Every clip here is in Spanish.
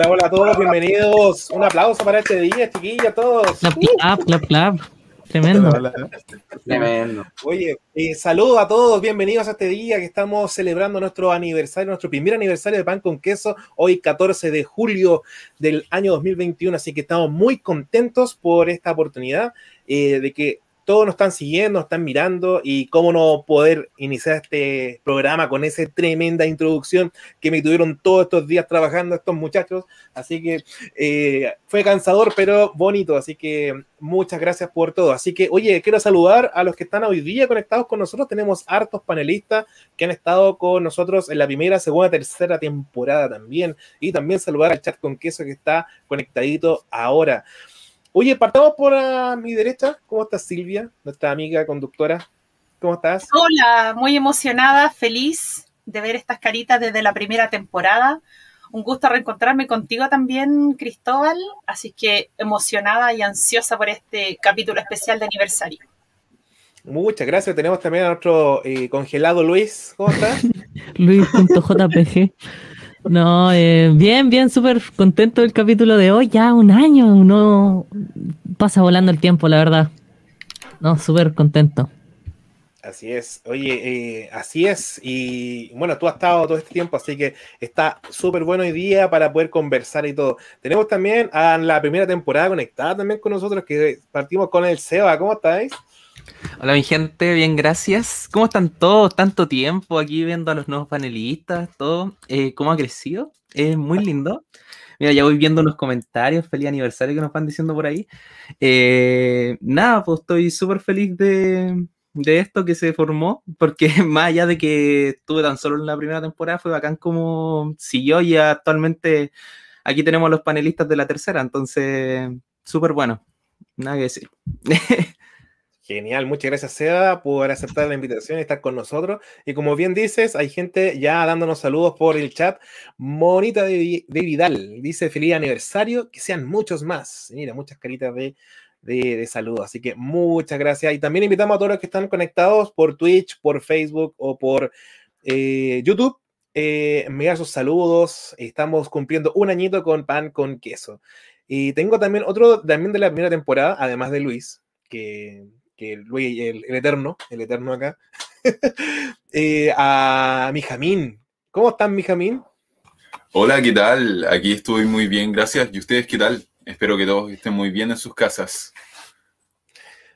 Hola, hola a todos, bienvenidos. Un aplauso para este día, chiquillos, todos. Clap, clap, clap, clap. Tremendo. Tremendo. Oye, eh, saludos a todos, bienvenidos a este día que estamos celebrando nuestro aniversario, nuestro primer aniversario de Pan con Queso, hoy 14 de julio del año 2021, así que estamos muy contentos por esta oportunidad eh, de que todos nos están siguiendo, nos están mirando y cómo no poder iniciar este programa con esa tremenda introducción que me tuvieron todos estos días trabajando estos muchachos. Así que eh, fue cansador, pero bonito. Así que muchas gracias por todo. Así que, oye, quiero saludar a los que están hoy día conectados con nosotros. Tenemos hartos panelistas que han estado con nosotros en la primera, segunda, tercera temporada también. Y también saludar al chat con queso que está conectadito ahora. Oye, partamos por a mi derecha. ¿Cómo estás, Silvia? Nuestra amiga conductora. ¿Cómo estás? Hola, muy emocionada, feliz de ver estas caritas desde la primera temporada. Un gusto reencontrarme contigo también, Cristóbal. Así que emocionada y ansiosa por este capítulo especial de aniversario. Muchas gracias. Tenemos también a nuestro eh, congelado Luis. ¿Cómo estás? Luis.jpg. No, eh, bien, bien, súper contento del capítulo de hoy. Ya un año, uno pasa volando el tiempo, la verdad. No, súper contento. Así es, oye, eh, así es. Y bueno, tú has estado todo este tiempo, así que está súper bueno hoy día para poder conversar y todo. Tenemos también a la primera temporada conectada también con nosotros, que partimos con el Seba. ¿Cómo estáis? Hola mi gente, bien, gracias. ¿Cómo están todos? Tanto tiempo aquí viendo a los nuevos panelistas, todo. Eh, ¿Cómo ha crecido? Es muy lindo. Mira, ya voy viendo unos comentarios, feliz aniversario que nos van diciendo por ahí. Eh, nada, pues estoy súper feliz de, esto que se formó, porque más allá de que estuve tan solo en la primera temporada, fue bacán como siguió y actualmente aquí tenemos a los panelistas de la tercera, entonces súper bueno, nada que decir. Genial, muchas gracias Seba por aceptar la invitación y estar con nosotros. Y como bien dices, hay gente ya dándonos saludos por el chat. Monita de, Vidal dice feliz aniversario, que sean muchos más. Mira, muchas caritas de, de, saludos. Así que muchas gracias. Y también invitamos a todos los que están conectados por Twitch, por Facebook o por eh, YouTube. Eh, enviar sus saludos. Estamos cumpliendo un añito con pan con queso. Y tengo también otro también de la primera temporada, además de Luis, que que Luis, el, eterno, el eterno acá, eh, a Mijamín. ¿Cómo están, Mijamín? Hola, ¿qué tal? Aquí estoy muy bien, gracias. ¿Y ustedes qué tal? Espero que todos estén muy bien en sus casas.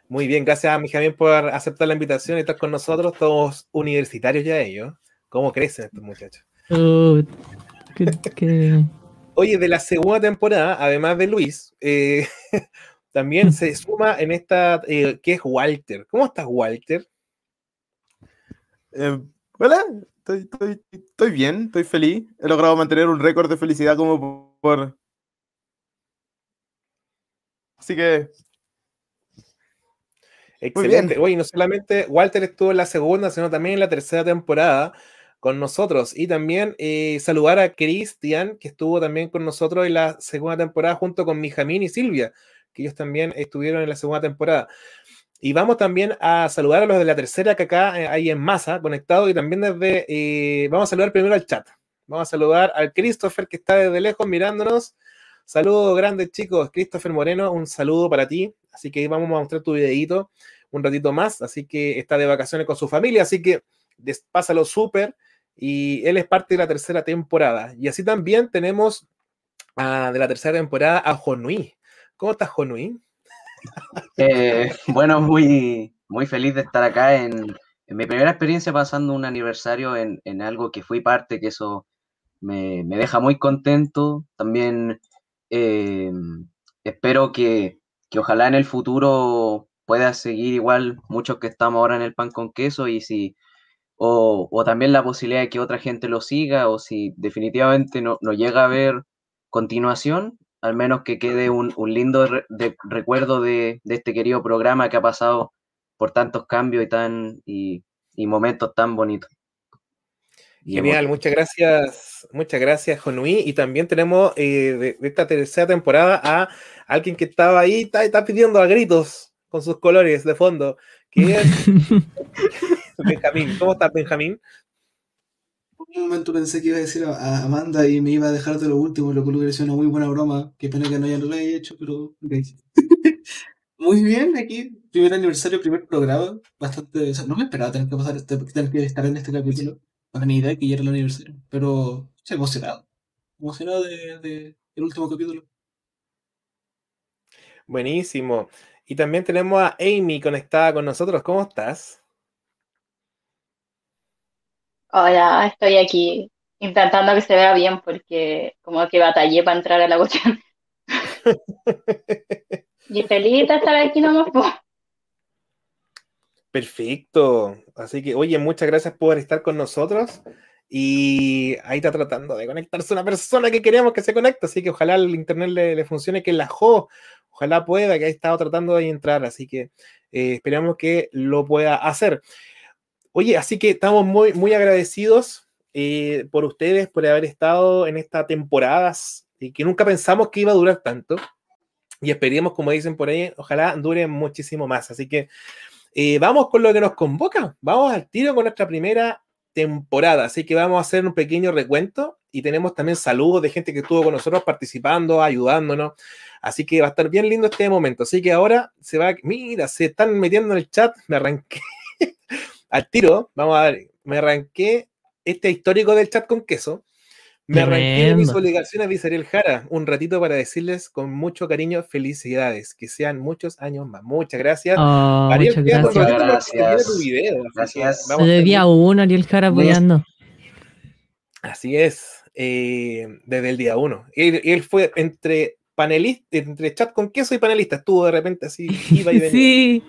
Muy bien, gracias a Mijamín por aceptar la invitación y estar con nosotros, todos universitarios ya ellos. ¿Cómo crecen estos muchachos? Oye, de la segunda temporada, además de Luis, eh, también se suma en esta, eh, que es Walter. ¿Cómo estás, Walter? Eh, hola, estoy, bien, estoy feliz. He logrado mantener un récord de felicidad como por... Así que... Excelente. Oye, no solamente Walter estuvo en la segunda, sino también en la tercera temporada con nosotros. Y también eh, saludar a Cristian, que estuvo también con nosotros en la segunda temporada junto con Mijamín y Silvia que ellos también estuvieron en la segunda temporada. Y vamos también a saludar a los de la tercera que acá eh, hay en masa conectado y también desde, eh, vamos a saludar primero al chat. Vamos a saludar al Christopher que está desde lejos mirándonos. Saludos grandes chicos, Christopher Moreno, un saludo para ti. Así que vamos a mostrar tu videito un ratito más. Así que está de vacaciones con su familia, así que pásalo súper. Y él es parte de la tercera temporada. Y así también tenemos ah, de la tercera temporada a Jonui. ¿Cómo estás, Jonuín? Eh, bueno, muy, muy feliz de estar acá en, mi primera experiencia pasando un aniversario en, algo que fui parte, que eso me, deja muy contento. También eh, espero que, ojalá en el futuro pueda seguir igual muchos que estamos ahora en el pan con queso y si o, o, también la posibilidad de que otra gente lo siga o si definitivamente no, no llega a ver continuación, al menos que quede un, lindo recuerdo de, este querido programa que ha pasado por tantos cambios y, tan, y, momentos tan bonitos. Genial, muchas gracias, muchas gracias, Jonuí. Y también tenemos eh, de, esta tercera temporada a alguien que estaba ahí, está, está pidiendo a gritos con sus colores de fondo, que es Benjamín. ¿Cómo estás, Benjamín? Un momento pensé que iba a decir a, Amanda y me iba a dejar de lo último, lo que hubiera sido una muy buena broma. Qué pena que no ya lo haya hecho, pero muy bien, aquí, primer aniversario, primer programa. Bastante. no me esperaba tener que pasar este, tener que estar en este capítulo. No tenía idea que ya era el aniversario. Pero emocionado. Emocionado de el último capítulo. Buenísimo. Y también tenemos a Amy conectada con nosotros. ¿Cómo estás? Hola, estoy aquí intentando que se vea bien porque como que batallé para entrar a la cuestión. y feliz de estar aquí nomás. Perfecto. Así que, oye, muchas gracias por estar con nosotros. Y ahí está tratando de conectarse una persona que queremos que se conecte, así que ojalá el internet le, funcione, que la Jo, ojalá pueda, que ha estado tratando de entrar, así que eh, esperamos que lo pueda hacer. Oye, así que estamos muy, muy agradecidos eh, por ustedes, por haber estado en estas temporadas y que nunca pensamos que iba a durar tanto. Y esperemos, como dicen por ahí, ojalá dure muchísimo más. Así que eh, vamos con lo que nos convoca. Vamos al tiro con nuestra primera temporada. Así que vamos a hacer un pequeño recuento y tenemos también saludos de gente que estuvo con nosotros participando, ayudándonos. Así que va a estar bien lindo este momento. Así que ahora se va, mira, se están metiendo en el chat, me arranqué al tiro. Vamos a ver, me arranqué este histórico del chat con queso. Me arranqué de mis obligaciones a Ariel Jara un ratito para decirles con mucho cariño felicidades, que sean muchos años más. Muchas gracias. Oh, Ariel, muchas gracias. Tu video, gracias. día uno, Ariel Jara apoyando. Así es, eh, desde el día uno. Él, él, fue entre panelista, entre chat con queso y panelista, estuvo de repente así, iba y venía. sí.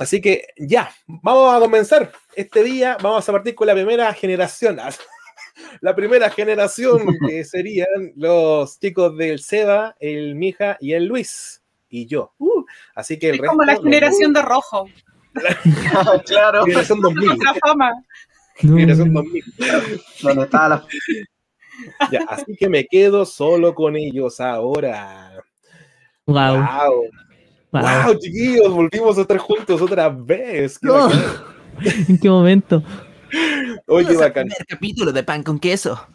Así que ya, vamos a comenzar. Este día vamos a partir con la primera generación. la primera generación que serían los chicos del Seba, el Mija y el Luis. Y yo. Uh, así que el es como la generación de rojo. claro. Generación 2000. fama. Generación 2000. ¿Dónde está la... Ya, así que me quedo solo con ellos ahora. Wow. Wow, wow chiquillos, volvimos a estar juntos otra vez. ¿En qué momento? Oye, bacán. El capítulo de pan con queso.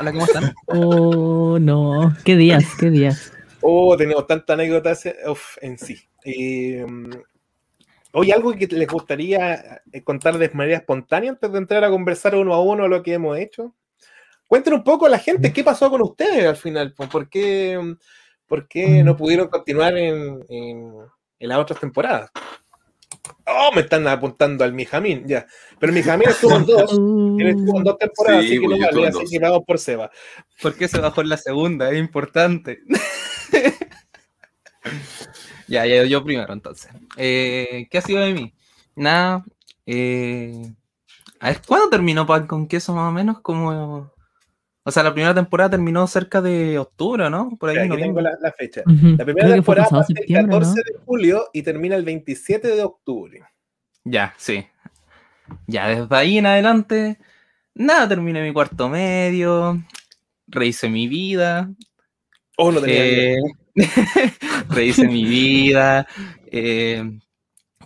Hola, ¿cómo están? Oh, no. ¿Qué días? ¿Qué días? Oh, tenemos tantas anécdotas en sí. Eh, Oye, algo que les gustaría eh, contar de manera espontánea antes de entrar a conversar uno a uno lo que hemos hecho. Cuéntenos un poco a la gente qué pasó con ustedes al final, por qué, por qué no pudieron continuar en, en, en las otras temporadas. Oh, me están apuntando al Mijamín, ya. Pero Mijamín estuvo en dos. Él estuvo en dos temporadas, así que no vale, así que vamos por Seba. ¿Por qué se bajó en la segunda? Es importante. ya, ya, yo primero entonces. Eh, ¿Qué ha sido de mí? Nada. Eh, a ver, ¿cuándo terminó Pan con Queso más o menos? Como o sea, la primera temporada terminó cerca de octubre, ¿no? Por ahí no tengo la, fecha. La primera temporada parte el 14 de julio y termina el 27 de octubre. Ya, sí. Ya, desde ahí en adelante, nada, terminé mi cuarto medio, rehice mi vida. Oh, no tenía eh, Rehice mi vida, eh,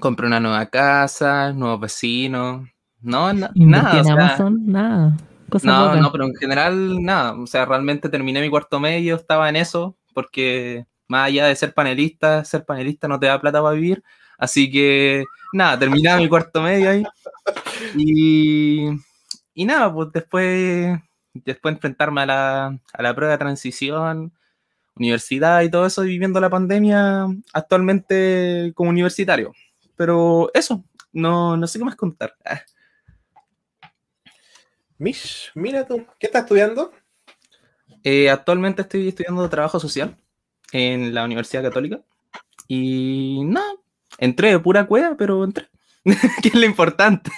compré una nueva casa, nuevos vecinos. No, nada. en Amazon? Nada no, no, pero en general nada. O sea, realmente terminé mi cuarto medio, estaba en eso, porque más allá de ser panelista, ser panelista no te da plata para vivir. Así que nada, terminaba mi cuarto medio ahí. Y, y nada, pues después, después enfrentarme a la, a la prueba de transición, universidad y todo eso, y viviendo la pandemia actualmente como universitario. Pero eso, no, no sé qué más contar. Mish, mira tú, ¿qué estás estudiando? Eh, actualmente estoy estudiando trabajo social en la Universidad Católica. Y no, entré de pura cueva, pero entré. ¿Qué es lo importante?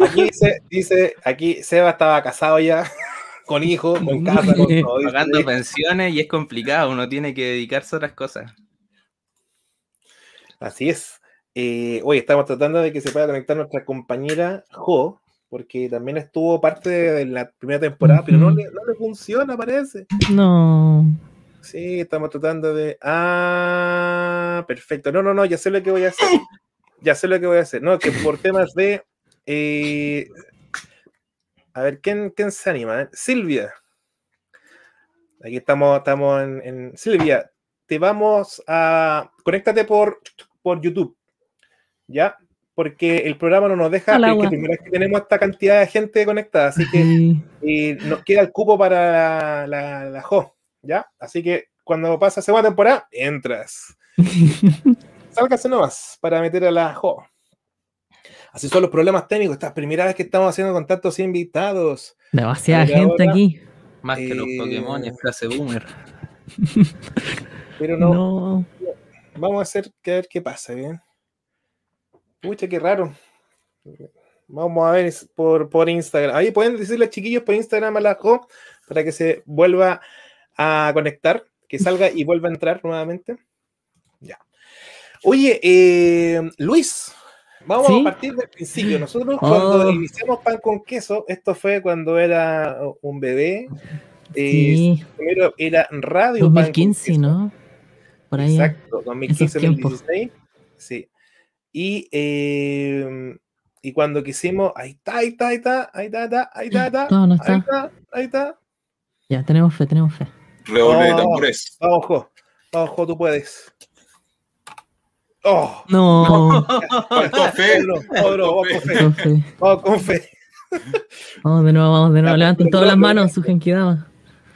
Aquí dice, dice, aquí Seba estaba casado ya, con hijos, con casa, con todo. Pagando pensiones y es complicado, uno tiene que dedicarse a otras cosas. Así es. Eh, hoy estamos tratando de que se pueda conectar nuestra compañera Jo, porque también estuvo parte de la primera temporada, pero no le, no le funciona, parece. No. Sí, estamos tratando de. Ah, perfecto. No, no, no, ya sé lo que voy a hacer. Ya sé lo que voy a hacer. No, que por temas de. Eh, A ver, ¿quién, quién se anima? Silvia. Aquí estamos, estamos en, Silvia, te vamos a. Conéctate por, por YouTube. ¿Ya? Porque el programa no nos deja, porque primero que tenemos esta cantidad de gente conectada, así que nos queda el cupo para la, la, Jo, ¿ya? Así que cuando pasa segunda temporada, entras. Sálgase nomás para meter a la Jo. Así son los problemas técnicos. Esta primera vez que estamos haciendo contactos invitados. Demasiada gente aquí. Más que los Pokémon, es clase boomer. Pero no, Vamos a hacer que ver qué pasa, ¿bien? Pucha, qué raro. Vamos a ver por, por Instagram. Ahí pueden decirle chiquillos por Instagram a la Jo para que se vuelva a conectar, que salga y vuelva a entrar nuevamente. Ya. Oye, eh, Luis, Vamos a partir del principio. Nosotros cuando oh. iniciamos pan con queso, esto fue cuando era un bebé. Eh, primero era radio 2015, ¿no? Por ahí. Exacto, 2015-2016. Sí. Y, em, y cuando quisimos, ahí está, ahí está, ahí está, ahí está, ahí está, no, no está. ahí está, ahí está. Ya, tenemos fe, tenemos fe. Redoble de tambores. Vamos, Jo, vamos, Jo, tú puedes. Oh, no, faltó fe. Vamos con fe. Vamos fe. Vamos de nuevo, vamos de nuevo. Levanten todas las manos, su genkidama.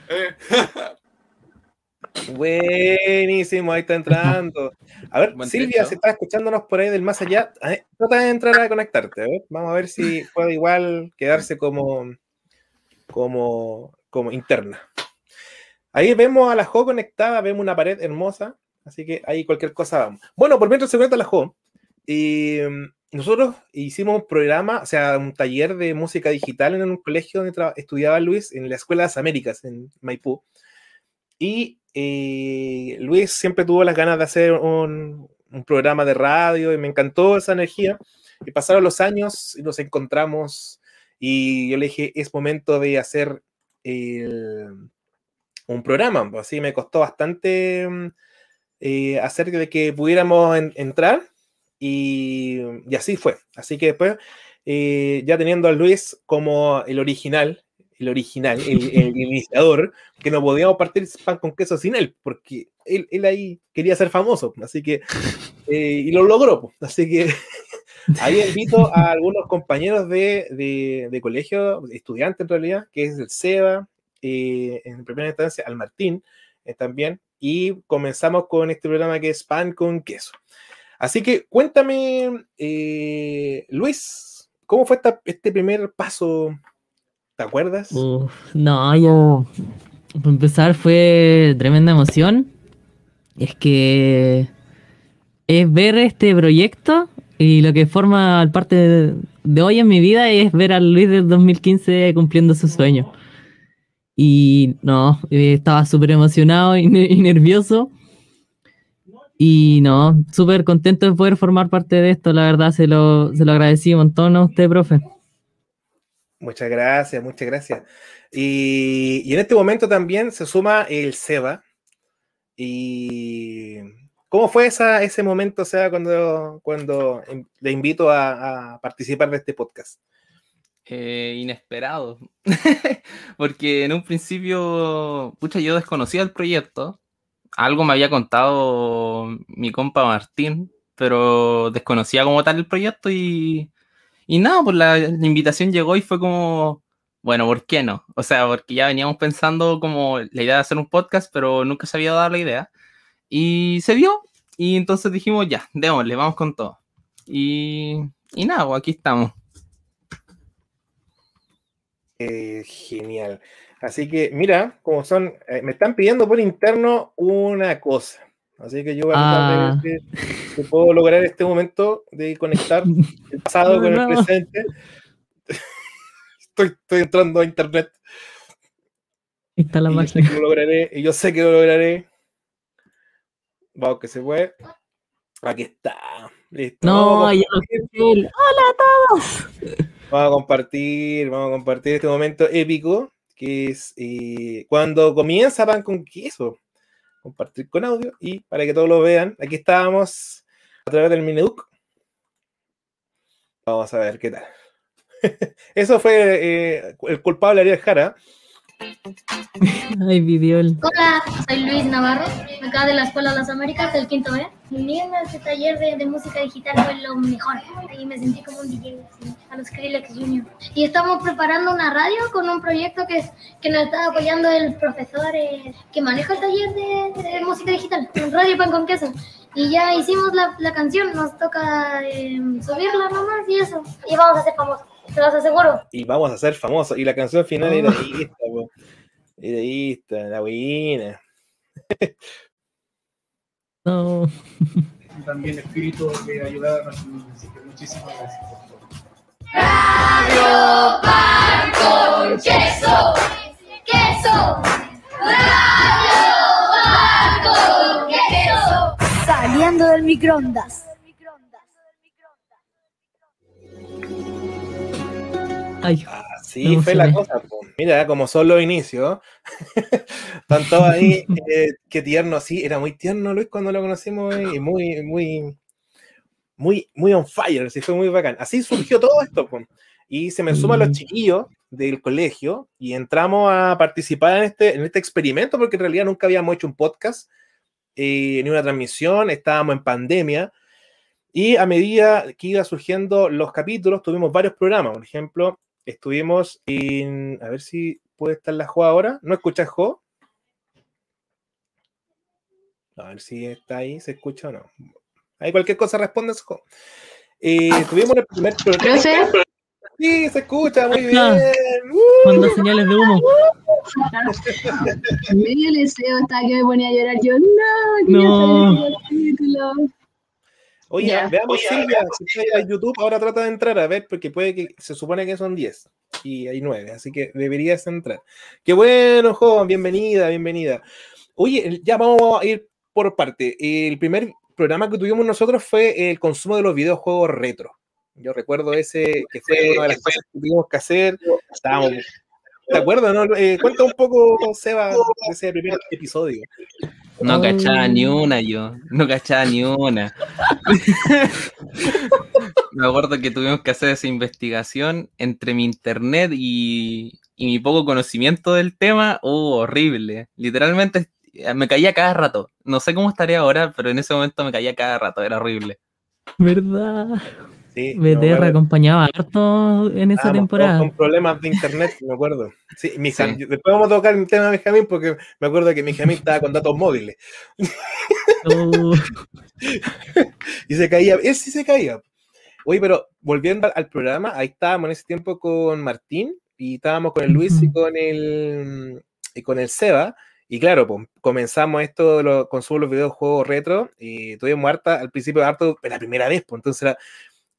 Buenísimo, ahí está entrando. A ver, Silvia, si está escuchándonos por ahí del más allá, trata de entrar a conectarte. Vamos a ver si puede igual quedarse como, como, como interna. Ahí vemos a la Jo conectada, vemos una pared hermosa. Así que ahí cualquier cosa vamos. Bueno, por mientras se cuenta la Jo, em, nosotros hicimos un programa, o sea, un taller de música digital en un colegio donde estudiaba Luis, en la Escuela de las Américas, en Maipú. Y Luis siempre tuvo las ganas de hacer un, programa de radio y me encantó esa energía. Y pasaron los años y nos encontramos y yo le dije, es momento de hacer un programa. Así me costó bastante eh, hacer de que pudiéramos entrar y, así fue. Así que después, eh, ya teniendo a Luis como el original, el original, el, iniciador, que no podíamos partir pan con queso sin él, porque él, él ahí quería ser famoso, así que, eh, y lo logró, así que ahí invito a algunos compañeros de, de, colegio, estudiantes en realidad, que es el SEBA, en primera instancia al Martín también, y comenzamos con este programa que es pan con queso. Así que cuéntame, eh, Luis, ¿cómo fue este primer paso? ¿Te acuerdas? no, yo, para empezar, fue tremenda emoción. Es que es ver este proyecto y lo que forma parte de, hoy en mi vida es ver a Luis del 2015 cumpliendo su sueño. Y no, eh, estaba súper emocionado y, nervioso. Y no, súper contento de poder formar parte de esto. La verdad, se lo, se lo agradecí un montón a usted, profe. Muchas gracias, muchas gracias. Y, y, en este momento también se suma el SEBA. ¿Y cómo fue esa, ese momento, o sea, cuando, cuando le invito a, a participar de este podcast? Eh, inesperado. Porque en un principio, pucha, yo desconocía el proyecto. Algo me había contado mi compa Martín, pero desconocía como tal el proyecto y, y nada, pues la, invitación llegó y fue como, bueno, ¿por qué no? O sea, porque ya veníamos pensando como la idea de hacer un podcast, pero nunca se había dado la idea. Y se vio, y entonces dijimos, ya, démosle, vamos con todo. Y, y nada, pues aquí estamos. Eh, genial. Así que, mira, como son, eh, me están pidiendo por interno una cosa. Así que yo voy a ah. si puedo lograr este momento de conectar el pasado con el presente. estoy, estoy, entrando a internet. Está la y máquina. Yo sé que lo lograré, y yo sé que lo lograré. Vamos, que se puede. Aquí está. Listo. No, ya Hola a todos. Vamos a compartir, vamos a compartir este momento épico, que es eh, cuando comienza pan con queso. Compartir con audio y para que todos lo vean, aquí estábamos a través del Mineduc. Vamos a ver qué tal. Eso fue eh, el culpable Ariel Jara. Ay, Viviol. Hola, soy Luis Navarro, acá de la Escuela de las Américas, del quinto B. Unirme a este taller de, de música digital fue lo mejor. Ahí me sentí como un DJ, así, a los Skrillex Junior. Y estamos preparando una radio con un proyecto que, es, que nos está apoyando el profesor eh, que maneja el taller de, de música digital, Radio Pan con Queso. Y ya hicimos la, la canción, nos toca eh, subirla nomás y eso. Y vamos a ser famosos, te los aseguro. Y vamos a ser famosos. Y la canción final era esta, po. Era esta, la buena. No. También espíritu de ayudar a que muchísimas gracias. Radio Pan con Queso. Queso. Radio Pan con Queso. Saliendo del microondas. Ay, Así fue la cosa. Mira, como son los inicios. Están todos ahí. eh, qué tierno, sí. Era muy tierno Luis cuando lo conocimos y muy, muy, muy, muy on fire. Sí, fue muy bacán. Así surgió todo esto. Y se me suman los Mm. chiquillos del colegio y entramos a participar en este, en este experimento porque en realidad nunca habíamos hecho un podcast eh, ni una transmisión. Estábamos en pandemia. Y a medida que iba surgiendo los capítulos, tuvimos varios programas. Por ejemplo, estuvimos en. A ver si puede estar la Jo ahora. ¿No escuchas Jo? A ver si está ahí, se escucha o no. Ahí cualquier cosa responde Jo. Eh, tuvimos el primer programa. Sí, se escucha muy bien. ¡Uh! Manda señales de humo. Medio deseo estaba que me ponía a llorar. Yo, no, No. Oye, veamos Silvia, si está en YouTube, ahora trata de entrar a ver, porque puede que se supone que son 10 y hay 9, así que deberías entrar. Qué bueno, joven, bienvenida, bienvenida. Oye, ya vamos a ir por parte. El primer programa que tuvimos nosotros fue el consumo de los videojuegos retro. Yo recuerdo ese que fue una de las cosas que tuvimos que hacer. Estábamos, ¿Te acuerdas? No? Eh, cuenta un poco, Seba, de ese primer episodio. No cachaba ni una yo, no cachaba ni una. Me acuerdo que tuvimos que hacer esa investigación entre mi internet y, y mi poco conocimiento del tema. Oh, horrible. Literalmente eh, me caía cada rato. No sé cómo estaría ahora, pero en ese momento me caía cada rato, era horrible. ¿Verdad? Sí, BTR acuerdo. acompañaba harto en esa todos temporada. Con problemas de internet, me acuerdo. Sí, mi Sí. Después vamos a tocar el tema de Benjamín porque me acuerdo que Benjamín estaba con datos móviles Oh, y se caía. Él sí se caía. Oye, pero volviendo al- programa, ahí estábamos en ese tiempo con Martín y estábamos con el Luis y con el, y con el Seba. Y claro, pues, comenzamos esto de los consumos de los videojuegos retro y tuvimos harta, al principio harto, la primera vez, pues entonces era,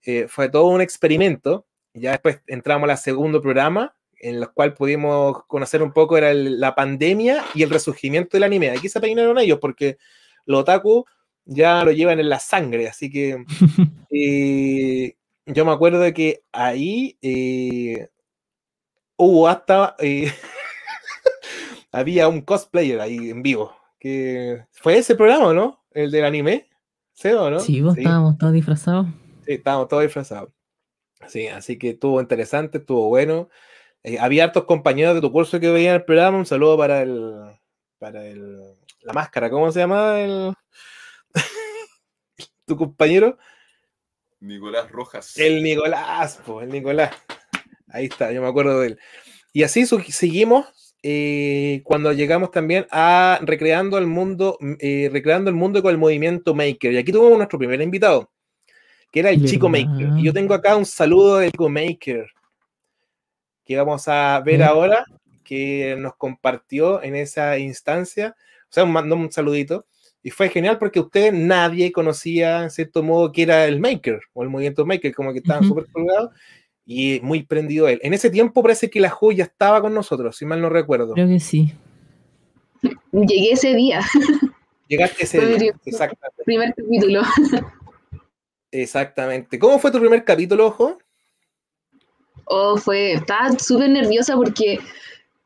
eh, fue todo un experimento. Ya después entramos al segundo programa, en el cual pudimos conocer un poco era el- la pandemia y el resurgimiento del anime. Aquí se peinaron ellos porque los otaku ya lo llevan en la sangre, así que eh, yo me acuerdo de que ahí eh, hubo hasta había un cosplayer ahí en vivo. Que fue ese programa, ¿no? El del anime. ¿Sí o no? sí, vos Sí. estábamos todos disfrazados. Sí, estábamos todos disfrazados. Sí, así que estuvo interesante, estuvo bueno. Eh, había hartos compañeros de tu curso que veían el programa. Un saludo para el. para el. la máscara, ¿cómo se llama? El, tu compañero. Nicolás Rojas. El Nicolás, pues, el Nicolás. Ahí está, yo me acuerdo de él. Y así seguimos eh, cuando llegamos también a recreando el mundo, eh, recreando el mundo con el movimiento Maker. Y aquí tuvimos nuestro primer invitado, que era el Chico Maker. Y yo tengo acá un saludo del Chico Maker, que vamos a ver ahora, que nos compartió en esa instancia. O sea, mandó un saludito. Y fue genial porque usted nadie conocía, en cierto modo, que era el Maker o el movimiento Maker, como que estaban Ujú. súper colgados y muy prendido él. En ese tiempo parece que la joya estaba con nosotros, si mal no recuerdo. Creo que sí. Llegué ese día, Llegaste ese día. Exactamente, primer capítulo. exactamente. ¿Cómo fue tu primer capítulo, Ojo? Oh, fue, estaba súper nerviosa porque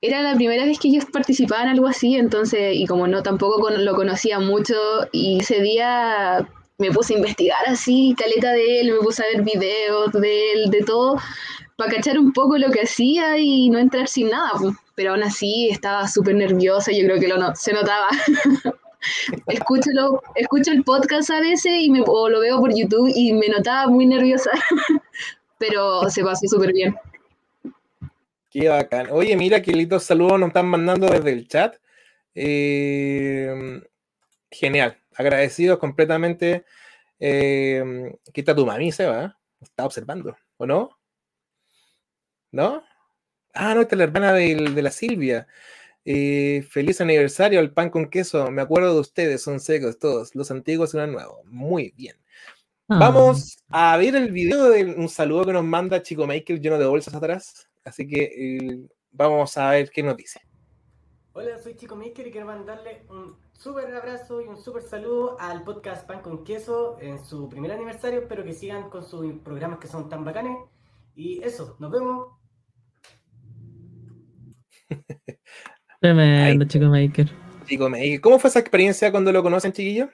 era la primera vez que yo participaba en algo así, entonces, y como no tampoco lo conocía mucho, y ese día me puse a investigar así, caleta de él, me puse a ver videos de él, de todo, para cachar un poco lo que hacía y no entrar sin nada. Pero aún así estaba súper nerviosa, yo creo que lo no, se notaba. escucho, escucho el podcast a veces y me, o lo veo por YouTube y me notaba muy nerviosa, pero se pasó súper bien. Qué bacán. Oye, mira qué lindos saludos nos están mandando desde el chat. Eh, genial. Agradecidos completamente. Eh, ¿Qué está tu mami, Seba? Está observando, ¿o no? ¿No? Ah, no, esta es la hermana de, de la Silvia. Eh, feliz aniversario al pan con queso. Me acuerdo de ustedes, son secos todos. Los antiguos y los nuevos. Muy bien. Ah. Vamos a ver el video de un saludo que nos manda Chico Michael lleno de bolsas atrás. Así que eh, vamos a ver qué nos dice. Hola, soy Chico Michael y quiero mandarle un súper abrazo y un súper saludo al podcast Pan con Queso en su primer aniversario. Espero que sigan con sus programas que son tan bacanes. Y eso, nos vemos. Tremendo, Chico Maker. Chico Maker. ¿Cómo fue esa experiencia cuando lo conocen, chiquillos?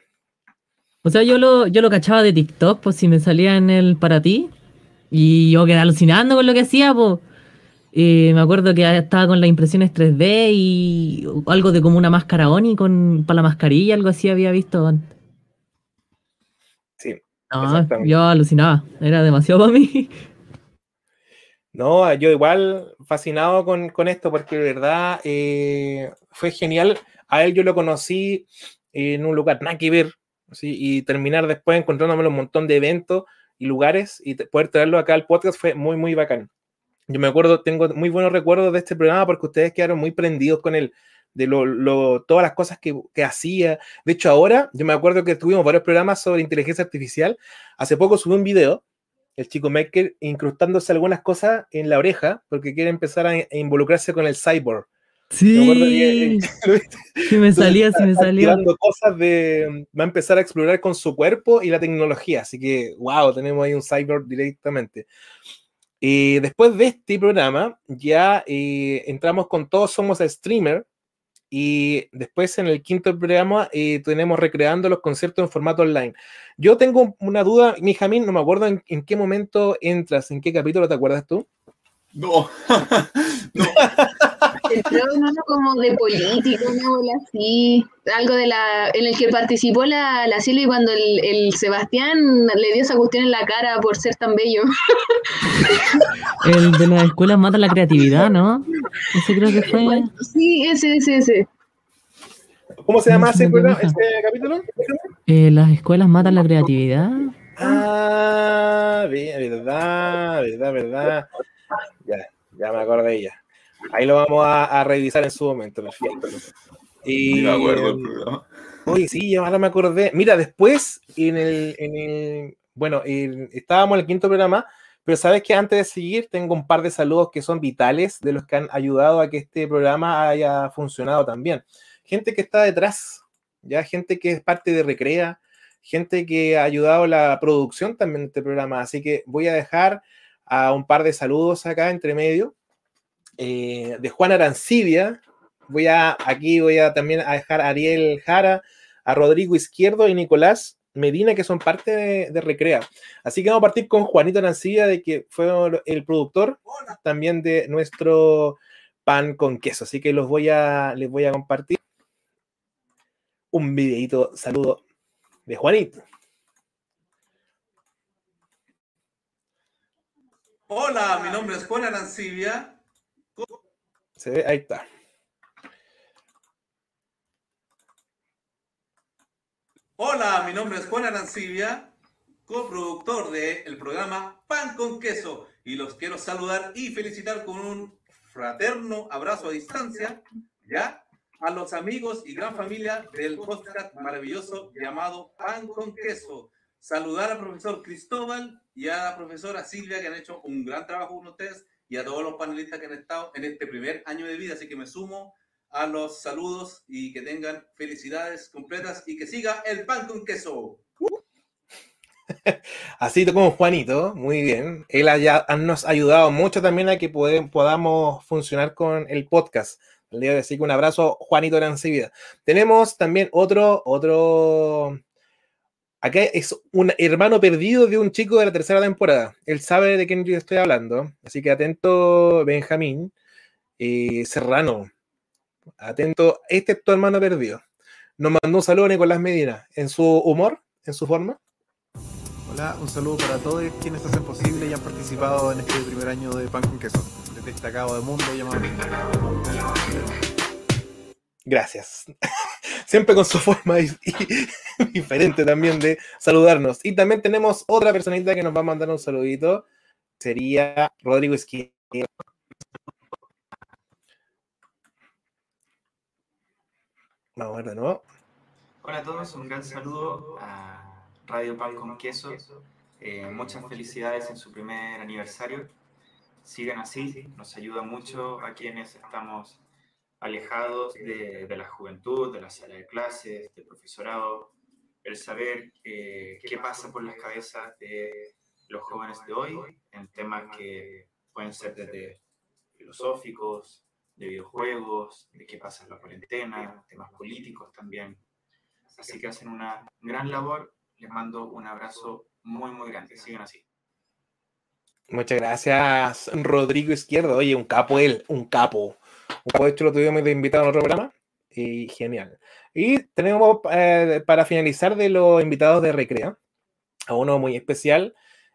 O sea, yo lo, yo lo cachaba de TikTok, pues si me salía en el para ti. Y yo quedé alucinando con lo que hacía, pues. Y me acuerdo que estaba con las impresiones 3D y algo de como una máscara Oni con, para la mascarilla, algo así había visto antes. Sí. yo alucinaba, era demasiado para mí. No, yo igual fascinado con, esto porque de verdad eh, fue genial. A él yo lo conocí en un lugar nada que ver y terminar después encontrándome un montón de eventos y lugares y poder traerlo acá al podcast fue muy, muy bacán. Yo me acuerdo, tengo muy buenos recuerdos de este programa porque ustedes quedaron muy prendidos con él, de lo, todas las cosas que, que, hacía. De hecho, ahora yo me acuerdo que tuvimos varios programas sobre inteligencia artificial. Hace poco subí un video el chico Maker incrustándose algunas cosas en la oreja porque quiere empezar a, involucrarse con el cyborg. Sí, sí me salía, sí me salía. cosas de, va a empezar a explorar con su cuerpo y la tecnología, así que, wow, tenemos ahí un cyborg directamente. Y después de este programa, ya eh, entramos con Todos Somos Streamer, y después en el quinto programa eh, tenemos recreando los conceptos en formato online. Yo tengo una duda, mi Jamín, no me acuerdo en, qué momento entras, en qué capítulo te acuerdas tú. No, no. Entró en uno como de político, una así, algo de la, en el que participó la, la Silvia cuando el, el, Sebastián le dio esa cuestión en la cara por ser tan bello. El de las escuelas mata la creatividad, ¿no? Ese creo que fue. Sí, ese, ese, ese. ¿Cómo se llama ese, ese capítulo? Eh, las escuelas matan la creatividad. Ah, verdad, verdad, verdad. Ya, ya me acuerdo de ella. Ahí lo vamos a, revisar en su momento, perfecto. Y, me acuerdo el programa. Uy, sí, ahora me acordé. Mira, después, en el, en el bueno, estábamos en el quinto programa, pero sabes que antes de seguir, tengo un par de saludos que son vitales de los que han ayudado a que este programa haya funcionado también. Gente que está detrás, ya gente que es parte de Recrea, gente que ha ayudado a la producción también de este programa. Así que voy a dejar a un par de saludos acá entre medio. Eh, de Juan Arancibia. Voy a, aquí voy a también a dejar a Ariel Jara, a Rodrigo Izquierdo y Nicolás Medina, que son parte de, Recrea. Así que vamos a partir con Juanito Arancibia, de que fue el productor también de nuestro pan con queso. Así que los voy a, les voy a compartir un videito saludo de Juanito. Hola, mi nombre es Juan Arancibia. Se ve, ahí está. Hola, mi nombre es Juan Arancibia, coproductor del programa Pan con Queso, y los quiero saludar y felicitar con un fraterno abrazo a distancia, ¿ya? A los amigos y gran familia del podcast maravilloso llamado Pan con Queso. Saludar al profesor Cristóbal y a la profesora Silvia, que han hecho un gran trabajo con ustedes y a todos los panelistas que han estado en este primer año de vida. Así que me sumo a los saludos y que tengan felicidades completas y que siga el pan con queso. Así como Juanito, muy bien. Él nos ha ayudado mucho también a que podamos funcionar con el podcast. Le día decir un abrazo, Juanito Arancibia. Tenemos también otro, otro Acá es un hermano perdido de un chico de la tercera temporada. Él sabe de quién estoy hablando. Así que atento, Benjamín. Eh, Serrano. Atento, este es tu hermano perdido. Nos mandó un saludo a Nicolás Medina. En su humor, en su forma. Hola, un saludo para todos quienes hacen posible y han participado en este primer año de Pan con Queso. Destacado de mundo llamado. Gracias. Siempre con su forma diferente también de saludarnos. Y también tenemos otra personita que nos va a mandar un saludito. Sería Rodrigo Esquina. Vamos a ver de nuevo. Hola a todos, un gran saludo a Radio Pan con Queso. Eh, muchas felicidades en su primer aniversario. Sigan así, nos ayuda mucho a quienes estamos alejados de, de, la juventud, de la sala de clases, del profesorado, el saber eh, qué pasa por las cabezas de los jóvenes de hoy en temas que pueden ser desde filosóficos, de videojuegos, de qué pasa en la cuarentena, temas políticos también. Así que hacen una gran labor. Les mando un abrazo muy, muy grande. Sigan así. Muchas gracias, Rodrigo Izquierdo. Oye, un capo él, un capo. De hecho, lo tuvimos de invitado en otro programa. Y genial. Y tenemos eh, para finalizar de los invitados de Recrea a uno muy especial,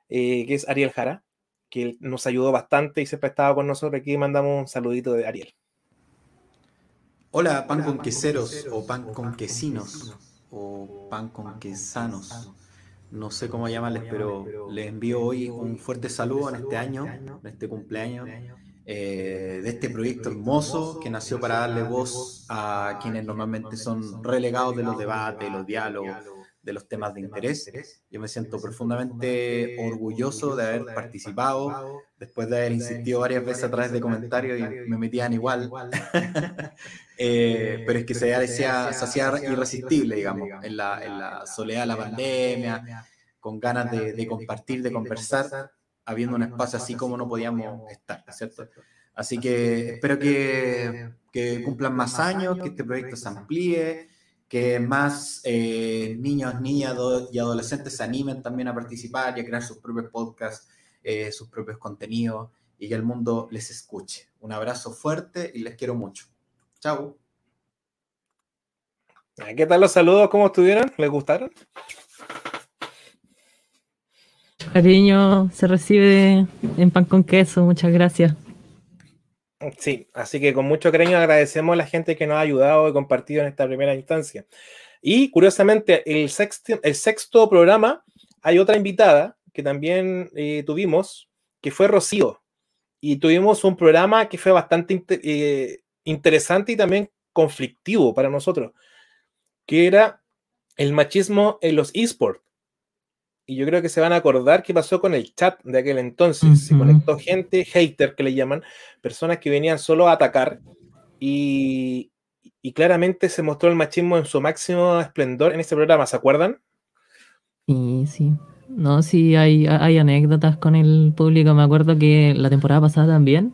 eh, que es Ariel Jara, que nos ayudó bastante y siempre estaba con nosotros aquí. Mandamos un saludito de Ariel. Hola, pan con queseros o pan con quesinos o pan con quesanos. No sé cómo llamarles, pero les envío hoy un fuerte saludo en este año, en este cumpleaños eh, de este proyecto hermoso que nació para darle voz a quienes normalmente son relegados de los debates, los diálogos, de los temas de interés. Yo me siento profundamente orgulloso de haber participado, después de haber insistido varias veces a través de comentarios y me metían igual. Eh, pero es que se hacía, se hacía irresistible, digamos, en la, en la soledad de la pandemia, con ganas de, de compartir, de conversar habiendo un espacio así como no podíamos estar, ¿cierto? Así que espero que, que cumplan más años, que este proyecto se amplíe, que más eh, niños, niñas y adolescentes se animen también a participar y a crear sus propios podcasts, eh, sus propios contenidos y que el mundo les escuche. Un abrazo fuerte y les quiero mucho. Chao. ¿Qué tal los saludos? ¿Cómo estuvieron? ¿Les gustaron? Cariño se recibe en pan con queso, muchas gracias. Sí, así que con mucho cariño agradecemos a la gente que nos ha ayudado y compartido en esta primera instancia. Y curiosamente, el sexto, el sexto programa, hay otra invitada que también eh, tuvimos, que fue Rocío. Y tuvimos un programa que fue bastante eh, interesante y también conflictivo para nosotros, que era el machismo en los esports y yo creo que se van a acordar qué pasó con el chat de aquel entonces. Se conectó gente, hater que le llaman, personas que venían solo a atacar y, y, claramente se mostró el machismo en su máximo esplendor en ese programa, ¿se acuerdan? Sí, sí. No, sí, hay, hay anécdotas con el público. Me acuerdo que la temporada pasada también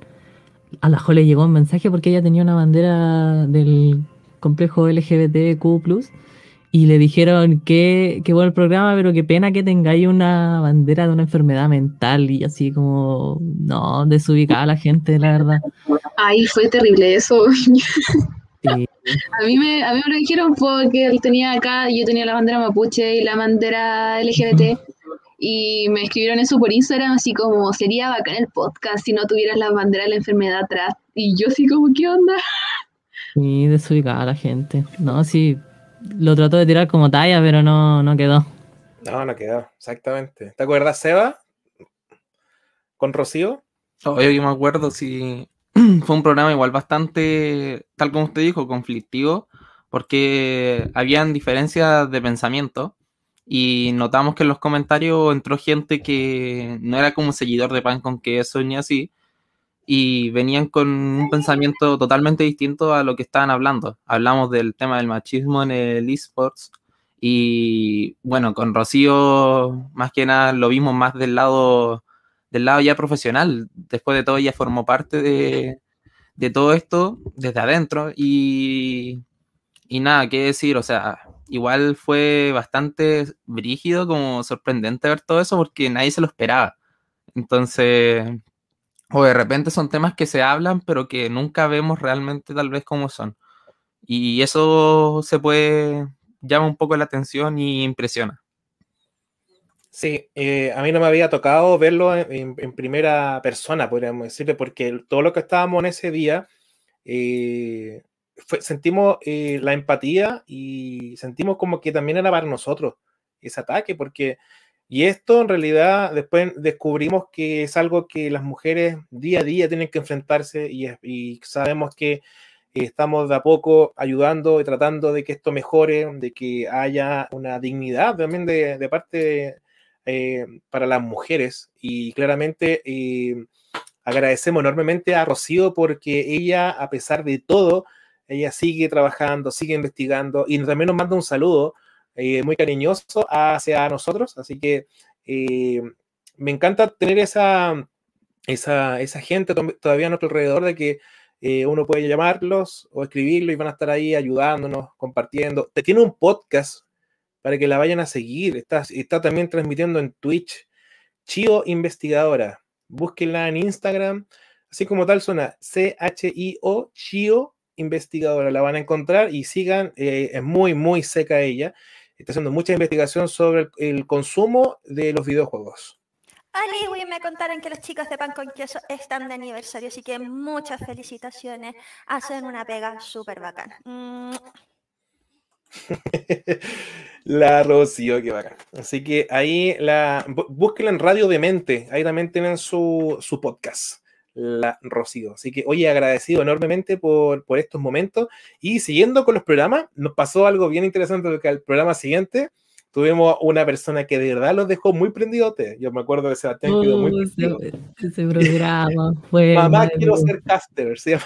a la Jo le llegó un mensaje porque ella tenía una bandera del complejo LGBTQ y le dijeron que, que bueno el programa, pero qué pena que tengáis una bandera de una enfermedad mental y así como, no, desubicada la gente, la verdad. Ay, fue terrible eso. A mí, me, a mí me lo dijeron porque él tenía acá, yo tenía la bandera mapuche y la bandera LGBT. Y me escribieron eso por Instagram, así como, sería bacán el podcast si no tuvieras la bandera de la enfermedad atrás. Y yo así como, ¿qué onda? Sí, desubicada la gente. No, sí, lo trató de tirar como talla, pero no, no quedó. No, no quedó, exactamente. ¿Te acuerdas, Seba? ¿Con Rocío? Oh, yo me acuerdo, sí. Fue un programa igual bastante, tal como usted dijo, conflictivo, porque habían diferencias de pensamiento y notamos que en los comentarios entró gente que no era como seguidor de pan con queso ni así, y venían con un pensamiento totalmente distinto a lo que estaban hablando. Hablamos del tema del machismo en el esports y bueno, con Rocío más que nada lo vimos más del lado del lado ya profesional. Después de todo ella formó parte de, de todo esto desde adentro y, y nada, qué decir, o sea, igual fue bastante brígido, como sorprendente ver todo eso porque nadie se lo esperaba. Entonces, o de repente son temas que se hablan, pero que nunca vemos realmente tal vez cómo son. Y eso se puede, llama un poco la atención y impresiona. Sí, eh, a mí no me había tocado verlo en, primera persona, podríamos decirle, porque todo lo que estábamos en ese día, eh, sentimos eh, la empatía y sentimos como que también era para nosotros ese ataque, porque, y esto en realidad después descubrimos que es algo que las mujeres día a día tienen que enfrentarse y, sabemos que estamos de a poco ayudando y tratando de que esto mejore, de que haya una dignidad también de, parte eh, para las mujeres. Y claramente eh, agradecemos enormemente a Rocío porque ella, a pesar de todo, ella sigue trabajando, sigue investigando y también nos manda un saludo eh, muy cariñoso hacia nosotros, así que me encanta tener esa, esa, esa gente todavía a nuestro alrededor de que uno puede llamarlos o escribirlo y van a estar ahí ayudándonos, compartiendo. Te tiene un podcast para que la vayan a seguir. Está, está también transmitiendo en Twitch. Chio Investigadora. Búsquenla en Instagram. Así como tal suena C-H-I-O, Chio Investigadora. La van a encontrar y sigan. Eh, es muy, muy seca ella. Está haciendo mucha investigación sobre el, consumo de los videojuegos. Ali, me contaron que los chicos de Pan con Queso están de aniversario, así que muchas felicitaciones. Hacen una pega súper bacana. la Rocío, qué bacán. Así que ahí la búsquenla en Radio de Mente, ahí también tienen su, su podcast, la Rocío. Así que, oye, agradecido enormemente por, por, estos momentos. Y siguiendo con los programas, nos pasó algo bien interesante porque al programa siguiente tuvimos una persona que de verdad los dejó muy prendidos. Yo me acuerdo de Sebastián quedó muy prendido. Ese, programa fue. Mamá, quiero ser caster, se llama.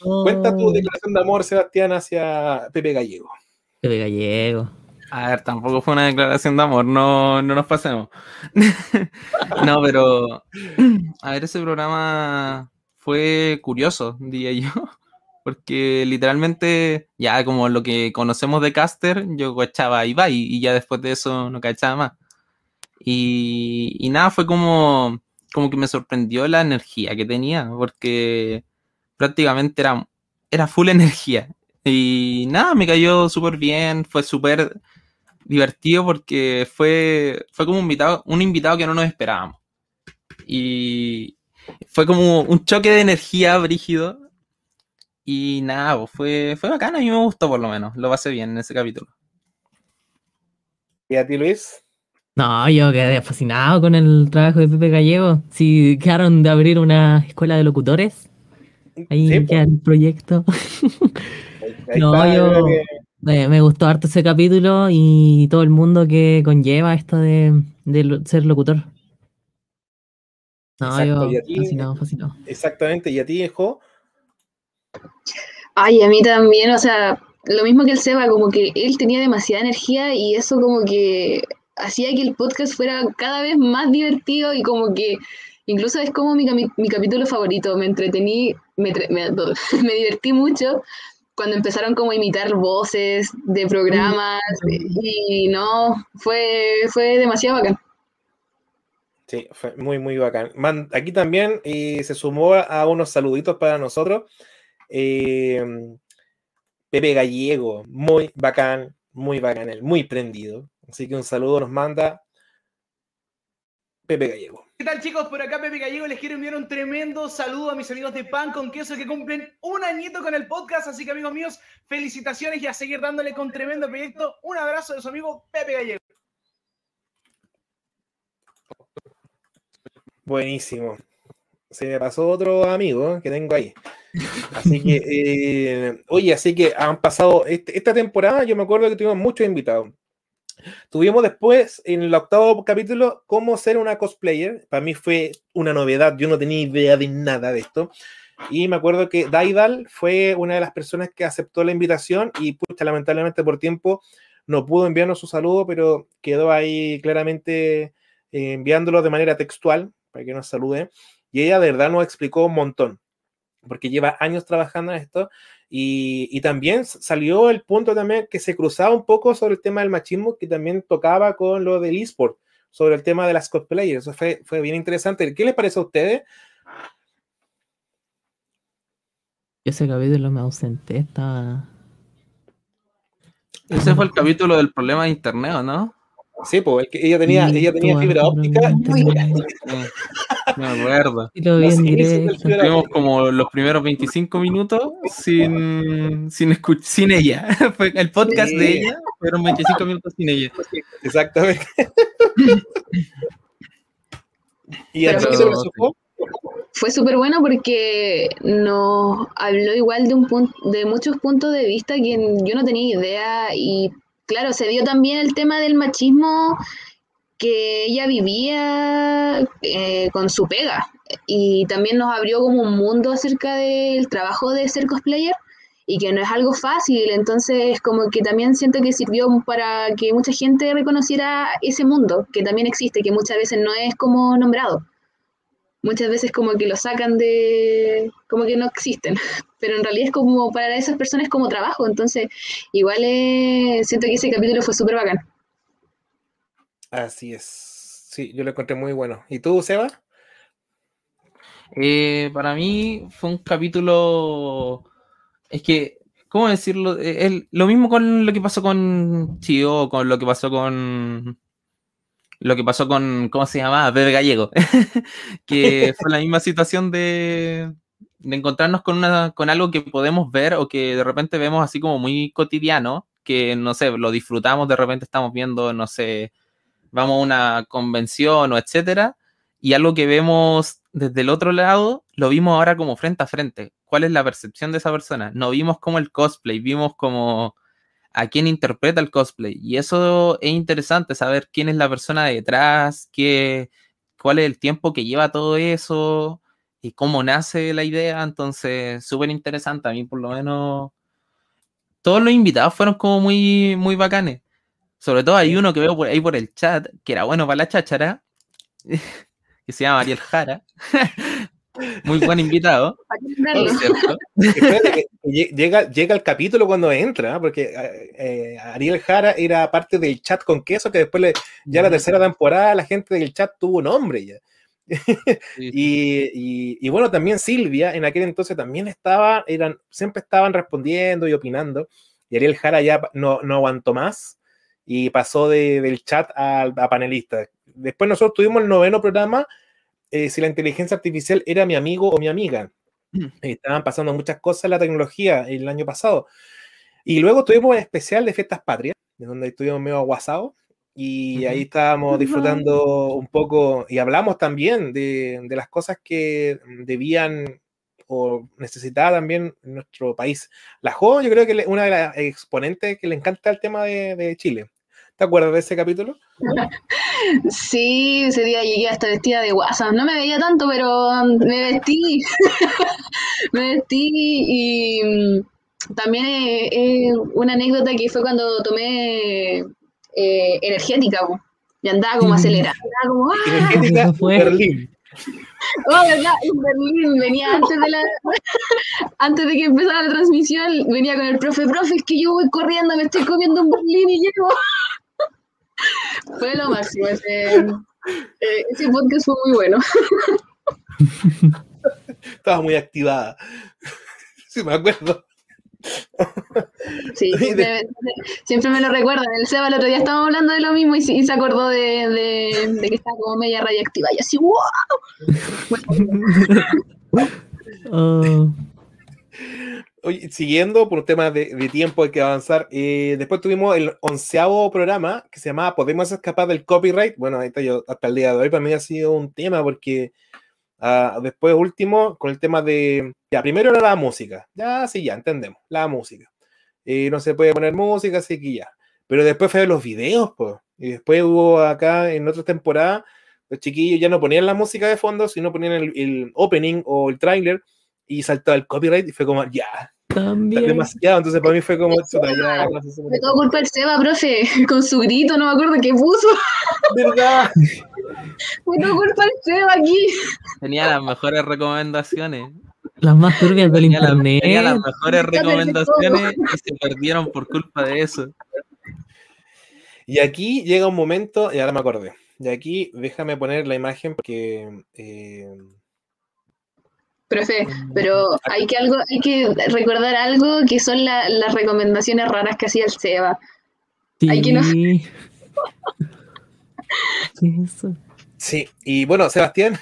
Cuenta tu oh. declaración de amor, Sebastián, hacia Pepe Gallego. Pepe Gallego. A ver, tampoco fue una declaración de amor, no, no nos pasemos. no, pero a ver, ese programa fue curioso, diría yo, porque literalmente ya como lo que conocemos de Caster, yo cachaba y va y ya después de eso no cachaba más. Y, y nada, fue como, como que me sorprendió la energía que tenía, porque prácticamente era, era full energía. Y nada, me cayó súper bien, fue súper divertido porque fue, fue como un invitado, un invitado que no nos esperábamos. Y fue como un choque de energía brígido. Y nada, pues, fue, fue bacán, a mí me gustó por lo menos, lo pasé bien en ese capítulo. ¿Y a ti, Luis? No, yo quedé fascinado con el trabajo de Pepe Gallego. Si quedaron de abrir una escuela de locutores, Ahí ya el proyecto. no, yo me, gustó harto ese capítulo y todo el mundo que conlleva esto de, ser locutor. No, yo fascinado, fascinado. Exactamente, ¿y a ti, Ejo? Ay, a mí también, o sea, lo mismo que el Seba, como que él tenía demasiada energía y eso como que hacía que el podcast fuera cada vez más divertido y como que Incluso es como mi, mi capítulo favorito, me entretení, me, me, divertí mucho cuando empezaron como a imitar voces de programas y no, fue, fue demasiado bacán. Sí, fue muy, muy bacán. aquí también se sumó a unos saluditos para nosotros. Eh, Pepe Gallego, muy bacán, muy bacán, muy prendido. Así que un saludo nos manda Pepe Gallego. ¿Qué tal chicos? Por acá Pepe Gallego les quiero enviar un tremendo saludo a mis amigos de Pan con Queso que cumplen un añito con el podcast, así que amigos míos, felicitaciones y a seguir dándole con tremendo proyecto. Un abrazo de su amigo Pepe Gallego. Buenísimo. Se me pasó otro amigo que tengo ahí. Así que, eh, oye, así que han pasado este, esta temporada, yo me acuerdo que tuvimos muchos invitados. Tuvimos después, en el octavo capítulo, cómo ser una cosplayer. Para mí fue una novedad, yo no tenía idea de nada de esto. Y me acuerdo que Daidal fue una de las personas que aceptó la invitación y pucha, lamentablemente por tiempo no pudo enviarnos su saludo, pero quedó ahí claramente eh, enviándolo de manera textual para que nos salude. Y ella de verdad nos explicó un montón, porque lleva años trabajando en esto Y, y, también salió el punto también que se cruzaba un poco sobre el tema del machismo que también tocaba con lo del eSport, sobre el tema de las cosplayers. Eso fue, fue bien interesante. ¿Qué les parece a ustedes? Ese capítulo me ausenté, estaba... Ese fue el capítulo del problema de internet, ¿o ¿no? Sí, pues ella tenía, ella tenía fibra óptica. Me acuerdo. Y lo. Estuvimos como los primeros 25 minutos sin, sin, escuch- sin ella. Fue el podcast Sí. de ella, fueron 25 minutos sin ella. Exactamente. ¿Y a Pero? Fue súper bueno porque nos habló igual de un punto, de muchos puntos de vista que yo no tenía idea y claro, se dio también el tema del machismo que ella vivía eh, con su pega. Y también nos abrió como un mundo acerca del trabajo de ser cosplayer y que no es algo fácil, entonces como que también siento que sirvió para que mucha gente reconociera ese mundo que también existe, que muchas veces no es como nombrado muchas veces como que lo sacan de, como que no existen, pero en realidad es como para esas personas como trabajo, entonces igual eh, siento que ese capítulo fue súper bacán. Así es. Sí, yo lo encontré muy bueno. ¿Y tú, Seba? Eh, para mí fue un capítulo. Es que, ¿cómo decirlo? Eh, el- lo mismo con lo que pasó con Chio, con lo que pasó con. Lo que pasó con. ¿Cómo se llama? Bebe Gallego. que fue la misma situación de, de encontrarnos con, una, con algo que podemos ver o que de repente vemos así como muy cotidiano, que no sé, lo disfrutamos, de repente estamos viendo, no sé, vamos a una convención o etcétera, y algo que vemos desde el otro lado, lo vimos ahora como frente a frente. ¿Cuál es la percepción de esa persona? No vimos como el cosplay, vimos como a quién interpreta el cosplay. Y eso es interesante, saber quién es la persona detrás, qué, cuál es el tiempo que lleva todo eso y cómo nace la idea. Entonces, súper interesante. A mí, por lo menos, todos los invitados fueron como muy, muy bacanes. Sobre todo hay uno que veo por ahí por el chat, que era bueno para la cháchara, que se llama Ariel Jara. Muy buen invitado. que- que llega, llega el capítulo cuando entra, ¿eh? porque eh, eh, Ariel Jara era parte del chat con queso, que después le- ya la tercera temporada la gente del chat tuvo nombre ya. y, y- y bueno, también Silvia en aquel entonces también estaba, eran, siempre estaban respondiendo y opinando, y Ariel Jara ya no, no aguantó más y pasó de- del chat al- a, panelista. Después nosotros tuvimos el noveno programa, eh, si la inteligencia artificial era mi amigo o mi amiga. Estaban pasando muchas cosas en la tecnología el año pasado. Y luego tuvimos el especial de Fiestas Patrias, de donde estuvimos medio aguasados. Y ahí estábamos disfrutando un poco y hablamos también de, de las cosas que debían o necesitaba también nuestro país. La Jo, yo creo que le- una de las exponentes que le encanta el tema de, de Chile. ¿Te acuerdas de ese capítulo? Sí, ese día llegué hasta vestida de WhatsApp. No me veía tanto, pero um, me vestí. me vestí y mm, también eh, eh, una anécdota que fue cuando tomé eh, energética po, y andaba como acelerada. Andaba como, ¡ah! Energética Berlín. Oh, verdad, en Berlín venía antes de la antes de que empezara la transmisión, venía con el profe, profe, es que yo voy corriendo, me estoy comiendo un Berlín y llego. Fue lo máximo, ese, eh, ese podcast fue muy bueno. Estaba muy activada. Sí, me acuerdo. Sí, siempre, siempre me lo recuerdan. El Seba el otro día estábamos hablando de lo mismo y, se- y se acordó de, de- de que estaba como media radioactiva. Y así, ¡wow! Oh, Oye, siguiendo por un tema de, de tiempo hay que avanzar. eh, después tuvimos el onceavo programa que se llamaba ¿Podemos escapar del copyright? Bueno, ahí está yo hasta el día de hoy para mí ha sido un tema porque ah, después último con el tema de... Ya, primero era la música. Ya, sí, ya, entendemos. La música. Eh, no se puede poner música, así que ya. Pero después fue los videos, pues. Y después hubo acá en otra temporada, los chiquillos ya no ponían la música de fondo, sino ponían el, el opening o el trailer y saltaba el copyright y fue como, ya, también. demasiado. Entonces para mí fue como, chuta, ya, Me todo culpa del Seba, profe, con su grito, no me acuerdo qué puso. ¿Verdad? Me todo culpa del Seba aquí. Tenía las mejores recomendaciones. Las más turbias del Tenía, la- internet. tenía las mejores recomendaciones y se perdieron por culpa de eso. Y aquí llega un momento, y ahora me acordé. Y aquí déjame poner la imagen porque eh, Profe, pero hay que algo, hay que recordar algo que son la- las recomendaciones raras que hacía el Seba. Hay que no- Sí. Sí, y bueno, Sebastián,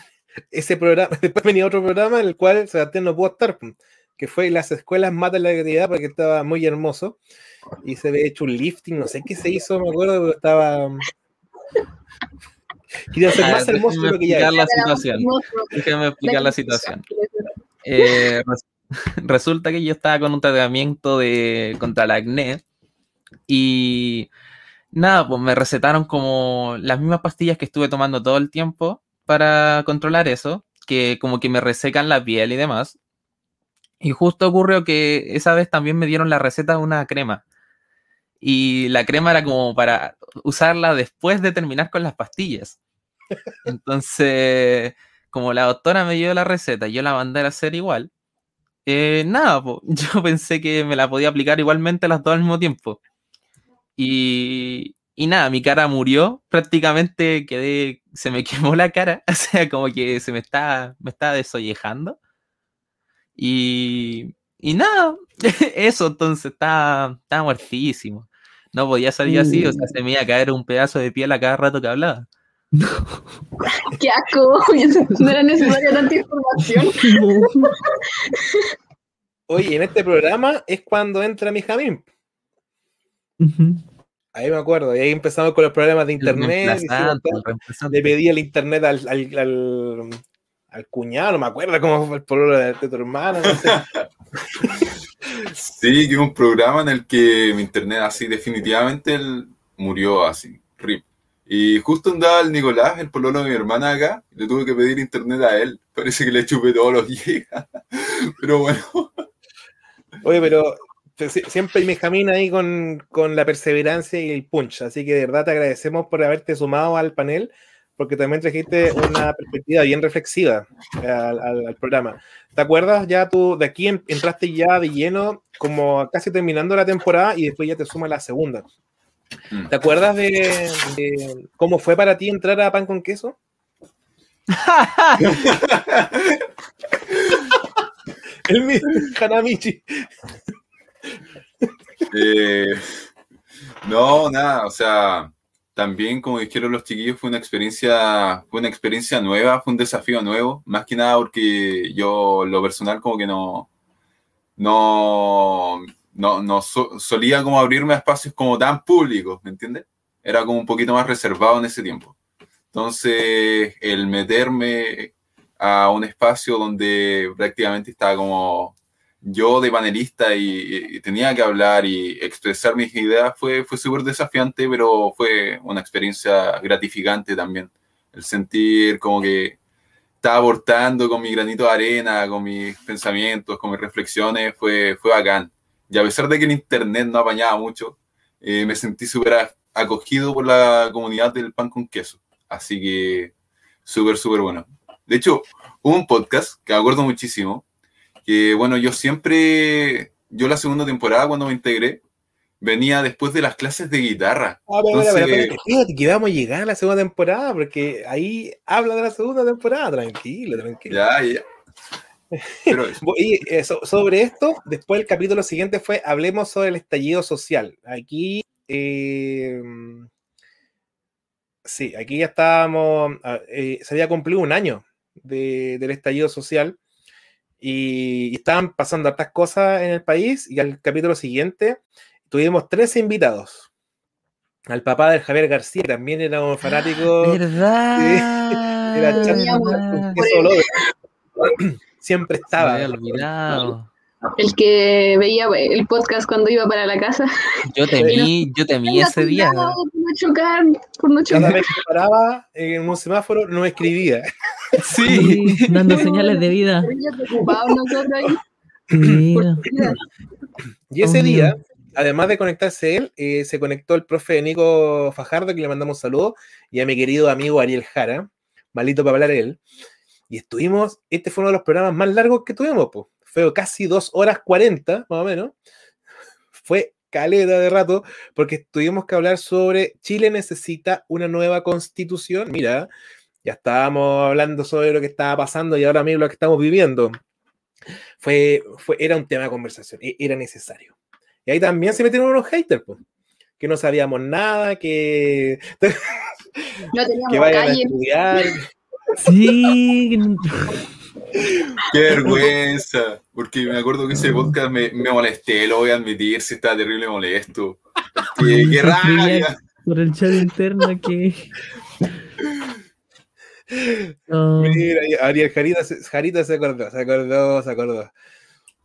ese programa, después venía otro programa en el cual Sebastián no pudo estar, que fue Las escuelas matan la creatividad porque estaba muy hermoso y se había hecho un lifting, no sé qué se hizo, me acuerdo, pero estaba... Quería ser más hermoso de déjenme lo que ya explicar es. la situación. Déjenme explicar la situación. Eh, res- resulta que yo estaba con un tratamiento de contra el acné y nada, pues me recetaron como las mismas pastillas que estuve tomando todo el tiempo para controlar eso, que como que me resecan la piel y demás. Y justo ocurrió que esa vez también me dieron la receta de una crema. Y la crema era como para usarla después de terminar con las pastillas. Entonces, como la doctora me dio la receta yo la mandé a hacer igual, eh, nada, po, yo pensé que me la podía aplicar igualmente las dos al mismo tiempo. Y, y nada, mi cara murió, prácticamente quedé, se me quemó la cara, o sea, como que se me está, me está desollejando. Y, y nada, eso entonces estaba, estaba muertísimo. No podía salir así, o sea, se me iba a caer un pedazo de piel a cada rato que hablaba. ¡Qué asco! No era necesaria tanta información. Oye, en este programa es cuando entra mi Jamín. Ahí me acuerdo, y ahí empezamos con los problemas de internet. Le pedí el internet al, al, al- al cuñado, no me acuerdo cómo fue el problema de, de tu hermano, no sé. Sí, que un programa en el que mi internet así definitivamente él murió así, rip. Y justo andaba el Nicolás, el pololo de mi hermana acá, y le tuve que pedir internet a él. Parece que le chupé todos los gigas. Pero bueno, Oye, pero siempre hay Benjamín ahí con, con la perseverancia y el punch. Así que de verdad te agradecemos por haberte sumado al panel, porque también trajiste una perspectiva bien reflexiva al, al- programa. ¿Te acuerdas ya tú de aquí en- entraste ya de lleno, como casi terminando la temporada y después ya te suma la segunda? Mm. ¿Te acuerdas de, de cómo fue para ti entrar a Pan con Queso? El mismo Hanamichi. Eh, no, nada, o sea, también como dijeron los chiquillos, fue una experiencia, fue una experiencia nueva, fue un desafío nuevo, más que nada porque yo lo personal como que no, no, no, no so- solía como abrirme a espacios como tan públicos, ¿me entiendes? Era como un poquito más reservado en ese tiempo. Entonces, el meterme a un espacio donde prácticamente estaba como yo de panelista y, y tenía que hablar y expresar mis ideas fue, fue súper desafiante, pero fue una experiencia gratificante también. El sentir como que estaba aportando con mi granito de arena, con mis pensamientos, con mis reflexiones, fue, fue bacán. Y a pesar de que en internet no apañaba mucho, eh, me sentí súper acogido por la comunidad del pan con queso. Así que súper, súper bueno. De hecho, hubo un podcast que me acuerdo muchísimo, que bueno, yo siempre, yo la segunda temporada cuando me integré, venía después de las clases de guitarra. Ah, pero, Entonces, pero, pero, que vamos a llegar a la segunda temporada, porque ahí habla de la segunda temporada, tranquilo, tranquilo. Ya, ya. Pero. Y eh, so- sobre esto, después el capítulo siguiente fue Hablemos sobre el estallido social. Aquí, eh, sí, aquí ya estábamos, ah, eh, se había cumplido un año de- del estallido social y, y estaban pasando hartas cosas en el país y al capítulo siguiente tuvimos tres invitados. Al papá del Javier García, que también era un fanático. ¿Verdad? Era chat- ¿Verdad? Siempre estaba. Me había olvidado. El que veía el podcast cuando iba para la casa. Yo temí, yo temí ese día. Por no chocar, por no Cada chocar. vez que paraba en un semáforo no escribía. Sí, dando señales de vida. Y ese día, además de conectarse él, eh, se conectó el profe Nico Fajardo, que le mandamos un saludo, y a mi querido amigo Ariel Jara, malito para hablar él. Y estuvimos, este fue uno de los programas más largos que tuvimos, pues. Fue casi dos horas cuarenta, más o menos. Fue caleta de rato, porque tuvimos que hablar sobre Chile necesita una nueva constitución. Mira, ya estábamos hablando sobre lo que estaba pasando y ahora mismo lo que estamos viviendo. Fue, fue, era un tema de conversación, e, era necesario. Y ahí también se metieron unos haters, pues, que no sabíamos nada, que, No teníamos que vayan a estudiar. Sí. Qué vergüenza. Porque me acuerdo que ese podcast me, me molesté, lo voy a admitir, si estaba terrible molesto. Qué, qué rabia. Por el chat interno que. Mira, y Ariel Jarita, Jarita se acordó, se acordó, se acordó.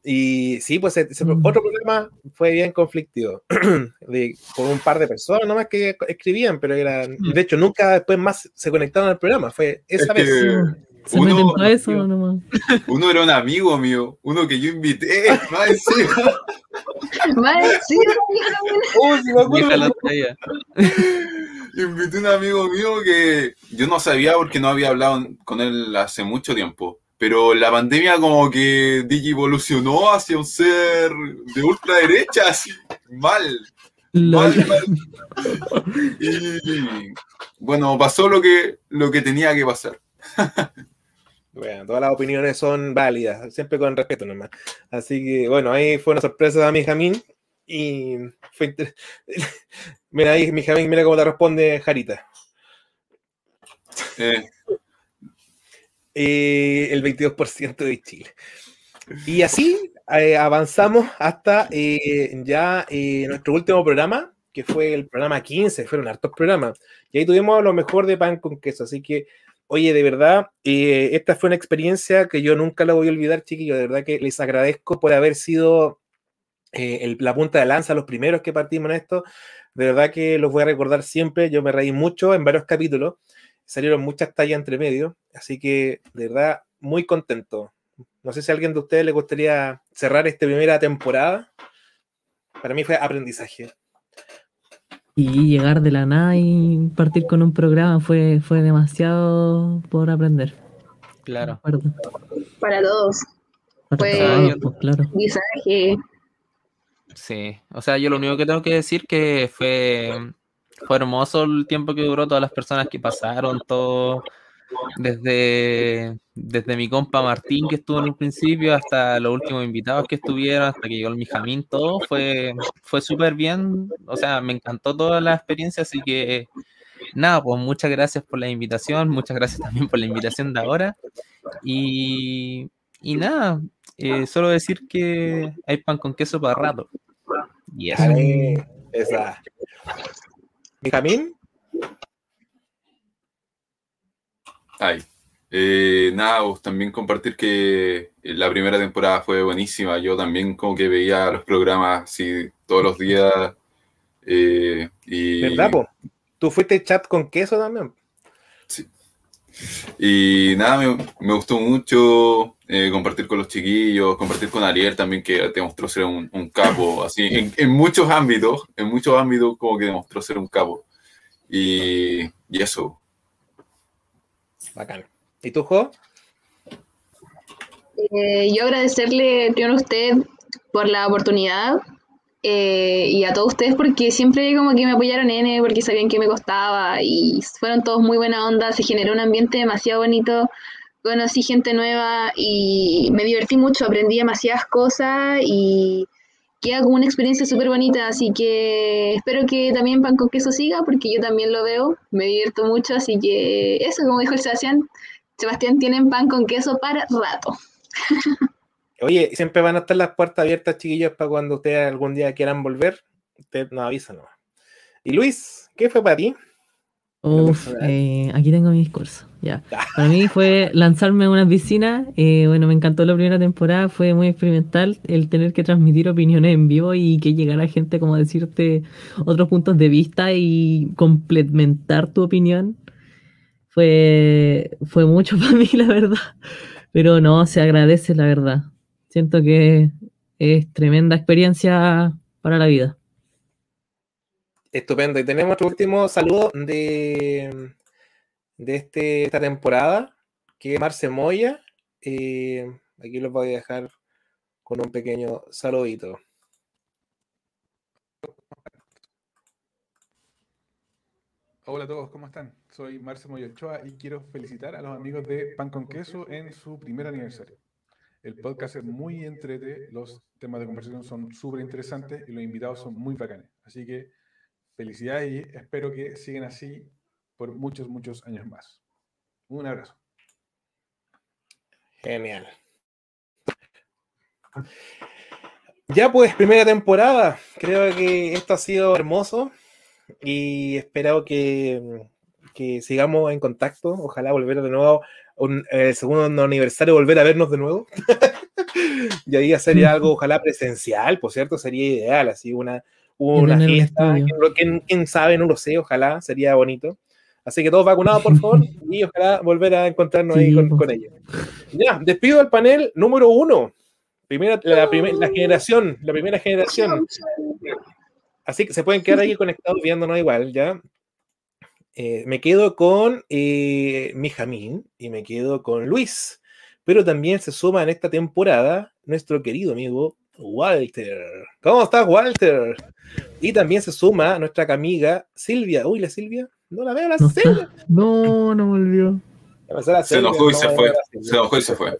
Y sí, pues ese- ese otro problema fue bien conflictivo. de, por un par de personas nomás que escribían, pero eran. De hecho, nunca después más se conectaron al programa. Fue esa Es vez. que Se uno- meten para eso nomás. Uno era un amigo mío, uno que yo invité, más encima. Más encima. Oh, me acuerdo. La traía. Invité a un amigo mío que yo no sabía porque no había hablado con él hace mucho tiempo. Pero la pandemia como que digivolucionó hacia un ser de ultraderecha, así, mal. Mal, mal. Y bueno, pasó lo que, lo que tenía que pasar. Bueno, todas las opiniones son válidas, siempre con respeto nomás. Así que, bueno, ahí fue una sorpresa a mi Jamín. Y fue inter- Mira ahí, mi Jamín, mira cómo te responde Jarita. Eh, Eh, el 22% de Chile. Y así eh, avanzamos hasta eh, ya eh, nuestro último programa, que fue el programa 15, fueron hartos programas. Y ahí tuvimos lo mejor de pan con queso. Así que, oye, de verdad, eh, esta fue una experiencia que yo nunca la voy a olvidar, chiquillos. De verdad que les agradezco por haber sido la punta de lanza, los primeros que partimos en esto. De verdad que los voy a recordar siempre. Yo me reí mucho en varios capítulos. Salieron muchas tallas entre medio. Así que, de verdad, muy contento. No sé si a alguien de ustedes le gustaría cerrar esta primera temporada. Para mí fue aprendizaje. Y llegar de la nada y partir con un programa fue, fue demasiado por aprender. Claro. Acuerdo. Para todos. Para Fue todos, pues, claro. visaje. Sí, o sea, yo lo único que tengo que decir que fue, fue hermoso el tiempo que duró, todas las personas que pasaron, todo, desde, desde mi compa Martín que estuvo en un principio hasta los últimos invitados que estuvieron, hasta que llegó el Mijamín, todo fue, fue súper bien, o sea, me encantó toda la experiencia, así que nada, pues muchas gracias por la invitación, muchas gracias también por la invitación de ahora, y, y nada, eh, solo decir que hay pan con queso para rato. Y eso. Dale, esa. Benjamín, Ay. Eh, nada, vos también compartir que la primera temporada fue buenísima. Yo también como que veía los programas así todos los días. eh, y, ¿verdad, po? Tú fuiste chat con queso también. Y nada, me, me gustó mucho eh, compartir con los chiquillos, compartir con Ariel también, que demostró ser un, un capo, así, en, en muchos ámbitos, en muchos ámbitos como que demostró ser un capo. Y, y eso. Bacán. ¿Y tú, Jo? Eh, yo agradecerle primero a usted por la oportunidad eh, y a todos ustedes porque siempre como que me apoyaron N porque sabían que me costaba y fueron todos muy buena onda, se generó un ambiente demasiado bonito, conocí gente nueva y me divertí mucho, aprendí demasiadas cosas y queda como una experiencia súper bonita, así que espero que también Pan con Queso siga porque yo también lo veo, me divierto mucho, así que eso, como dijo el Sebastián, Sebastián tienen pan con queso para rato. Oye, siempre van a estar las puertas abiertas, chiquillos, para cuando ustedes algún día quieran volver. Ustedes nos avisan nomás. Y Luis, ¿qué fue para ti? Uf, eh, aquí tengo mi discurso. Ya. Para mí fue lanzarme a una piscina. eh, bueno, me encantó la primera temporada, fue muy experimental el tener que transmitir opiniones en vivo y que llegara gente como a decirte otros puntos de vista y complementar tu opinión. Fue, fue mucho para mí, la verdad. Pero no, se agradece, la verdad. Siento que es tremenda experiencia para la vida. Estupendo. Y tenemos nuestro último saludo de, de este- esta temporada, que Marce Moya. Eh, aquí los voy a dejar con un pequeño saludito. Hola a todos, ¿cómo están? Soy Marce Moyochoa y quiero felicitar a los amigos de Pan con Queso en su primer aniversario. El podcast es muy entrete, los temas de conversación son súper interesantes y los invitados son muy bacanes. Así que felicidades y espero que sigan así por muchos, muchos años más. Un abrazo. Genial. Ya pues, primera temporada. Creo que esto ha sido hermoso y espero que, que sigamos en contacto. Ojalá volver de nuevo, un, el segundo aniversario, volver a vernos de nuevo. y ahí sería algo, ojalá presencial, por cierto, sería ideal, así una, una fiesta. ¿Quién, quién sabe? No lo sé, ojalá, sería bonito. Así que todos vacunados, por favor, y ojalá volver a encontrarnos ahí con, con, ellos. Ya, despido al panel número uno. Primera, la, primer, la generación, la primera generación. Así que se pueden quedar ahí conectados viéndonos igual, ¿ya? Eh, me quedo con eh, Mijamín y me quedo con Luis. Pero también se suma en esta temporada nuestro querido amigo Walter. ¿Cómo estás, Walter? Y también se suma nuestra amiga Silvia. Uy, la Silvia. No la veo la no Silvia. Está. No, no volvió. Se enojó y se fue. Se enojó y se fue.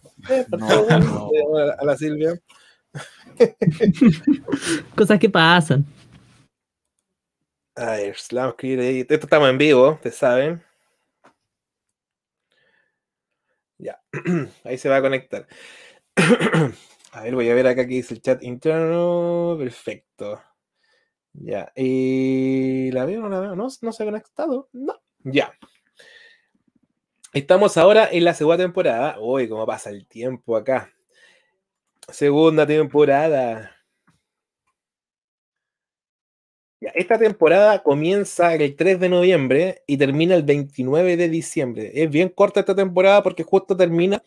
No, no. A la Silvia. Cosas que pasan. A ver, Slam. Esto estamos en vivo, ustedes saben. Ya, ahí se va a conectar. A ver, voy a ver acá que dice el chat interno. Perfecto. Ya. Y la veo, no la veo. No, no se ha conectado. No. Ya. Estamos ahora en la segunda temporada. Uy, cómo pasa el tiempo acá. Segunda temporada. Ya, esta temporada comienza el 3 de noviembre y termina el 29 de diciembre. Es bien corta esta temporada porque justo termina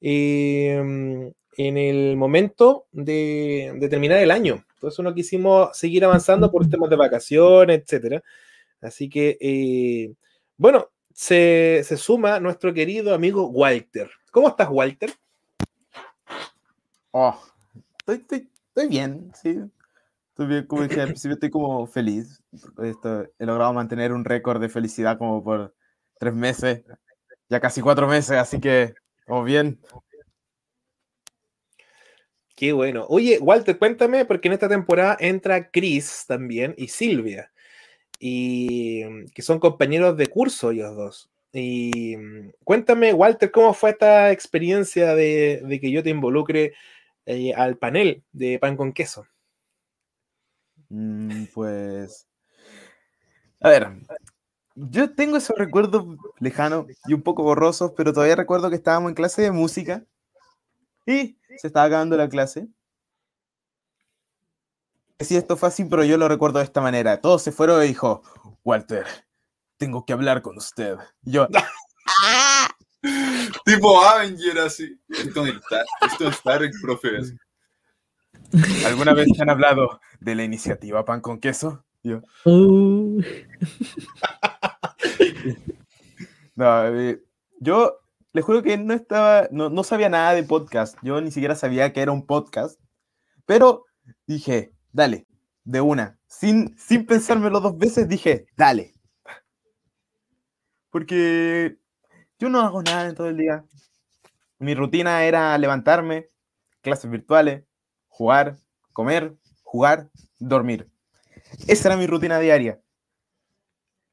eh, en el momento de, terminar el año. Entonces no quisimos seguir avanzando por temas de vacaciones, etc. Así que, eh, bueno, se, se, suma nuestro querido amigo Walter. ¿Cómo estás, Walter? Oh, estoy, estoy, estoy bien, sí. Estoy bien, como dije al principio, estoy como feliz. Esto, he logrado mantener un récord de felicidad como por tres meses, ya casi cuatro meses, así que, como bien. Qué bueno. Oye, Walter, cuéntame, porque en esta temporada entra Chris también y Silvia, y que son compañeros de curso ellos dos. Y cuéntame, Walter, ¿cómo fue esta experiencia de, de que yo te involucre eh, al panel de pan con queso? Mm, pues. A ver, yo tengo esos recuerdos lejanos y un poco borrosos, pero todavía recuerdo que estábamos en clase de música y se estaba acabando la clase. Sí, esto fue así, pero yo lo recuerdo de esta manera. Todos se fueron y dijo, Walter, tengo que hablar con usted. Y yo, tipo Avenger así. Esto está, esto está el profe. ¿Alguna vez te han hablado de la iniciativa Pan con Queso? Yo. Uh. no, eh, yo les juro que no estaba, no, no, sabía nada de podcast. Yo ni siquiera sabía que era un podcast. Pero dije, dale, de una. Sin, sin pensármelo dos veces, dije, dale. Porque yo no hago nada en todo el día. Mi rutina era levantarme, clases virtuales, jugar, comer, jugar, dormir. Esa era mi rutina diaria.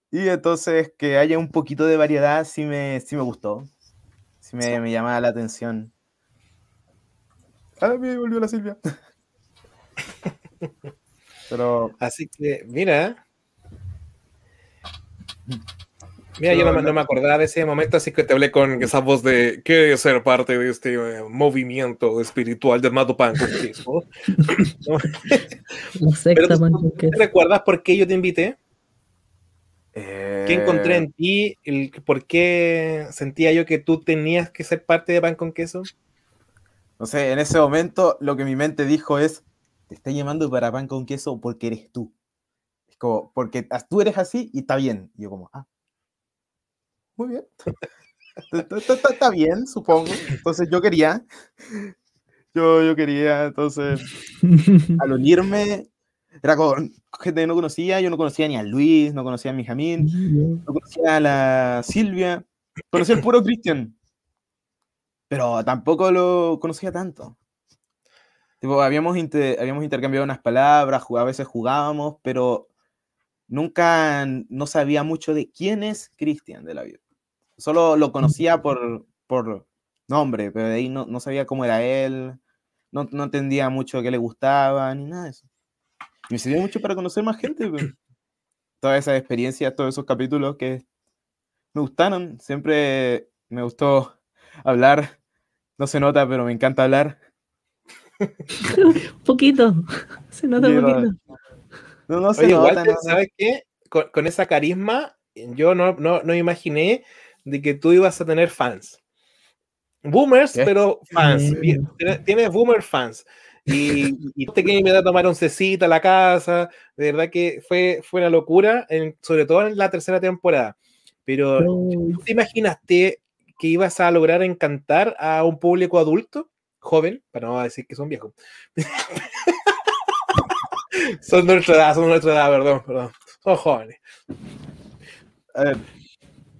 Y entonces que haya un poquito de variedad sí me, sí me gustó. Sí me, me llamaba la atención. Ah, me volvió la Silvia. Pero. Así que, mira. Mira, yo no, no, me acordaba de ese momento, así que te hablé con esa voz de ¿qué ser parte de este eh, movimiento espiritual llamado Pan con queso? La secta Pan con queso. ¿Recuerdas por qué yo te invité? Eh... ¿Qué encontré en ti? El, ¿Por qué sentía yo que tú tenías que ser parte de Pan con queso? No sé, en ese momento lo que mi mente dijo es, te estoy llamando para Pan con queso porque eres tú. Es como, porque tú eres así y está bien. Y yo como, ah, muy bien. Está bien, supongo. Entonces yo quería. Yo, yo quería, entonces, al unirme, era con gente que no conocía, yo no conocía ni a Luis, no conocía a Mijamín, no conocía a la Silvia, conocía el puro Cristian, pero tampoco lo conocía tanto. Tipo, habíamos, habíamos intercambiado unas palabras, a veces jugábamos, pero nunca no sabía mucho de quién es Cristian de la vida. Solo lo conocía por, por nombre, pero de ahí no, no sabía cómo era él, no, no entendía mucho qué le gustaba, ni nada de eso. Me sirvió mucho para conocer más gente. Pues. Todas esas experiencias, todos esos capítulos que me gustaron. Siempre me gustó hablar. No se nota, pero me encanta hablar. poquito. Se nota un poquito. No, no se Oye, nota. ¿sabes qué? Con, con, esa carisma, yo no, no, no imaginé de que tú ibas a tener fans. Boomers, pero fans. Tienes boomer fans. Y, y te que a tomar oncecita a la casa. De verdad que fue, fue una locura, sobre todo en la tercera temporada. Pero, ¿tú te imaginaste que ibas a lograr encantar a un público adulto, joven, para no decir que son viejos? son de nuestra edad, son de nuestra edad, perdón, perdón. Son jóvenes. A ver,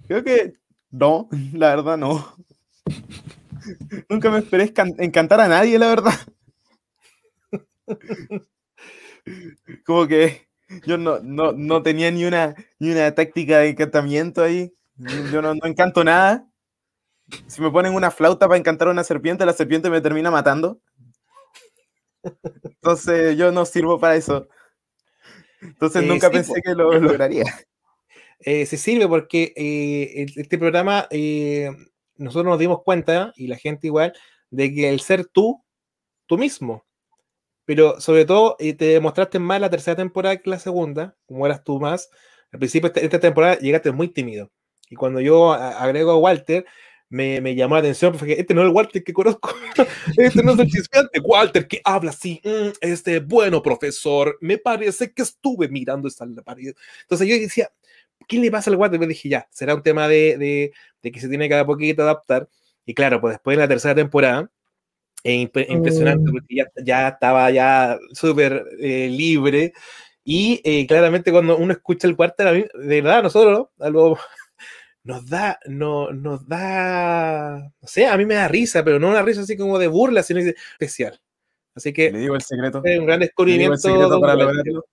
creo que no, la verdad no. Nunca me esperé encantar a nadie, la verdad. Como que yo no, no, no, tenía ni una, ni una táctica de encantamiento ahí. Yo no, no encanto nada. Si me ponen una flauta para encantar a una serpiente, la serpiente me termina matando. Entonces yo no sirvo para eso. Entonces eh, nunca pensé que lo lograría. Eh, se sirve porque eh, este programa nosotros nos dimos cuenta, y la gente igual, de que el ser tú, tú mismo, pero sobre todo eh, te demostraste más la tercera temporada que la segunda, como eras tú más. Al principio de esta temporada llegaste muy tímido. Y cuando yo agrego a Walter, me, me, llamó la atención porque este no es el Walter que conozco, este no es el chispeante, Walter que habla así, mm, este bueno profesor, me parece que estuve mirando esta pared. Entonces yo decía, ¿qué le pasa al Walter? Y me dije, ya, será un tema de, de, de que se tiene que cada poquito adaptar. Y claro, pues después de la tercera temporada, impresionante, mm. porque ya, ya, estaba ya súper eh, libre. Y eh, claramente cuando uno escucha el cuartel, de verdad, nosotros algo nos da, no, nos da, no sé, a mí me da risa, pero no una risa así como de burla, sino especial. Así que le digo el secreto. Es un gran descubrimiento. para lograrlo.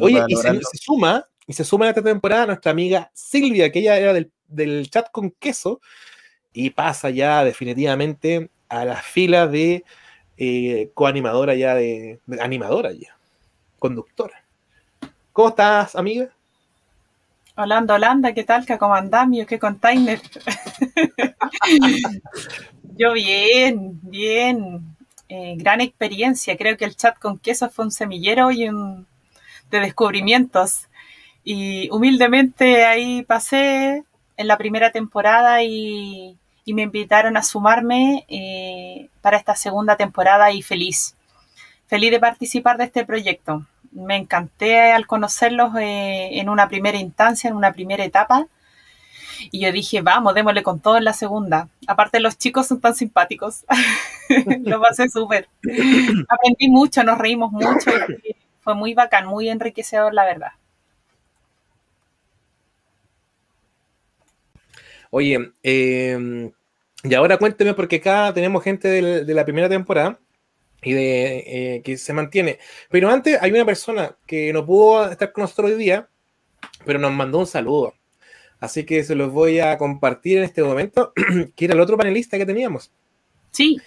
Oye, y se, suma, y se suma en esta temporada nuestra amiga Silvia, que ella era del, del chat con queso, y pasa ya definitivamente a la fila de eh, coanimadora ya, de, animadora ya, conductora. ¿Cómo estás, amiga? Holanda, Holanda, ¿qué tal? ¿Qué comandás, ¿Qué container? Yo bien, bien. Eh, gran experiencia. Creo que el chat con queso fue un semillero y un de descubrimientos. Y humildemente ahí pasé en la primera temporada y, me invitaron a sumarme eh, para esta segunda temporada y feliz. Feliz de participar de este proyecto. Me encanté al conocerlos eh, en una primera instancia, en una primera etapa. Y yo dije, vamos, démosle con todo en la segunda. Aparte, los chicos son tan simpáticos. Lo pasé súper. Aprendí mucho, nos reímos mucho. Y fue muy bacán, muy enriquecedor, la verdad. Oye, em, y ahora cuénteme, porque acá tenemos gente de la primera temporada y de eh, que se mantiene. Pero antes hay una persona que no pudo estar con nosotros hoy día, pero nos mandó un saludo. Así que se los voy a compartir en este momento, que era el otro panelista que teníamos. Sí.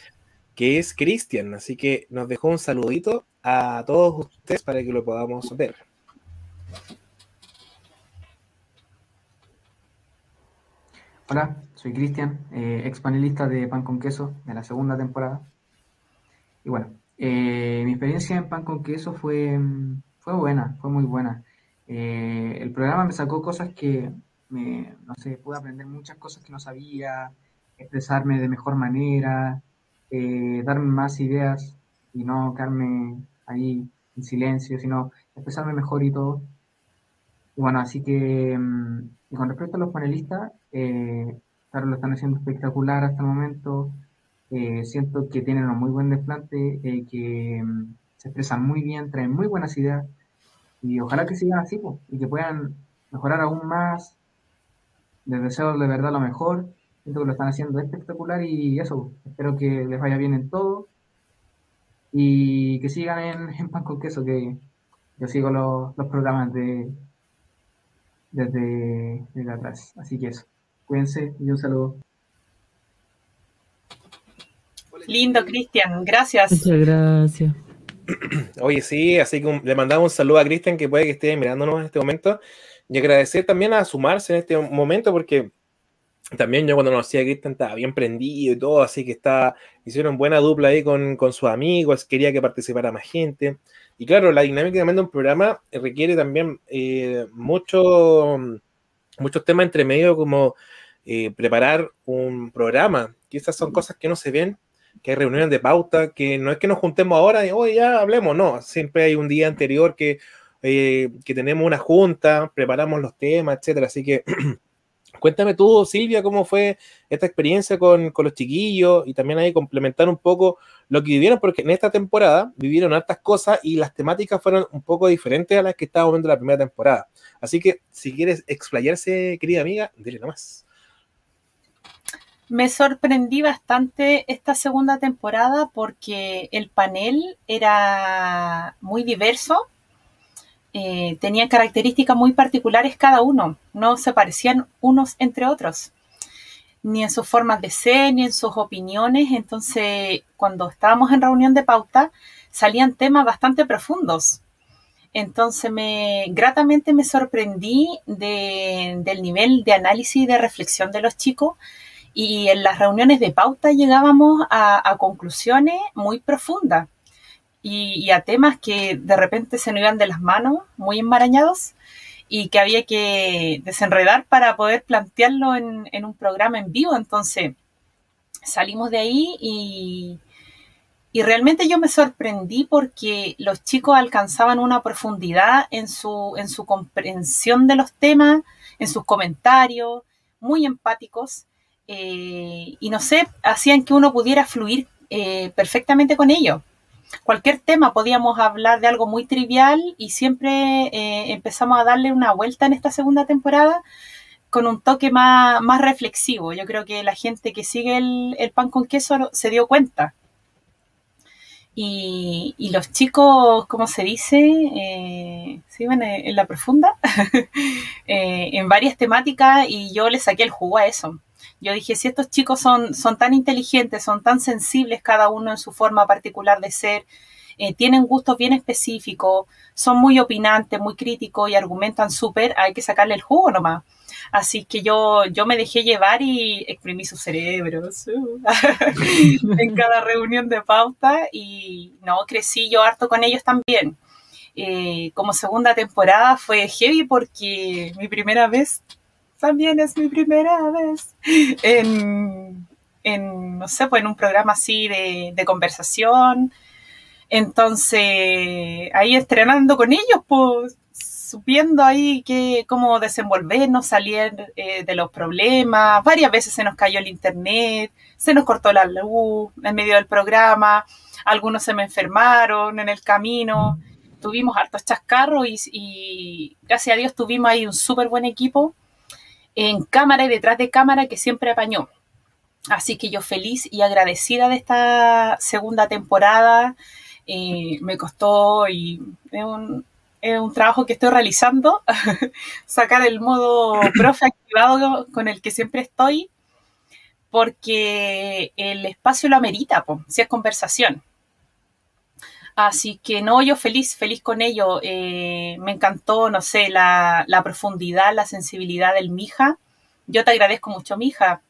Que es Cristian. Así que nos dejó un saludito a todos ustedes para que lo podamos ver. Hola, soy Cristian, eh, ex panelista de Pan con Queso de la segunda temporada. Y bueno, eh, mi experiencia en Pan con Queso fue, fue buena, fue muy buena. Eh, el programa me sacó cosas que, me, no sé, pude aprender muchas cosas que no sabía, expresarme de mejor manera, darme más ideas y no quedarme ahí en silencio, sino expresarme mejor y todo. Y bueno, así que mm, con respecto a los panelistas, eh, Claro, lo están haciendo espectacular hasta el momento. Eh, siento que tienen un muy buen desplante, eh, que mm, se expresan muy bien, traen muy buenas ideas y ojalá que sigan así y que puedan mejorar aún más. Les deseo de verdad lo mejor. Siento que lo están haciendo espectacular y eso, espero que les vaya bien en todo y que sigan en, Pan con Queso, que yo sigo los, programas de desde atrás. Así que eso, cuídense y un saludo. Lindo, Cristian, gracias. Muchas gracias. Oye, sí, así que un- le mandamos un saludo a Cristian que puede que esté mirándonos en este momento y agradecer también a sumarse en este momento porque también yo cuando conocí a Cristian estaba bien prendido y todo, así que está, hicieron buena dupla ahí con, con sus amigos, quería que participara más gente. Y claro, la dinámica también de un programa requiere también eh, mucho, muchos temas entre medio como eh, preparar un programa, que esas son cosas que no se ven, que hay reuniones de pauta, que no es que nos juntemos ahora y hoy ya hablemos, no, siempre hay un día anterior que, eh, que tenemos una junta, preparamos los temas, etcétera, así que Cuéntame tú, Silvia, cómo fue esta experiencia con, con los chiquillos y también ahí complementar un poco lo que vivieron, porque en esta temporada vivieron hartas cosas y las temáticas fueron un poco diferentes a las que estábamos viendo la primera temporada. Así que si quieres explayarse, querida amiga, dile nomás. Me sorprendí bastante esta segunda temporada porque el panel era muy diverso, eh, tenían características muy particulares cada uno, no se parecían unos entre otros, ni en sus formas de ser, ni en sus opiniones. Entonces, cuando estábamos en reunión de pauta, salían temas bastante profundos. Entonces, me, gratamente me sorprendí de- del nivel de análisis y de reflexión de los chicos y en las reuniones de pauta llegábamos a, conclusiones muy profundas y a temas que de repente se nos iban de las manos, muy enmarañados, y que había que desenredar para poder plantearlo en, en un programa en vivo. Entonces salimos de ahí y, y realmente yo me sorprendí porque los chicos alcanzaban una profundidad en su, en su comprensión de los temas, en sus comentarios, muy empáticos, eh, y no sé, hacían que uno pudiera fluir eh, perfectamente con ellos. Cualquier tema podíamos hablar de algo muy trivial y siempre eh, empezamos a darle una vuelta en esta segunda temporada con un toque más, más reflexivo. Yo creo que la gente que sigue el, el pan con queso se dio cuenta. Y, y los chicos, ¿cómo se dice? Eh, se en la profunda, eh, en varias temáticas y yo le saqué el jugo a eso. Yo dije, si estos chicos son, son tan inteligentes, son tan sensibles cada uno en su forma particular de ser, eh, tienen gustos bien específicos, son muy opinantes, muy críticos y argumentan súper, hay que sacarle el jugo nomás. Así que yo, yo me dejé llevar y exprimí sus cerebros en cada reunión de pauta y no, crecí yo harto con ellos también. Eh, como segunda temporada fue heavy porque mi primera vez también es mi primera vez en, en no sé, pues en un programa así de, de conversación. Entonces, ahí estrenando con ellos, pues supiendo ahí que cómo desenvolvernos, salir eh, de los problemas. Varias veces se nos cayó el internet, se nos cortó la luz en medio del programa, algunos se me enfermaron en el camino, tuvimos hartos chascarros y, y gracias a Dios tuvimos ahí un súper buen equipo en cámara y detrás de cámara que siempre apañó. Así que yo feliz y agradecida de esta segunda temporada. Eh, me costó y es un, es un trabajo que estoy realizando, sacar el modo profe activado con el que siempre estoy, porque el espacio lo amerita, po, si es conversación. Así que no, yo feliz, feliz con ello. Eh, me encantó, no sé, la, la, profundidad, la sensibilidad del Mija. Yo te agradezco mucho, Mija.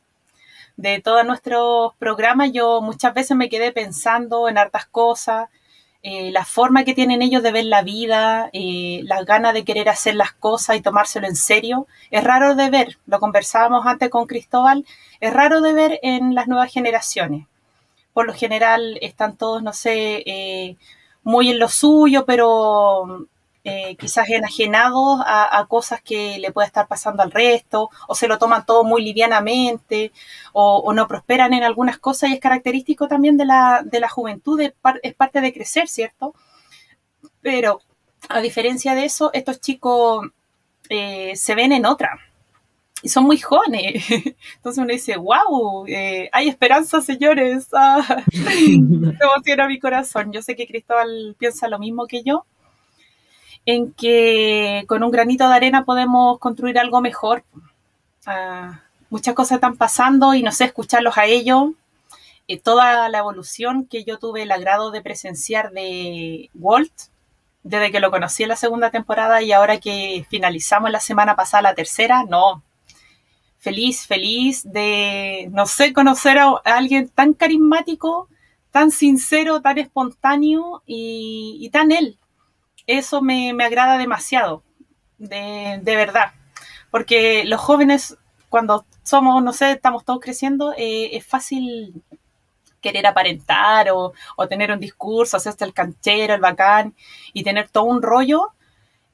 De todos nuestros programas, yo muchas veces me quedé pensando en hartas cosas, eh, la forma que tienen ellos de ver la vida, eh, las ganas de querer hacer las cosas y tomárselo en serio. Es raro de ver, lo conversábamos antes con Cristóbal, es raro de ver en las nuevas generaciones por lo general están todos, no sé, eh, muy en lo suyo, pero eh, quizás enajenados a, a, cosas que le puede estar pasando al resto, o se lo toman todo muy livianamente, o, no prosperan en algunas cosas, y es característico también de la, de la juventud, es, par, es parte de crecer, ¿cierto? Pero a diferencia de eso, estos chicos eh, se ven en otra. Y son muy jóvenes. Entonces uno dice, wow, eh, hay esperanza, señores. Ah, me emociona mi corazón. Yo sé que Cristóbal piensa lo mismo que yo, en que con un granito de arena podemos construir algo mejor. Ah, muchas cosas están pasando y no sé, escucharlos a ellos. Eh, toda la evolución que yo tuve el agrado de presenciar de Walt, desde que lo conocí en la segunda temporada y ahora que finalizamos la semana pasada la tercera, no. Feliz, feliz de, no sé, conocer a alguien tan carismático, tan sincero, tan espontáneo y, tan él. Eso me, me agrada demasiado, de, de, verdad. Porque los jóvenes, cuando somos, no sé, estamos todos creciendo, eh, es fácil querer aparentar o, o, tener un discurso, hacerse el canchero, el bacán y tener todo un rollo,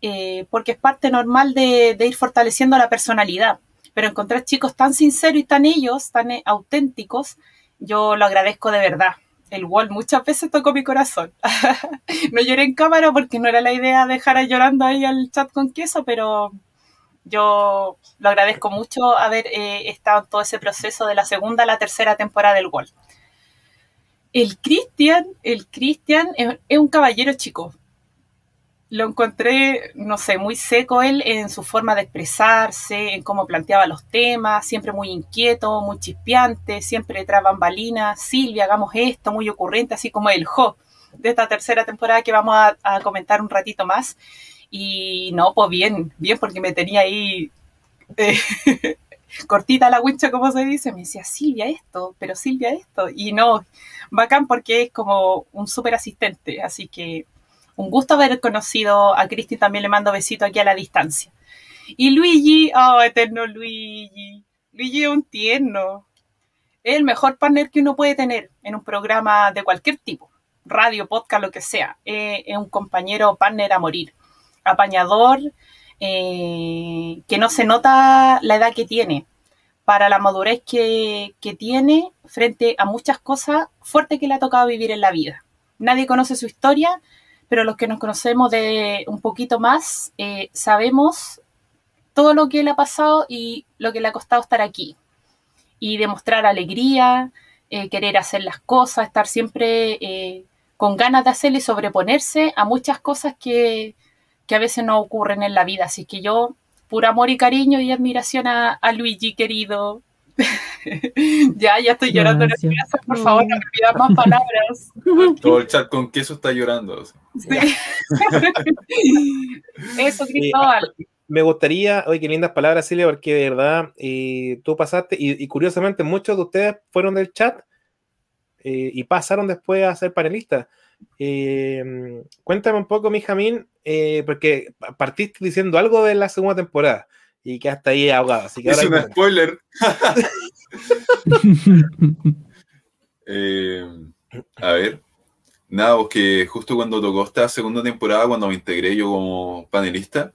eh, porque es parte normal de, ir fortaleciendo la personalidad. Pero encontrar chicos tan sinceros y tan ellos, tan eh, auténticos, yo lo agradezco de verdad. El Wall muchas veces tocó mi corazón. no lloré en cámara porque no era la idea dejar llorando ahí al chat con queso, pero yo lo agradezco mucho haber eh, estado en todo ese proceso de la segunda a la tercera temporada del Wall el Cristian, el Cristian es, es, un caballero chico. Lo encontré, no sé, muy seco él en su forma de expresarse, en cómo planteaba los temas, siempre muy inquieto, muy chispeante, siempre tras bambalinas. Silvia, hagamos esto, muy ocurrente, así como el Jo de esta tercera temporada que vamos a, comentar un ratito más. Y no, pues bien, bien, porque me tenía ahí eh, cortita la wincha, como se dice, me decía, Silvia esto, pero Silvia esto, y no, bacán porque es como un súper asistente, así que un gusto haber conocido a Cristi, también le mando besito aquí a la distancia. Y Luigi, oh, eterno Luigi, Luigi es un tierno, es el mejor partner que uno puede tener en un programa de cualquier tipo, radio, podcast, lo que sea, eh, es un compañero partner a morir, apañador, eh, que no se nota la edad que tiene, para la madurez que, que, tiene frente a muchas cosas fuertes que le ha tocado vivir en la vida. Nadie conoce su historia, pero los que nos conocemos de un poquito más eh, sabemos todo lo que le ha pasado y lo que le ha costado estar aquí. Y demostrar alegría, eh, querer hacer las cosas, estar siempre eh, con ganas de hacerle y sobreponerse a muchas cosas que, que a veces no ocurren en la vida. Así que yo, puro amor y cariño y admiración a Luigi, querido. ya, ya estoy llorando en el casa, por favor, no me pidas más palabras. Todo el chat con queso está llorando. Sí. Eso, Cristóbal. Me gustaría, oye, qué lindas palabras, Silvia, porque de verdad eh, tú pasaste, y, y, curiosamente muchos de ustedes fueron del chat eh, y pasaron después a ser panelistas. Eh, cuéntame un poco, mi Jamín, eh, porque partiste diciendo algo de la segunda temporada y que hasta ahí ahogado. Así que es un spoiler. eh, a ver, nada, porque justo cuando tocó esta segunda temporada, cuando me integré yo como panelista,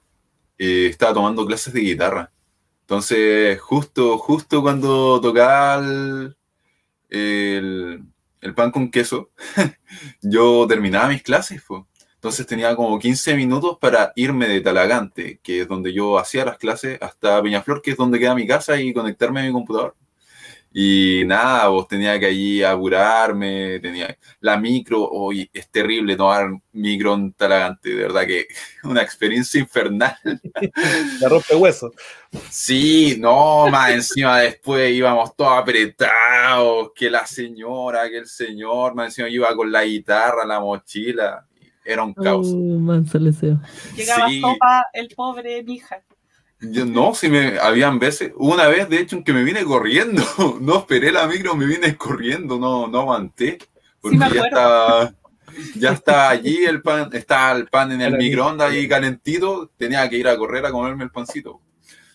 eh, estaba tomando clases de guitarra. Entonces, justo, justo cuando tocaba el, el el pan con queso, yo terminaba mis clases. Pues. Entonces tenía como 15 minutos para irme de Talagante, que es donde yo hacía las clases, hasta Peñaflor, que es donde queda mi casa, y conectarme a mi computador. Y nada, vos tenía que allí apurarme, tenía la micro, hoy es terrible tomar micro en Talagante, de verdad que una experiencia infernal. La rompe hueso. Sí, no, más encima después íbamos todos apretados, que la señora, que el señor, más encima iba con la guitarra, la mochila, era un caos. Oh, Llegaba sí. sopa el pobre mi hija. Yo, no, si me habían veces, una vez de hecho en que me vine corriendo, no esperé la micro, me vine corriendo, no, no aguanté, porque sí ya está, ya está allí el pan, está el pan en el microondas ahí calentito, tenía que ir a correr a comerme el pancito.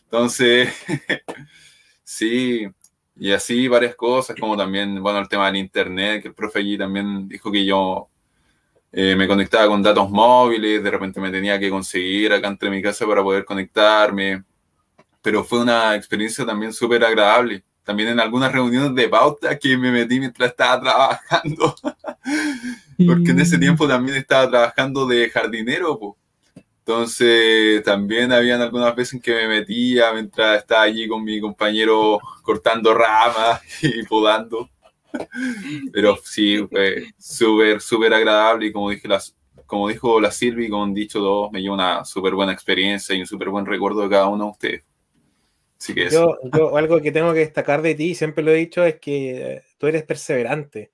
Entonces, sí, y así varias cosas, como también, bueno, el tema del internet, que el profe allí también dijo que yo eh, me conectaba con datos móviles, de repente me tenía que conseguir acá entre mi casa para poder conectarme, pero fue una experiencia también súper agradable. También en algunas reuniones de pauta que me metí mientras estaba trabajando, porque en ese tiempo también estaba trabajando de jardinero, pues. Entonces, también habían algunas veces en que me metía mientras estaba allí con mi compañero cortando ramas y podando. Pero sí, fue súper, súper agradable y como, dije las, como dijo la Silvi, han dicho todos, me dio una súper buena experiencia y un súper buen recuerdo de cada uno de ustedes. Así que yo, algo que tengo que destacar de ti, siempre lo he dicho, es que tú eres perseverante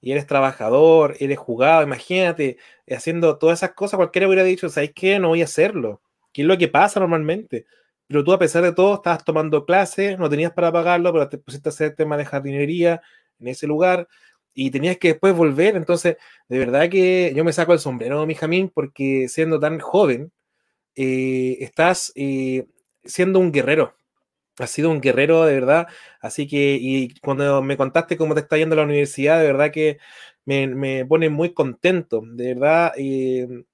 y eres trabajador, eres jugado, imagínate, haciendo todas esas cosas, cualquiera hubiera dicho, ¿sabes qué? No voy a hacerlo. ¿Qué es lo que pasa normalmente? Pero tú, a pesar de todo, estabas tomando clases, no tenías para pagarlo, pero te pusiste a hacer tema de jardinería en ese lugar y tenías que después volver. Entonces, de verdad que yo me saco el sombrero, mi Jamín, porque siendo tan joven, eh, estás eh, siendo un guerrero has sido un guerrero de verdad. Así que, y cuando me contaste cómo te está yendo la universidad, de verdad que me, pone muy contento. De verdad, eh,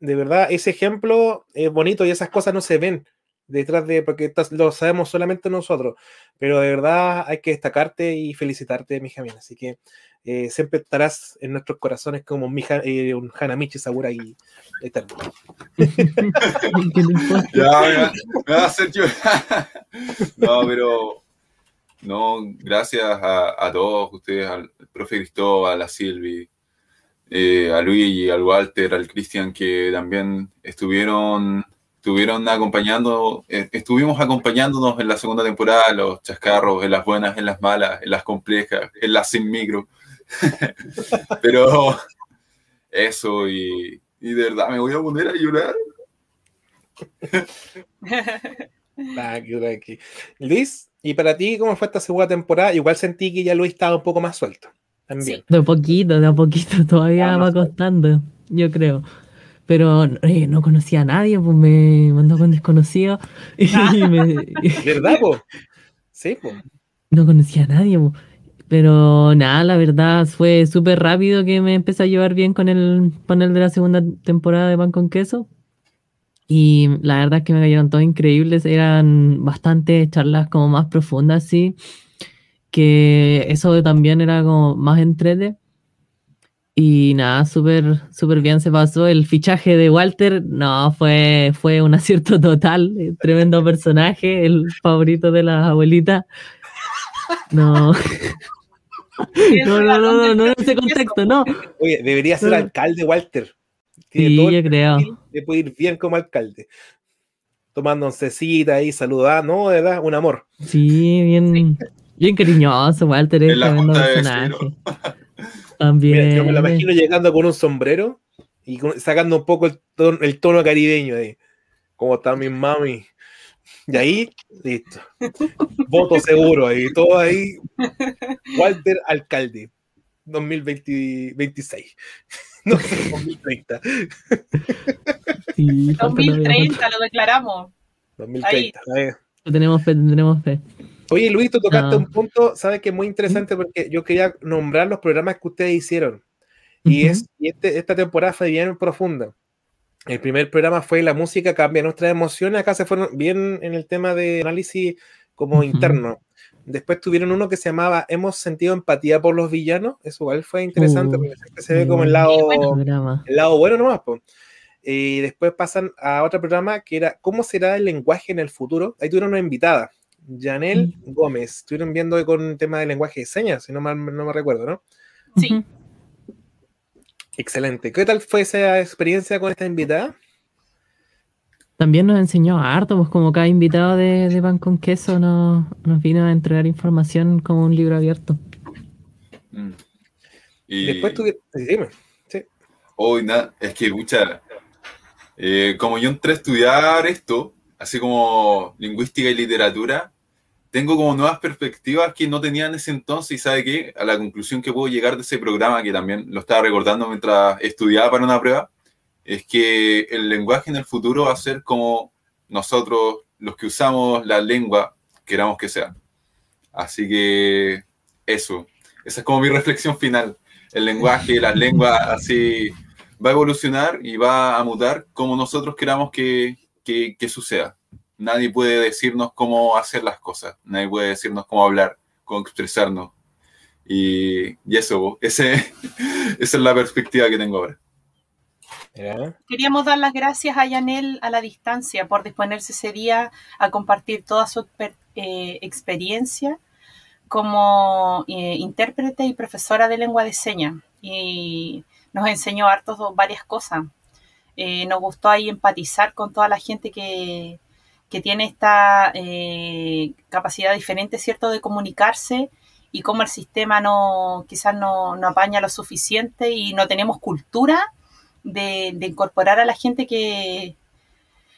de verdad, ese ejemplo es bonito y esas cosas no se ven detrás de, porque lo sabemos solamente nosotros, pero de verdad hay que destacarte y felicitarte, mi Jamín. Así que eh, siempre estarás en nuestros corazones como mi, eh, un Hanamichi y eterno. ya, me va, a hacer no, pero no, gracias a, todos ustedes, al profe Cristóbal, a Silvi, eh, a Luigi, al Walter, al Cristian, que también estuvieron estuvieron acompañando, eh, estuvimos acompañándonos en la segunda temporada, los chascarros, en las buenas, en las malas, en las complejas, en las sin micro. Pero eso, y, de verdad me voy a poner a llorar. Luis, ¿y para ti cómo fue esta segunda temporada? Igual sentí que ya Luis estaba un poco más suelto. También. De poquito, de a poquito, todavía va costando, yo creo pero eh, no conocía a nadie, pues me mandó con desconocido. ¿Verdad, po? Sí, po. No conocía a nadie, Pero nada, la verdad fue súper rápido que me empecé a llevar bien con el panel de la segunda temporada de Pan con Queso. Y la verdad es que me cayeron todos increíbles. Eran bastantes charlas como más profundas, sí. Que eso también era como más entrete. Y nada, súper súper bien se pasó. El fichaje de Walter, no, fue, fue un acierto total. Eh, tremendo personaje, el favorito de la abuelita. No. No, no, no, no, no, en ese contexto, no. Oye, debería ser alcalde Walter. sí, yo creo. Le puede ir bien como alcalde. Tomando oncecita ahí, saludando, no, de verdad, un amor. Sí, bien, bien cariñoso, Walter es tremendo personaje. También. yo me lo imagino llegando con un sombrero y sacando un poco el tono, el tono caribeño ahí. Como está mi mami. Y ahí, listo. Voto seguro ahí. Todo ahí. Walter Alcalde. 2026. No sé, 2030. 2030 lo declaramos. 2030. Tenemos fe, tenemos fe. Oye, Luis, tú tocaste un punto, sabes que es muy interesante porque yo quería nombrar los programas que ustedes hicieron. Y, es, este, esta temporada fue bien profunda. El primer programa fue La música cambia nuestras emociones. Acá se fueron bien en el tema de análisis como interno. Después tuvieron uno que se llamaba Hemos sentido empatía por los villanos. Eso igual fue interesante uh, porque se ve como el lado, el lado bueno nomás. Y después pasan a otro programa que era ¿Cómo será el lenguaje en el futuro? Ahí tuvieron una invitada Janel Gómez. Estuvieron viendo con el tema de lenguaje de señas, si no, mal, no me recuerdo, ¿no? Sí. Excelente. ¿Qué tal fue esa experiencia con esta invitada? También nos enseñó harto, pues como cada invitado de, de Pan con Queso nos, vino a entregar información como un libro abierto. Mm. Y después tú, dime, sí. Hoy nada, es que mucha, eh, como yo entré a estudiar esto, así como lingüística y literatura, tengo como nuevas perspectivas que no tenía en ese entonces y sabe qué, a la conclusión que puedo llegar de ese programa, que también lo estaba recordando mientras estudiaba para una prueba, es que el lenguaje en el futuro va a ser como nosotros, los que usamos la lengua, queramos que sea. Así que eso, esa es como mi reflexión final. El lenguaje, las lenguas así va a evolucionar y va a mutar como nosotros queramos que, que, que suceda. Nadie puede decirnos cómo hacer las cosas, nadie puede decirnos cómo hablar, cómo expresarnos. Y, y eso, ese, esa es la perspectiva que tengo ahora. Queríamos dar las gracias a Yanel a la distancia por disponerse ese día a compartir toda su eh, experiencia como eh, intérprete y profesora de lengua de señas. Y nos enseñó hartos varias cosas. Eh, nos gustó ahí empatizar con toda la gente que, que tiene esta capacidad diferente, ¿cierto?, de comunicarse y cómo el sistema no quizás no, no apaña lo suficiente y no tenemos cultura de, incorporar a la gente que,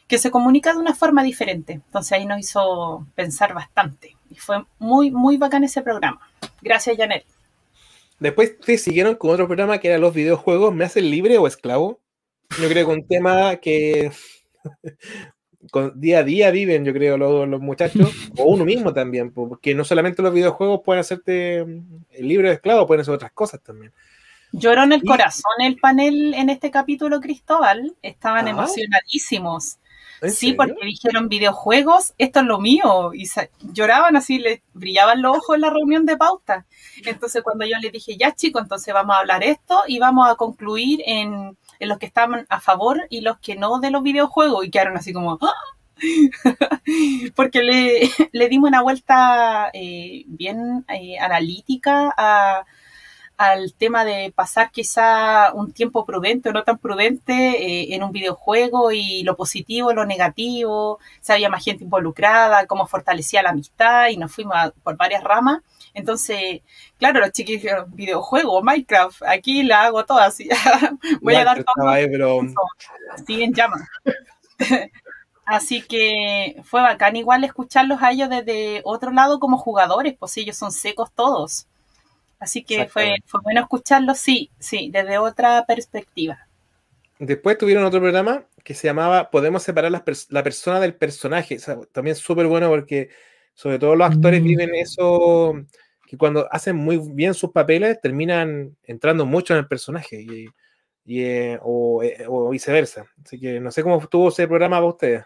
que se comunica de una forma diferente. Entonces ahí nos hizo pensar bastante. Y fue muy, muy bacán ese programa. Gracias, Janet. Después te siguieron con otro programa que era los videojuegos. ¿Me hacen libre o esclavo? Yo creo que un tema que con, día a día viven, yo creo, los, los, muchachos, o uno mismo también, porque no solamente los videojuegos pueden hacerte libre o esclavo, pueden hacer otras cosas también. Lloró en el corazón el panel en este capítulo, Cristóbal. Estaban ah. emocionadísimos. Sí, porque dijeron videojuegos, esto es lo mío. Y lloraban así, les brillaban los ojos en la reunión de pauta. Entonces, cuando yo les dije, ya chicos, entonces vamos a hablar esto y vamos a concluir en, los que estaban a favor y los que no de los videojuegos. Y quedaron así como, ¡Ah! porque le, le, dimos una vuelta eh, bien eh, analítica a al tema de pasar quizá un tiempo prudente o no tan prudente eh, en un videojuego y lo positivo, lo negativo, si había más gente involucrada, cómo fortalecía la amistad y nos fuimos por varias ramas. Entonces, claro, los chiquillos dijeron, videojuego, Minecraft, aquí la hago toda, así, voy a dar todo. pero... Así en llamas. Así que fue bacán igual escucharlos a ellos desde otro lado como jugadores, pues ellos son secos todos. Así que fue, fue bueno escucharlo, sí, sí, desde otra perspectiva. Después tuvieron otro programa que se llamaba Podemos separar la, la persona del personaje. también súper bueno porque sobre todo los actores mm. viven eso, que cuando hacen muy bien sus papeles terminan entrando mucho en el personaje y, eh, o, eh, o, viceversa. Así que no sé cómo estuvo ese programa para ustedes.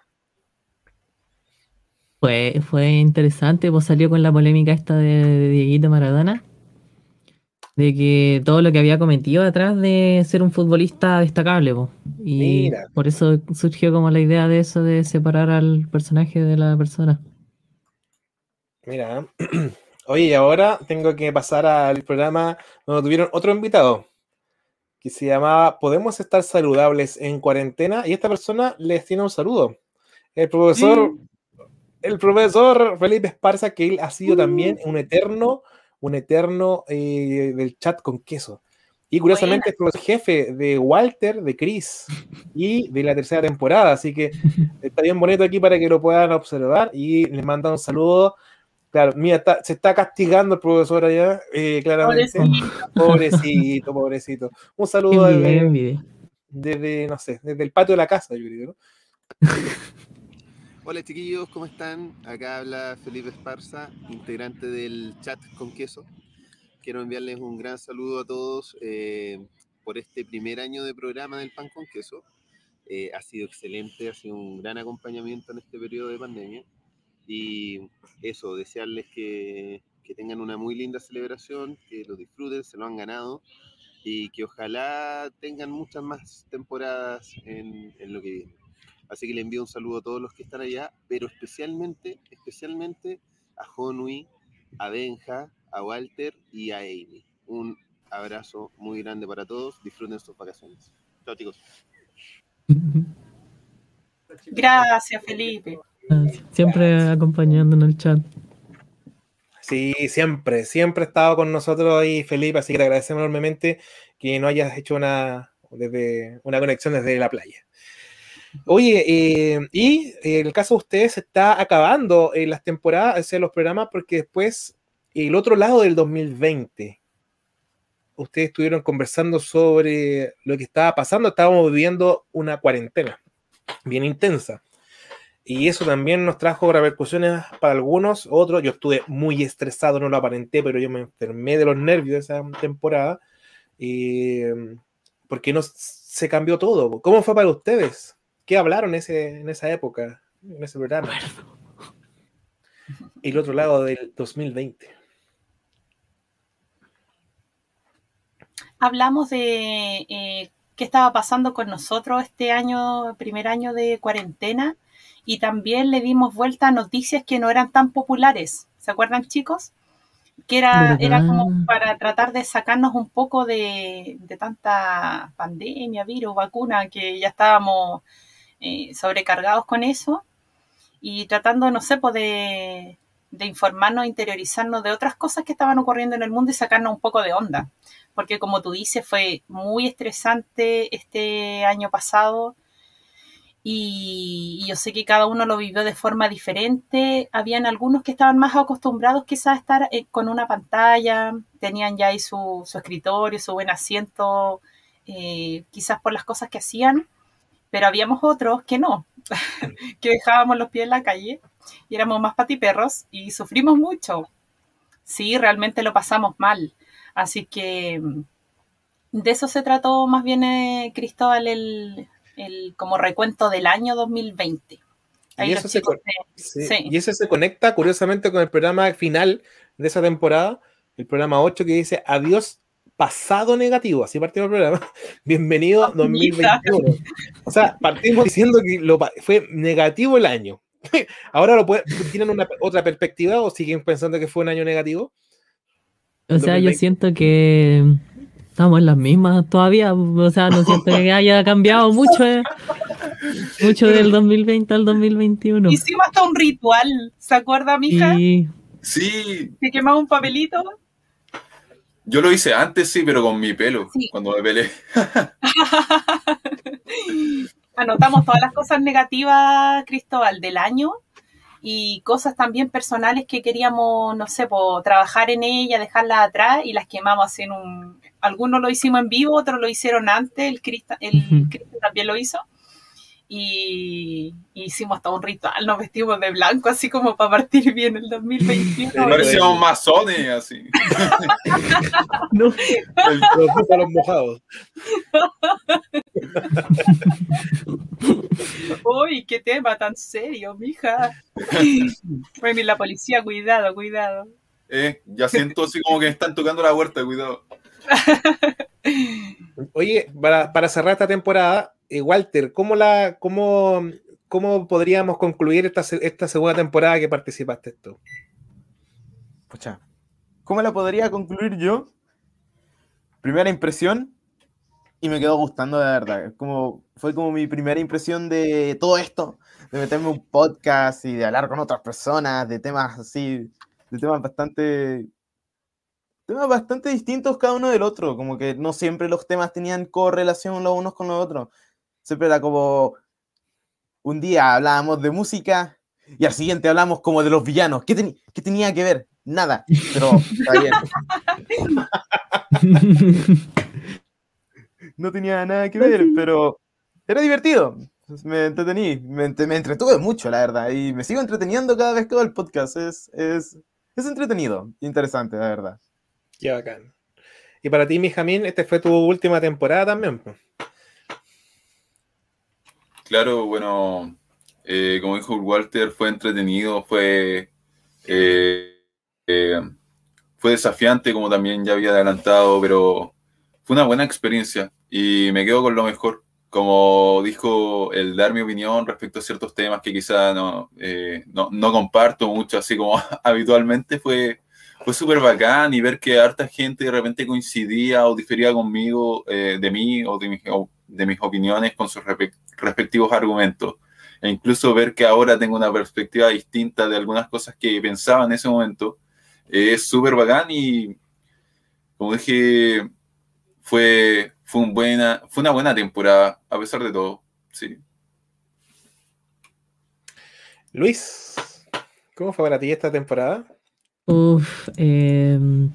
Fue, fue interesante, pues salió con la polémica esta de, de Dieguito Maradona de que todo lo que había cometido detrás de ser un futbolista destacable. Y por eso surgió como la idea de eso, de separar al personaje de la persona. Mira, oye, y ahora tengo que pasar al programa donde tuvieron otro invitado que se llamaba ¿Podemos estar saludables en cuarentena? Y esta persona les tiene un saludo. El profesor, el profesor Felipe Esparza, que él ha sido también un eterno un eterno eh, del chat con queso. Y curiosamente es el jefe de Walter, de Chris y de la tercera temporada. Así que está bien bonito aquí para que lo puedan observar. Y les manda un saludo. Claro, mira, se está castigando el profesor allá, eh, claramente. Pobrecito. pobrecito, Un saludo desde, no sé, desde el patio de la casa, yo creo. Hola chiquillos, ¿cómo están? Acá habla Felipe Esparza, integrante del chat con queso. Quiero enviarles un gran saludo a todos eh, por este primer año de programa del pan con queso. Eh, ha sido excelente, ha sido un gran acompañamiento en este periodo de pandemia. Y eso, desearles que, que tengan una muy linda celebración, que lo disfruten, se lo han ganado y que ojalá tengan muchas más temporadas en, en lo que viene. Así que le envío un saludo a todos los que están allá, pero especialmente, especialmente a Honui, a Benja, a Walter y a Amy. Un abrazo muy grande para todos. Disfruten sus vacaciones. Chao, chicos. Gracias, Felipe. Siempre acompañándonos en el chat. Sí, siempre, siempre ha estado con nosotros ahí, Felipe, así que te agradecemos enormemente que no hayas hecho una, desde, una conexión desde la playa. Oye, eh, y el caso de ustedes está acabando en las temporadas, o los programas, porque después, el otro lado del 2020, ustedes estuvieron conversando sobre lo que estaba pasando. Estábamos viviendo una cuarentena bien intensa. Y eso también nos trajo repercusiones para algunos, otros. Yo estuve muy estresado, no lo aparenté, pero yo me enfermé de los nervios esa temporada. Eh, porque no se cambió todo. ¿Cómo fue para ustedes? ¿Qué hablaron ese, en esa época, en ese programa? Y el otro lado del 2020. Hablamos de eh, qué estaba pasando con nosotros este año, primer año de cuarentena, y también le dimos vuelta a noticias que no eran tan populares. ¿Se acuerdan, chicos? Que era, era como para tratar de sacarnos un poco de, de tanta pandemia, virus, vacuna, que ya estábamos eh, sobrecargados con eso y tratando, no sé, pues de, de informarnos, interiorizarnos de otras cosas que estaban ocurriendo en el mundo y sacarnos un poco de onda. Porque como tú dices, fue muy estresante este año pasado y, yo sé que cada uno lo vivió de forma diferente. Habían algunos que estaban más acostumbrados quizás a estar eh, con una pantalla, tenían ya ahí su, su escritorio, su buen asiento, eh, quizás por las cosas que hacían, pero habíamos otros que no, que dejábamos los pies en la calle y éramos más patiperros y sufrimos mucho. Sí, realmente lo pasamos mal. Así que mm, de eso se trató más bien eh, Cristóbal el, el, como recuento del año 2020. y, eso se, y eso se conecta curiosamente con el programa final de esa temporada, el programa 8 que dice adiós pasado negativo, así partimos el programa. Bienvenido 2021. O sea, partimos diciendo que lo, fue negativo el año. Ahora lo tienen una, otra perspectiva o siguen pensando que fue un año negativo. O sea, yo siento que estamos en las mismas todavía. O sea, no siento que haya cambiado mucho, eh, mucho del 2020 al 2021. Hicimos hasta un ritual, ¿se acuerda, mija? Sí. Sí. Que quemaba un papelito. Yo lo hice antes, sí, pero con mi pelo, cuando me pelé. Anotamos todas las cosas negativas, Cristóbal, del año y cosas también personales que queríamos, no sé, trabajar en ella, dejarlas atrás y las quemamos en un... Algunos lo hicimos en vivo, otros lo hicieron antes, el Cristo el también lo hizo y, hicimos todo un ritual, nos vestimos de blanco así como para partir bien el 2021. Parecíamos masones así. no. El a los mojados. Uy, qué tema tan serio, mija. Bueno, y la policía, cuidado, cuidado. Eh, ya siento así como que están tocando la puerta, cuidado. Oye, para, cerrar esta temporada, eh, Walter, ¿cómo, la, cómo, cómo podríamos concluir esta, esta segunda temporada que participaste tú? Pucha, ¿cómo la podría concluir yo? Primera impresión, y me quedó gustando de verdad. Como, fue como mi primera impresión de todo esto, de meterme un podcast y de hablar con otras personas, de temas así, de temas bastante temas bastante distintos cada uno del otro, como que no siempre los temas tenían correlación los unos con los otros. Siempre era como un día hablábamos de música y al siguiente hablamos como de los villanos. ¿Qué, tenía que ver? Nada, pero está bien. no tenía nada que ver, pero era divertido. Me entretení, me, entretuve mucho, la verdad, y me sigo entreteniendo cada vez que hago el podcast. Es, es, es entretenido, interesante, la verdad. Qué bacán. Y para ti, Mijamín, esta fue tu última temporada también. Claro, bueno, eh, como dijo Walter, fue entretenido, fue, eh, eh, fue desafiante, como también ya había adelantado, pero fue una buena experiencia y me quedo con lo mejor. Como dijo, el dar mi opinión respecto a ciertos temas que quizá no, no, no, comparto mucho, así como habitualmente, fue, fue súper bacán y ver que harta gente de repente coincidía o difería conmigo de mí o de mis, de mis opiniones con sus respectivos argumentos. E incluso ver que ahora tengo una perspectiva distinta de algunas cosas que pensaba en ese momento es súper bacán y, como dije, fue, fue, buena, fue una buena temporada, a pesar de todo. Sí. Luis, ¿cómo fue para ti esta temporada? Uf, em,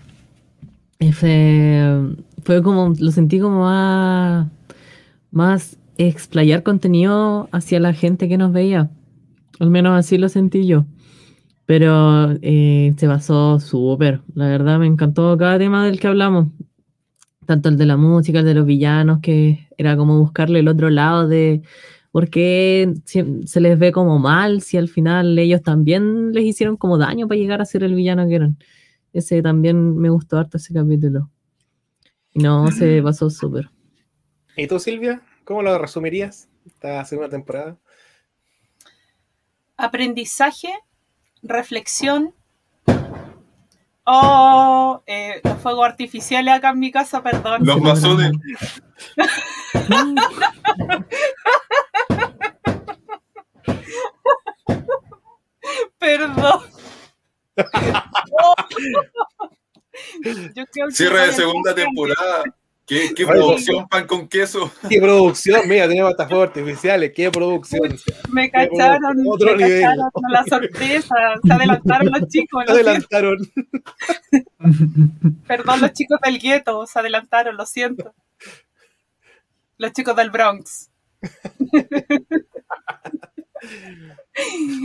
fue, como, lo sentí como más más explayar contenido hacia la gente que nos veía. Al menos así lo sentí yo. Pero eh, se basó súper. La verdad me encantó cada tema del que hablamos. Tanto el de la música, el de los villanos, que era como buscarle el otro lado de por qué se les ve como mal si al final ellos también les hicieron como daño para llegar a ser el villano que eran. Ese también me gustó harto ese capítulo. Y no, se pasó súper. ¿Y tú, Silvia? ¿Cómo lo resumirías esta segunda temporada? Aprendizaje, reflexión. Oh, eh, los fuegos artificiales acá en mi casa, perdón. Los masones. Perdón. Yo creo que Cierre de segunda temporada. ¿Qué, qué Ay, producción pan con queso? ¡Qué producción! Mira, tenemos hasta fuegos artificiales. ¡Qué producción! Me cacharon, Otro me nivel. cacharon a la sorpresa. Se adelantaron los chicos. Se adelantaron. Perdón, los chicos del gueto se adelantaron, lo siento. Los chicos del Bronx.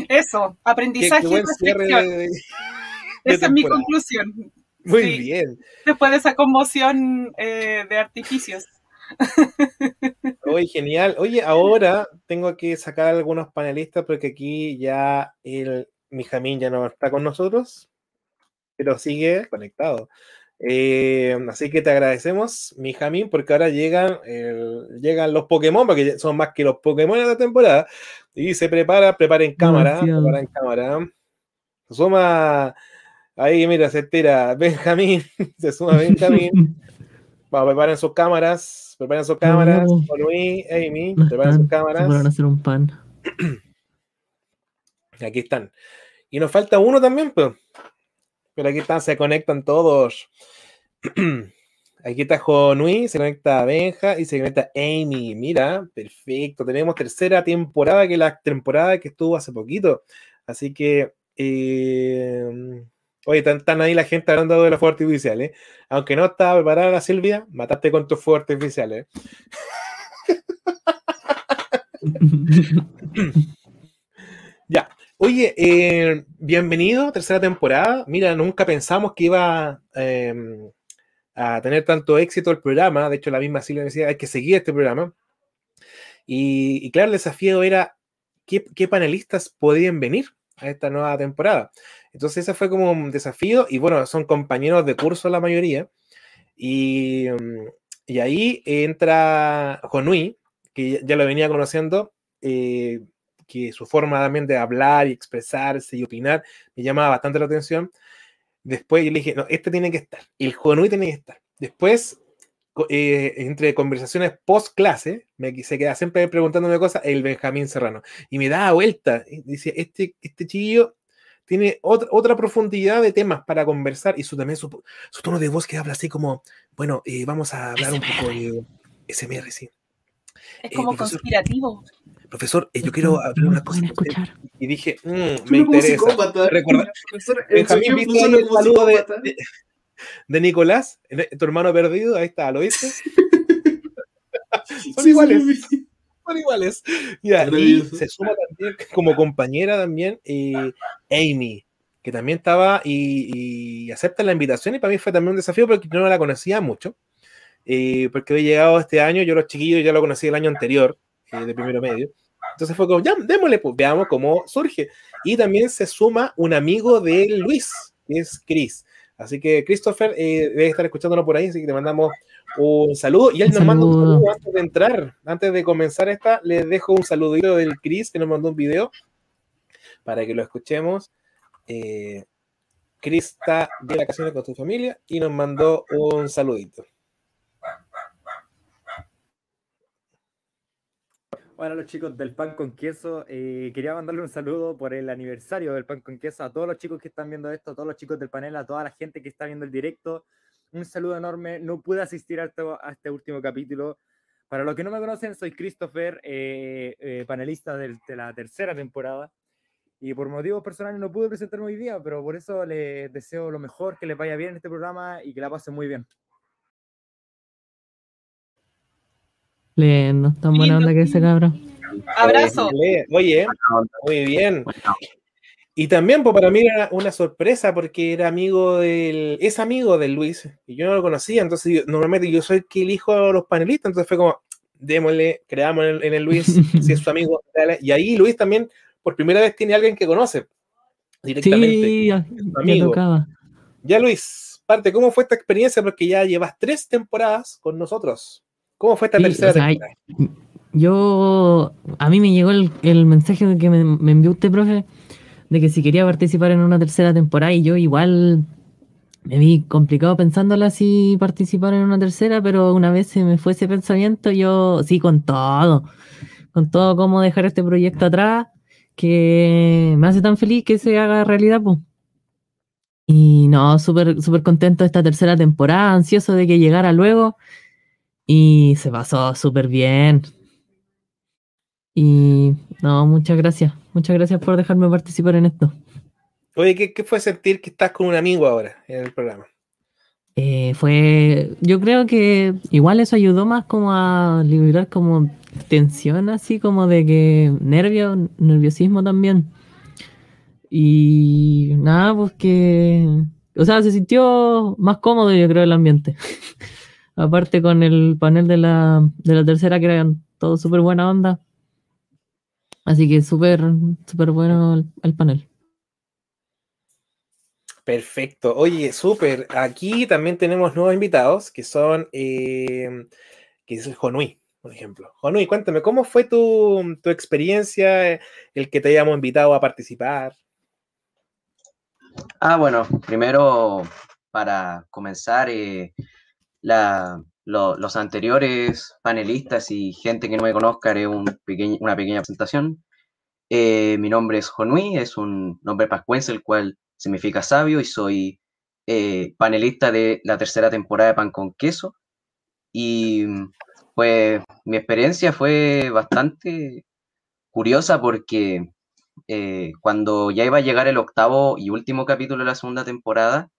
Eso, aprendizaje y reflexión. de- de Esa es mi conclusión. Muy Sí. bien. Después de esa conmoción eh, de artificios. Oye, genial. Oye, ahora tengo que sacar algunos panelistas porque aquí ya el Mijamín ya no está con nosotros, pero sigue conectado. Eh, así que te agradecemos, Mijamín, porque ahora llegan, el- llegan los Pokémon, porque son más que los Pokémon de la temporada. Y se prepara, prepara en cámara, prepara en cámara. Se suma, ahí mira, se tira Benjamín, se suma Benjamín. Vamos, preparen sus cámaras, preparen sus cámaras. Luis, Amy, No preparen sus están, cámaras. fueron a hacer un pan. Aquí están. Y nos falta uno también, pues. Pero aquí están, se conectan todos. Aquí está Jonui, se conecta Benja y se conecta Amy. Mira, perfecto. Tenemos tercera temporada que la temporada que estuvo hace poquito. Así que, eh, oye, están, ahí la gente hablando de los fuegos artificiales. Aunque no estaba preparada la Silvia, mataste con tus fuegos artificiales. Ya. Oye, eh, bienvenido, tercera temporada. Mira, nunca pensamos que iba eh, a tener tanto éxito el programa. De hecho, la misma Silvia decía, hay que seguir este programa. Y, claro, el desafío era ¿qué, panelistas podían venir a esta nueva temporada. Entonces, ese fue como un desafío. Y bueno, son compañeros de curso la mayoría. Y, y ahí entra Jonui, que ya- ya lo venía conociendo. eh, que su forma también de hablar y expresarse y opinar me llamaba bastante la atención. Después yo le dije, no, este tiene que estar, el Jonui tiene que estar. Después, eh, entre conversaciones post clase, me se queda siempre preguntándome cosas, el Benjamín Serrano. Y me da vuelta, y dice, este, este chiquillo tiene otra, otra profundidad de temas para conversar y su, también su, su tono de voz que habla así como, bueno, eh, vamos a hablar un poco de SMR, sí. Es Eh, como profesor, conspirativo. Profesor, eh, yo quiero hablar una cosa. usted". Y dije, "Mm, me interesa. psicópata. Recuerda- Profesor, Benjamín, ¿viste el saludo de, de- de Nicolás, Eh, tu hermano perdido? Ahí está, ¿lo viste? Son Sí, iguales. sí. Son iguales. Ya, y se suma también como compañera también eh, Amy, que también estaba y, y acepta la invitación y para mí fue también un desafío porque yo no la conocía mucho. eh, porque había llegado este año, yo los chiquillos ya lo conocí el año anterior, eh, de primero medio. Entonces fue como, ya, démosle, pues veamos cómo surge. Y también se suma un amigo de Luis, que es Chris. Así que Christopher eh, debe estar escuchándolo por ahí, así que te mandamos un saludo. Y él Un nos manda un saludo. saludo antes de entrar. Antes de comenzar esta, les dejo un saludito del Chris que nos mandó un video para que lo escuchemos. Eh, Chris está de vacaciones con su familia y nos mandó un saludito. Hola los chicos del Pan con Queso. eh, quería mandarle un saludo por el aniversario del Pan con Queso a todos los chicos que están viendo esto, a todos los chicos del panel, a toda la gente que está viendo el directo. Un saludo enorme. No pude asistir a este, a este último capítulo. Para los que no me conocen, soy Christopher, eh, eh, panelista del- de la tercera temporada. Y por motivos personales no pude presentarme hoy día, pero por eso les deseo lo mejor, que les vaya bien en este programa y que la pasen muy bien. Lindo, tan buena onda que ese cabrón. Abrazo. Oye, muy bien. Y también pues, para mí era una sorpresa porque era amigo del, es amigo de Luis y yo no lo conocía, entonces yo- normalmente yo soy el que elijo a los panelistas, entonces fue como, démosle, creamos en el, en el Luis, si es su amigo, dale. y ahí Luis también por primera vez tiene a alguien que conoce directamente. Sí, su amigo. tocaba. Ya Luis, parte, ¿cómo fue esta experiencia? Porque ya llevas tres temporadas con nosotros. ¿Cómo fue esta Sí, tercera o sea, temporada? Yo, a mí me llegó el, el mensaje que me, me envió usted, profe, de que si quería participar en una tercera temporada y yo igual me vi complicado pensándola si participar en una tercera, pero una vez se me fue ese pensamiento, yo sí, con todo, con todo cómo dejar este proyecto atrás, que me hace tan feliz que se haga realidad, pues. Y no, súper, súper contento de esta tercera temporada, ansioso de que llegara luego. Y se pasó súper bien. Y no, muchas gracias. Muchas gracias por dejarme participar en esto. Oye, ¿qué, qué fue sentir que estás con un amigo ahora en el programa? Eh, fue, yo creo que igual eso ayudó más como a liberar como tensión, así como de que nervio, nerviosismo también. Y nada, pues que, o sea, se sintió más cómodo yo creo el ambiente. Aparte con el panel de la, de la tercera que eran todos súper buena onda. Así que súper, súper bueno el, el panel. Perfecto. Oye, súper. Aquí también tenemos nuevos invitados que son, eh, que es el Jonui, por ejemplo. Jonui, cuéntame, ¿cómo fue tu, tu experiencia, el que te hayamos invitado a participar? Ah, bueno, primero para comenzar, eh, la- lo- los anteriores panelistas y gente que no me conozca, haré un una pequeña presentación. Eh, mi nombre es Jonui, es un nombre pascuense, el cual significa sabio, y soy eh, panelista de la tercera temporada de Pan con Queso. Y pues mi experiencia fue bastante curiosa porque eh, cuando ya iba a llegar el octavo y último capítulo de la segunda temporada,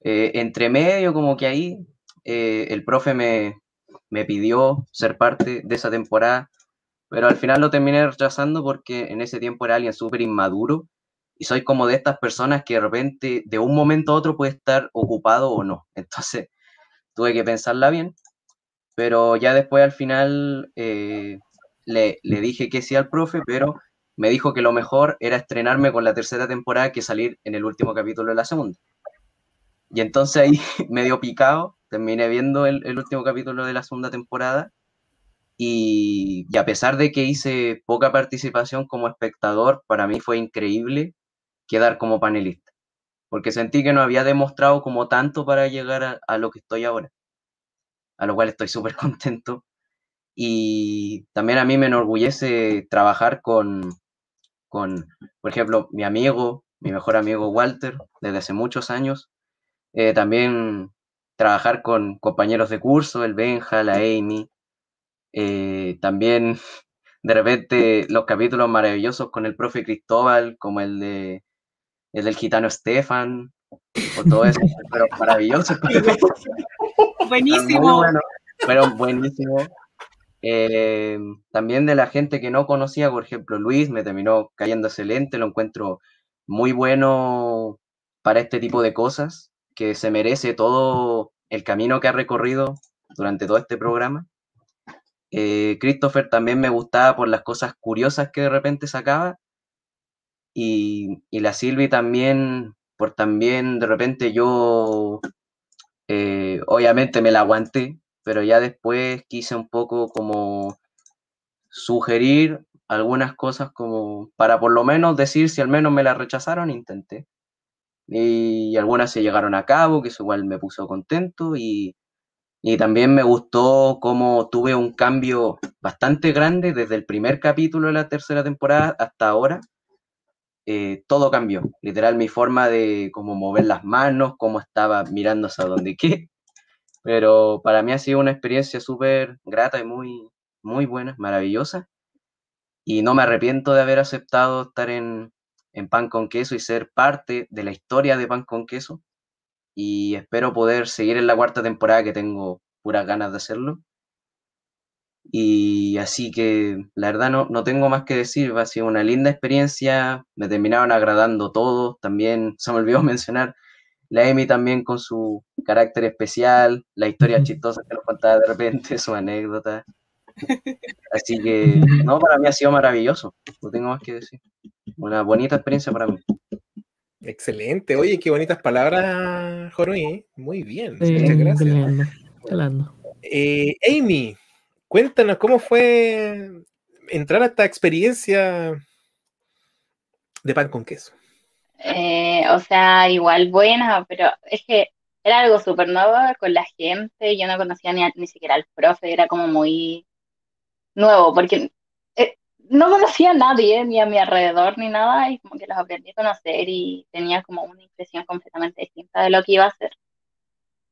eh, entre medio, como que ahí, eh, el profe me, me pidió ser parte de esa temporada, pero al final lo terminé rechazando porque en ese tiempo era alguien súper inmaduro y soy como de estas personas que de repente, de un momento a otro, puede estar ocupado o no. Entonces, tuve que pensarla bien, pero ya después al final eh, le, le dije que sí al profe, pero me dijo que lo mejor era estrenarme con la tercera temporada que salir en el último capítulo de la segunda. Y entonces ahí medio picado, terminé viendo el, último capítulo de la segunda temporada y, a pesar de que hice poca participación como espectador, para mí fue increíble quedar como panelista, porque sentí que no había demostrado como tanto para llegar a, a lo que estoy ahora, a lo cual estoy súper contento. Y también a mí me enorgullece trabajar con, con, por ejemplo, mi amigo, mi mejor amigo Walter, desde hace muchos años. Eh, también trabajar con compañeros de curso, el Benja, la Amy. Eh, también de repente los capítulos maravillosos con el profe Cristóbal, como el de el del gitano Estefan, o todo eso, pero maravilloso. Buenísimo. bueno, fueron buenísimos. Eh, también de la gente que no conocía, por ejemplo, Luis, me terminó cayendo excelente, lo encuentro muy bueno para este tipo de cosas, que se merece todo el camino que ha recorrido durante todo este programa. Eh, Christopher también me gustaba por las cosas curiosas que de repente sacaba. Y, y la Silvi también, por también de repente yo, eh, obviamente me la aguanté, pero ya después quise un poco como sugerir algunas cosas como para por lo menos decir si al menos me las rechazaron, intenté. Y algunas se llegaron a cabo, que eso igual me puso contento y, y también me gustó cómo tuve un cambio bastante grande desde el primer capítulo de la tercera temporada hasta ahora. Eh, todo cambió, literal mi forma de como mover las manos, cómo estaba mirando hacia donde qué, pero para mí ha sido una experiencia súper grata y muy, muy buena, maravillosa. Y no me arrepiento de haber aceptado estar en, en Pan con Queso y ser parte de la historia de Pan con Queso. Y espero poder seguir en la cuarta temporada, que tengo puras ganas de hacerlo. Y así que la verdad no, no tengo más que decir, ha sido una linda experiencia, me terminaron agradando todos, también se me olvidó mencionar la Emi también con su carácter especial, la historia chistosa que nos contaba de repente, su anécdota. Así que, no, para mí ha sido maravilloso, no tengo más que decir. Una bonita experiencia para mí. Excelente, oye, qué bonitas palabras, Jorge. Muy bien, Sí, muchas gracias. lindo. Eh, Amy, cuéntanos cómo fue entrar a esta experiencia de pan con queso. Eh, o sea, igual buena, pero es que era algo súper nuevo con la gente, yo no conocía ni, a- ni siquiera al profe, era como muy nuevo, porque eh, no conocía a nadie, ni a mi alrededor, ni nada, y como que los aprendí a conocer y tenía como una impresión completamente distinta de lo que iba a ser.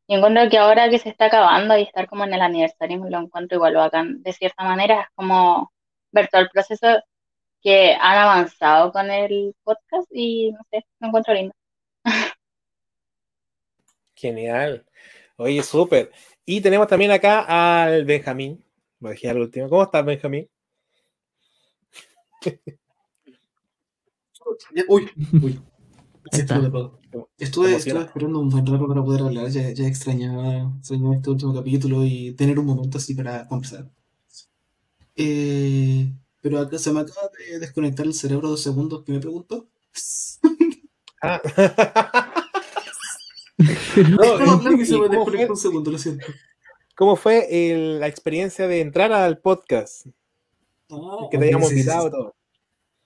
Y encuentro que ahora que se está acabando y estar como en el aniversario, me lo encuentro igual bacán. De cierta manera, es como ver todo el proceso que han avanzado con el podcast y no sé, me encuentro lindo. Genial. Oye, súper. Y tenemos también acá al Benjamín. Lo dejé al último. ¿Cómo estás, Benjamín? Uy, uy. Estuve, estuve, estuve Emocionado. esperando un buen rato para poder hablar. Ya, ya extrañaba, extrañaba este último capítulo y tener un momento así para conversar. Eh, pero acá se me acaba de desconectar el cerebro dos segundos que me preguntó. Ah. No, que se ¿y me cómo fue- desconectó un segundo, lo siento. ¿Cómo fue el- la experiencia de entrar al podcast? Que te hayamos sí, invitado sí. todo.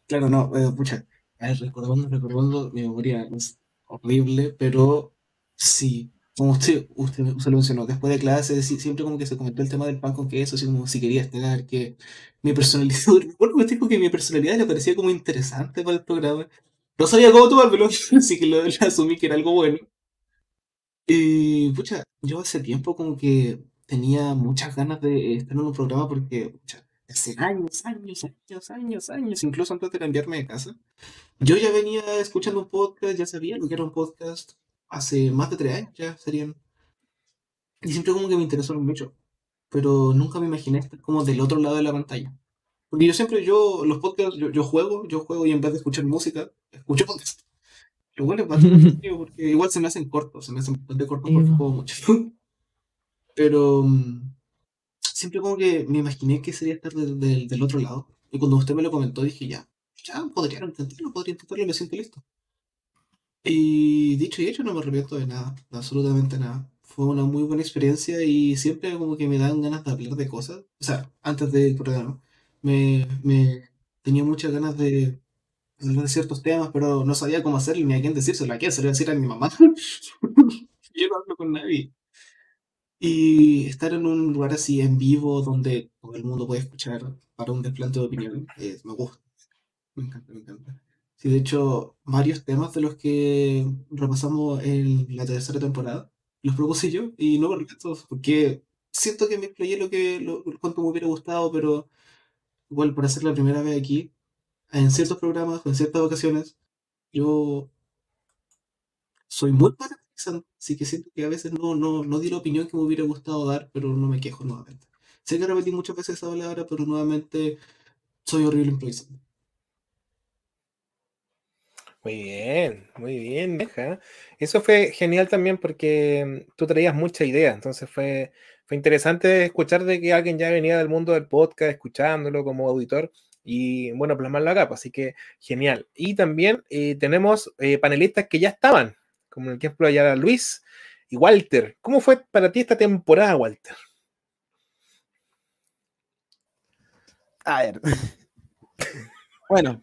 Claro, no, eh, pucha, a ver, recordando, recordando, mi memoria es horrible, pero sí, como usted, usted, usted lo mencionó, después de clases, sí, siempre como que se comentó el tema del pan con queso, así como si quería estar, que mi personalidad, que dijo que mi personalidad le parecía como interesante para el programa, no sabía cómo tomármelo, así que lo, lo asumí que era algo bueno. Y, pucha, yo hace tiempo como que tenía muchas ganas de estar en un programa porque, pucha, hace años, años, años, años, años, incluso antes de cambiarme de casa, yo ya venía escuchando un podcast, ya sabía lo que era un podcast hace más de tres años, ya serían. Y siempre como que me interesaron mucho, pero nunca me imaginé estar como del otro lado de la pantalla. Porque yo siempre, yo, los podcasts, yo, yo juego, yo juego y en vez de escuchar música, escucho podcast. Lo cual es bastante porque igual se me hacen cortos, se me hacen bastante cortos porque juego mucho. Pero mm, siempre como que me imaginé que sería estar del, del- del otro lado. Y cuando usted me lo comentó dije, ya, ya, podría intentarlo, podría intentarlo y me siento listo. Y dicho y hecho, no me arrepiento de nada, de absolutamente nada. Fue una muy buena experiencia y siempre como que me dan ganas de hablar de cosas. O sea, antes del programa, me, me tenía muchas ganas de hablar de ciertos temas, pero no sabía cómo hacerlo ni a quién decírselo. ¿A quién se lo iba a decir a mi mamá? Yo no hablo con nadie. Y estar en un lugar así en vivo donde todo el mundo puede escuchar para un desplante de opinión, eh, me gusta. Me encanta, me encanta. Sí, de hecho, varios temas de los que repasamos en la tercera temporada los propuse yo y no me arrepiento porque siento que me explayé lo que lo, cuanto me hubiera gustado, pero igual para ser la primera vez aquí, en ciertos programas, en ciertas ocasiones, yo soy muy bueno así que siento que a veces no, no, no di la opinión que me hubiera gustado dar, pero no me quejo nuevamente. Sé que repetí muchas veces esa palabra, pero nuevamente soy horrible improvisando. Muy bien, muy bien, Benja. Eso fue genial también porque mm, tú traías mucha idea, entonces fue, fue interesante escuchar de que alguien ya venía del mundo del podcast, escuchándolo como auditor y bueno, plasmarlo acá, pues, así que genial. Y también eh, tenemos eh, panelistas que ya estaban, como el ejemplo allá Luis y Walter. ¿Cómo fue para ti esta temporada, Walter? A ver. Bueno.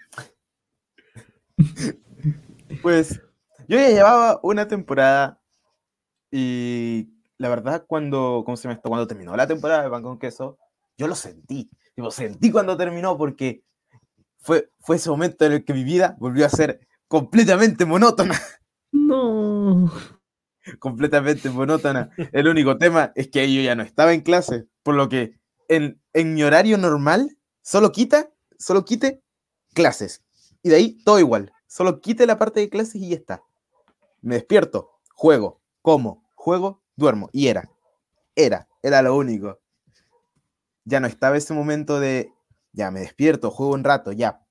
Pues yo ya llevaba una temporada y la verdad cuando, ¿cómo se llama esto? Cuando terminó la temporada de Pan con Queso, yo lo sentí. Lo sentí cuando terminó porque fue, fue ese momento en el que mi vida volvió a ser completamente monótona. Completamente monótona. El único tema es que yo ya no estaba en clase, por lo que en, en mi horario normal solo quita, solo quite clases. Y de ahí todo igual. Solo quite la parte de clases y ya está. Me despierto, juego, como, juego, duermo. Y era. Era, era lo único. ya no estaba ese momento de, ya me despierto, juego un rato, ya,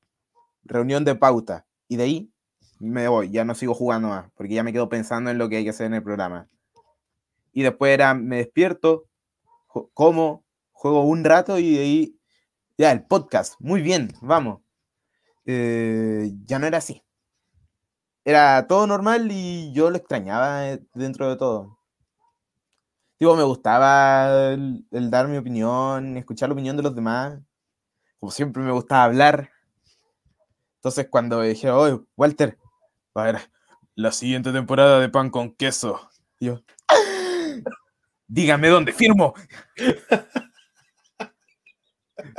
reunión de pauta, y de ahí me voy, ya no sigo jugando más, porque ya me quedo pensando en lo que hay que hacer en el programa. Y después era, me despierto, como, juego un rato y de ahí, ya, el podcast, muy bien, vamos. Eh, ya no era así. Era todo normal y yo lo extrañaba eh, dentro de todo. Tipo, me gustaba el, el dar mi opinión, escuchar la opinión de los demás. Como siempre me gustaba hablar. Entonces cuando dije, oye, Walter, va a ver la siguiente temporada de Pan con Queso. Y yo, dígame dónde firmo.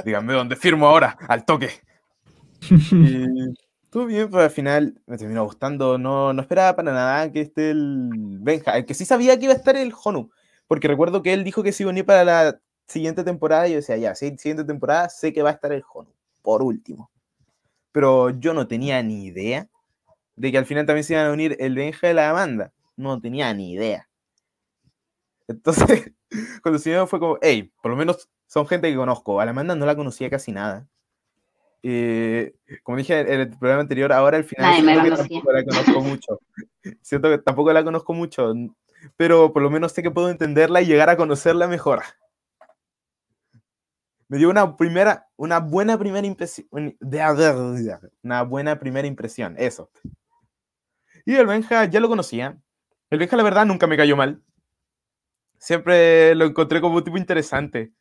dígame dónde firmo ahora, al toque. Estuvo bien, pero al final me terminó gustando. No, no esperaba para nada que esté el Benja. El que sí sabía que iba a estar el Honu. Porque recuerdo que él dijo que se iba a unir para la siguiente temporada. Y yo decía, ya, sí, siguiente temporada sé que va a estar el Honu. Por último. Pero yo no tenía ni idea de que al final también se iban a unir el Benja y la Amanda. No tenía ni idea. Entonces, cuando se unieron fue como, hey, por lo menos son gente que conozco. A la Amanda no la conocía casi nada. Eh, como dije en el programa anterior, ahora al final me siento que tampoco la conozco mucho. Siento que tampoco la conozco mucho, pero por lo menos sé que puedo entenderla y llegar a conocerla mejor. Me dio una primera, una buena primera impresión, una buena primera impresión, eso. Y el Benja ya lo conocía. El Benja, la verdad, nunca me cayó mal. Siempre lo encontré como un tipo interesante.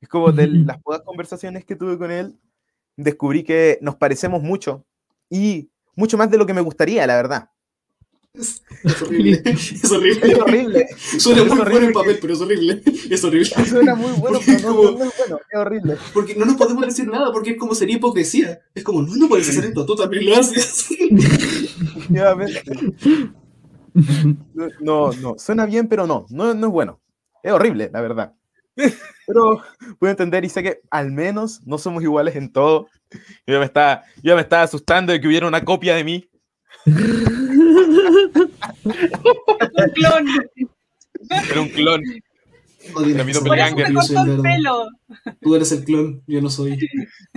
Es como de las pocas conversaciones que tuve con él, descubrí que nos parecemos mucho y mucho más de lo que me gustaría, la verdad. Es horrible. Es horrible. Es horrible. Suena Es muy bueno en papel, pero es horrible. Es horrible. Suena muy bueno, Porque pero no, como- es bueno, es horrible. Porque no nos podemos decir nada, porque es como sería hipocresía. Es como, no, no puedes hacer esto, tú también lo haces. No, no, suena bien, pero no, no, no es bueno. Es horrible, la verdad. Pero puedo entender y sé que al menos no somos iguales en todo. Yo ya me estaba, yo ya me estaba asustando de que hubiera una copia de mí. Un clon. Era un clon. Camino. Por eso cortó el pelo. Tú eres el clon, yo no soy.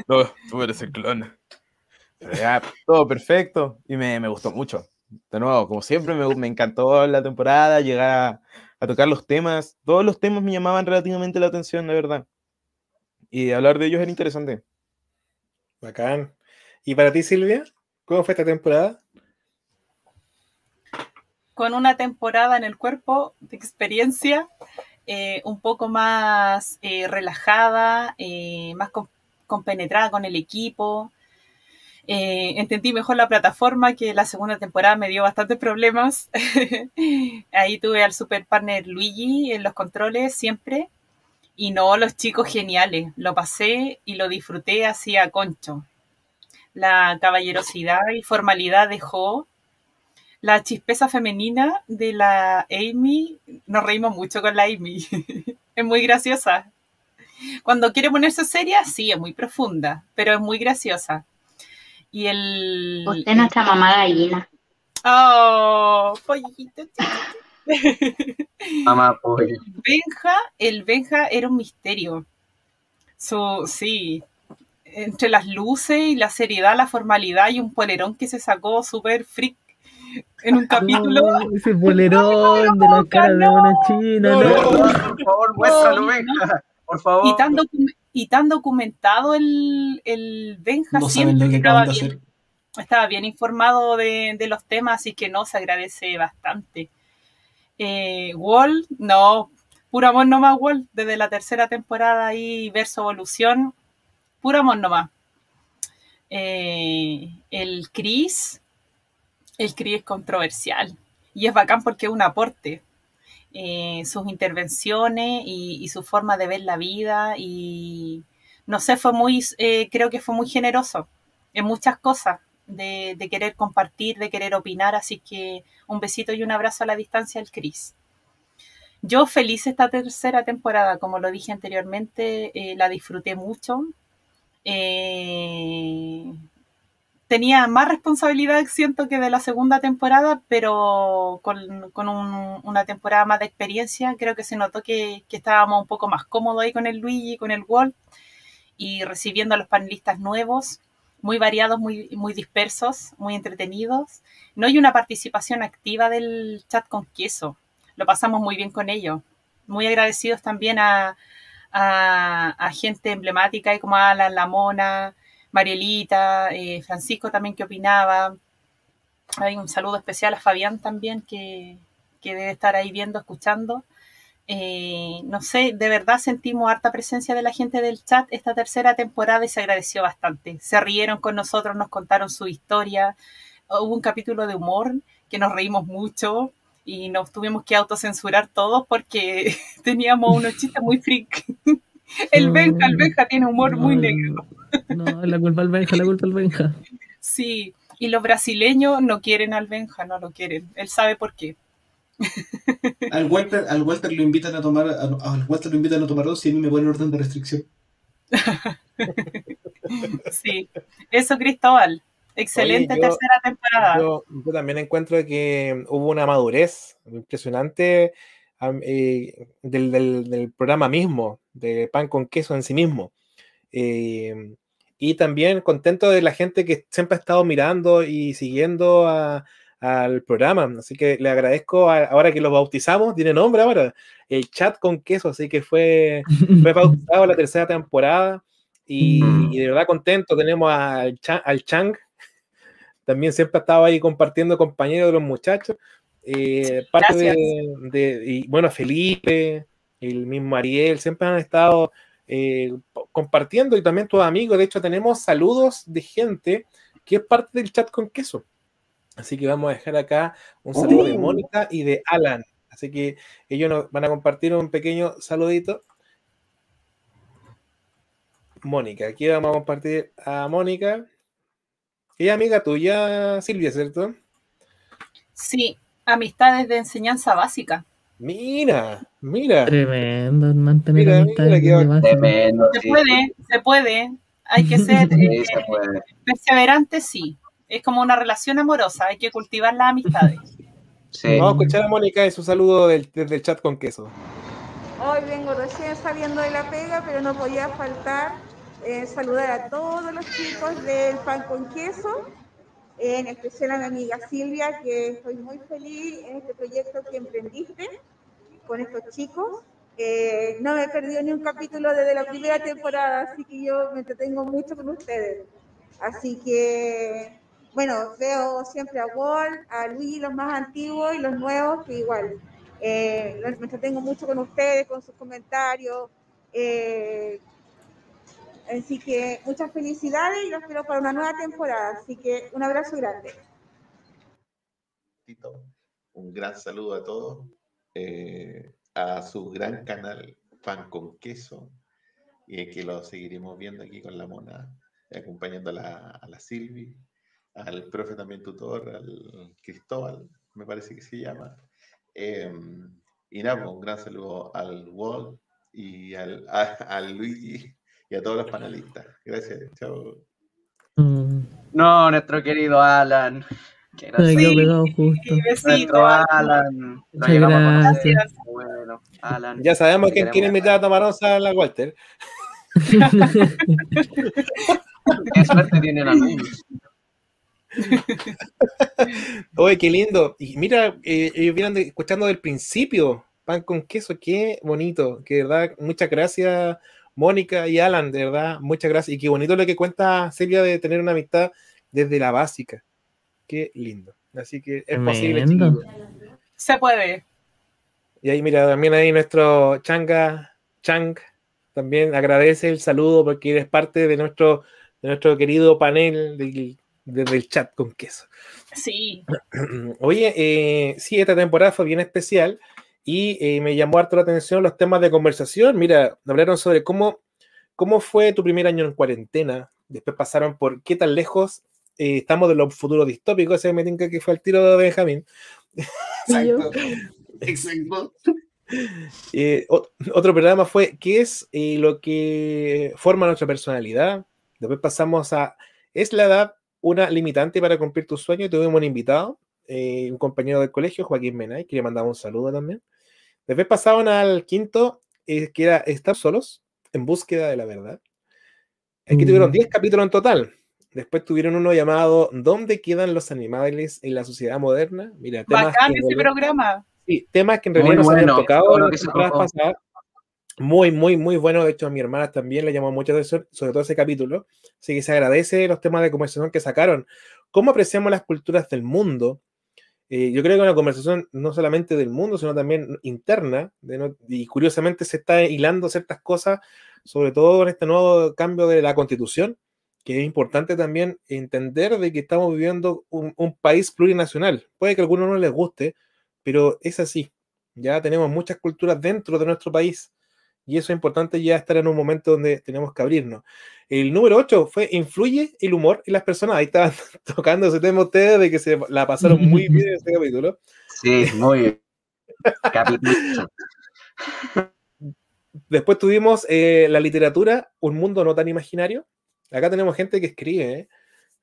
No, tú eres el clon. Pero ya, todo perfecto y me, me gustó mucho. De nuevo, como siempre, me, me encantó la temporada, llegar a, a tocar los temas. Todos los temas me llamaban relativamente la atención, la verdad. Y hablar de ellos era interesante. Bacán. ¿Y para ti, Silvia? ¿Cómo fue esta temporada? Con una temporada en el cuerpo de experiencia eh, un poco más eh, relajada, eh, más com- compenetrada con el equipo. Entendí mejor la plataforma que la segunda temporada me dio bastantes problemas. Ahí tuve al super partner Luigi en los controles siempre. Y no, los chicos geniales. Lo pasé y lo disfruté así a concho. La caballerosidad y formalidad dejó la chispeza femenina de la Amy, nos reímos mucho con la Amy. es muy graciosa. Cuando quiere ponerse seria, sí, es muy profunda, pero es muy graciosa. Y el. Usted es nuestra mamá gallina. Oh, pollito. Mamá pollo. Benja, el Benja era un misterio. Su, sí, entre las luces y la seriedad, la formalidad y un polerón que se sacó súper freak en un capítulo. No, ese bolerón de la cara de una china. No, no. Por favor, muéstralo, venga. Por favor. Y tan, docu- y tan documentado el, el Benja siempre que estaba bien, hacer. estaba bien informado de, de los temas, así que no, se agradece bastante. Eh, Wall, no, puro amor nomás, Wall, desde la tercera temporada ahí, verso evolución, puro amor nomás. Eh, el Chris, el Chris es controversial y es bacán porque es un aporte. Eh, sus intervenciones y, su forma de ver la vida y no sé, fue muy, eh, creo que fue muy generoso en muchas cosas de, querer compartir, de querer opinar, así que un besito y un abrazo a la distancia al Chris. Yo feliz esta tercera temporada, como lo dije anteriormente, eh, la disfruté mucho. Tenía más responsabilidad, siento, que de la segunda temporada, pero con, con un- una temporada más de experiencia, creo que se notó que, que estábamos un poco más cómodos ahí con el Luigi, con el Wolf, y recibiendo a los panelistas nuevos, muy variados, muy, muy dispersos, muy entretenidos. No hay una participación activa del chat con queso. Lo pasamos muy bien con ellos. Muy agradecidos también a, a, a gente emblemática y como Alan, La Mona, Marielita, eh, Francisco también que opinaba. Hay un saludo especial a Fabián también que, que debe estar ahí viendo, escuchando. Eh, no sé, de verdad sentimos harta presencia de la gente del chat esta tercera temporada y se agradeció bastante. Se rieron con nosotros, nos contaron su historia. Hubo un capítulo de humor que nos reímos mucho y nos tuvimos que autocensurar todos porque teníamos unos chistes muy freak. El Benja, el Benja tiene humor muy negro. No, la culpa al Benja, la culpa al Benja. Sí, y los brasileños no quieren al Benja, no lo quieren. Él sabe por qué. Al Walter, al Walter lo invitan a tomar, al Walter lo invitan a tomar dos y a mí me ponen orden de restricción. Sí, eso Cristóbal. Excelente Oye, yo- tercera temporada. Yo, yo también encuentro que hubo una madurez impresionante eh, del, del- del programa mismo, de pan con queso en sí mismo. Eh, y también contento de la gente que siempre ha estado mirando y siguiendo a- al programa. Así que le agradezco a- ahora que lo bautizamos, tiene nombre ahora, el chat con queso. Así que fue, fue bautizado la tercera temporada. Y, y de verdad contento. Tenemos al, Cha- al Chang, también siempre ha estado ahí compartiendo compañeros de los muchachos. Eh, parte Gracias. de, de- y bueno, Felipe, el mismo Ariel, siempre han estado eh, compartiendo y también tus amigos. De hecho, tenemos saludos de gente que es parte del chat con queso. Así que vamos a dejar acá un saludo de Oh. Mónica y de Alan. Así que ellos nos van a compartir un pequeño saludito. Mónica, aquí vamos a compartir a Mónica. Ella es amiga tuya, Silvia, ¿cierto? Sí, amistades de enseñanza básica. Mira, mira. Tremendo, mantener Mira, mira. Tremendo, Se sí. puede, se puede. Hay que ser Sí, eh, se puede. perseverante, sí. Es como una relación amorosa, hay que cultivar las amistades. Sí. Vamos a escuchar a Mónica y su saludo del, desde el chat con queso. Hoy vengo recién saliendo de la pega, pero no podía faltar eh, saludar a todos los chicos del pan con queso, en especial a mi amiga Silvia, que estoy muy feliz en este proyecto que emprendiste con estos chicos. Eh, no me he perdido ni un capítulo desde la primera temporada, así que yo me entretengo mucho con ustedes. Así que, bueno, veo siempre a Walt, a Luis, los más antiguos y los nuevos, que igual. Eh, me entretengo mucho con ustedes, con sus comentarios. eh, así que muchas felicidades y los espero para una nueva temporada. Así que un abrazo grande. Tito, un gran saludo a todos, eh, a su gran canal Pan con Queso, y que lo seguiremos viendo aquí con la mona, acompañando a la, a la Silvi, al profe también tutor, al Cristóbal, me parece que se llama. Eh, y nada, pues, un gran saludo al Walt y al, a, Luigi y a todos los panelistas. Gracias, chao. Mm, No, nuestro querido Alan. que se quedó justo. Nuestro Alan. Muchas llevamos a conocer. gracias. Bueno, Alan. Ya sabemos quién quiere invitar a tomar onza a la Walter. Qué suerte tienen algunos. Oye, qué lindo. Y mira, eh, ellos vienen de- escuchando del principio, pan con queso, qué bonito. Que de verdad, muchas gracias, Mónica y Alan, de verdad, muchas gracias. Y qué bonito lo que cuenta Silvia de tener una amistad desde la básica. Qué lindo. Así que es posible. Se puede. Y ahí, mira, también ahí nuestro Changa, Chang, también agradece el saludo porque eres parte de nuestro, de nuestro querido panel del, desde el chat con queso. Sí. Oye, eh, sí, esta temporada fue bien especial y eh, me llamó harto la atención los temas de conversación. Mira, hablaron sobre cómo, cómo fue tu primer año en cuarentena, después pasaron por qué tan lejos eh, estamos de los futuros distópicos, ese me tinca que fue el tiro de Benjamín. Exacto. Exacto. Eh, ot- otro programa fue ¿Qué es eh, lo que forma nuestra personalidad? Después pasamos a ¿Es la edad una limitante para cumplir tu sueño y tuvimos un invitado, eh, un compañero del colegio, Joaquín Menay, que le mandaba un saludo también. Después pasaron al quinto, eh, que era Estar solos en búsqueda de la verdad. Aquí tuvieron 10 capítulos en total. Después tuvieron uno llamado ¿Dónde quedan los animales en la sociedad moderna? Mira, temas Bacán que ese realidad- programa. Sí, temas que en Muy realidad no se habían bueno, tocado en las pasadas. Muy, muy, muy bueno. De hecho, a mi hermana también le llamó mucho la atención, sobre todo ese capítulo. Así que se agradece los temas de conversación que sacaron. ¿Cómo apreciamos las culturas del mundo? Eh, yo creo que una conversación no solamente del mundo, sino también interna. de no- y curiosamente se está hilando ciertas cosas, sobre todo con este nuevo cambio de la constitución, que es importante también entender de que estamos viviendo un, un país plurinacional. Puede que a algunos no les guste, pero es así. Ya tenemos muchas culturas dentro de nuestro país. Y eso es importante ya estar en un momento donde tenemos que abrirnos. El número 8 fue ¿Influye el humor en las personas? Ahí estaban tocando ese tema ustedes de que se la pasaron muy bien en ese capítulo. Sí, muy bien. Capítulo. Después tuvimos eh, la literatura, Un mundo no tan imaginario. Acá tenemos gente que escribe, ¿eh?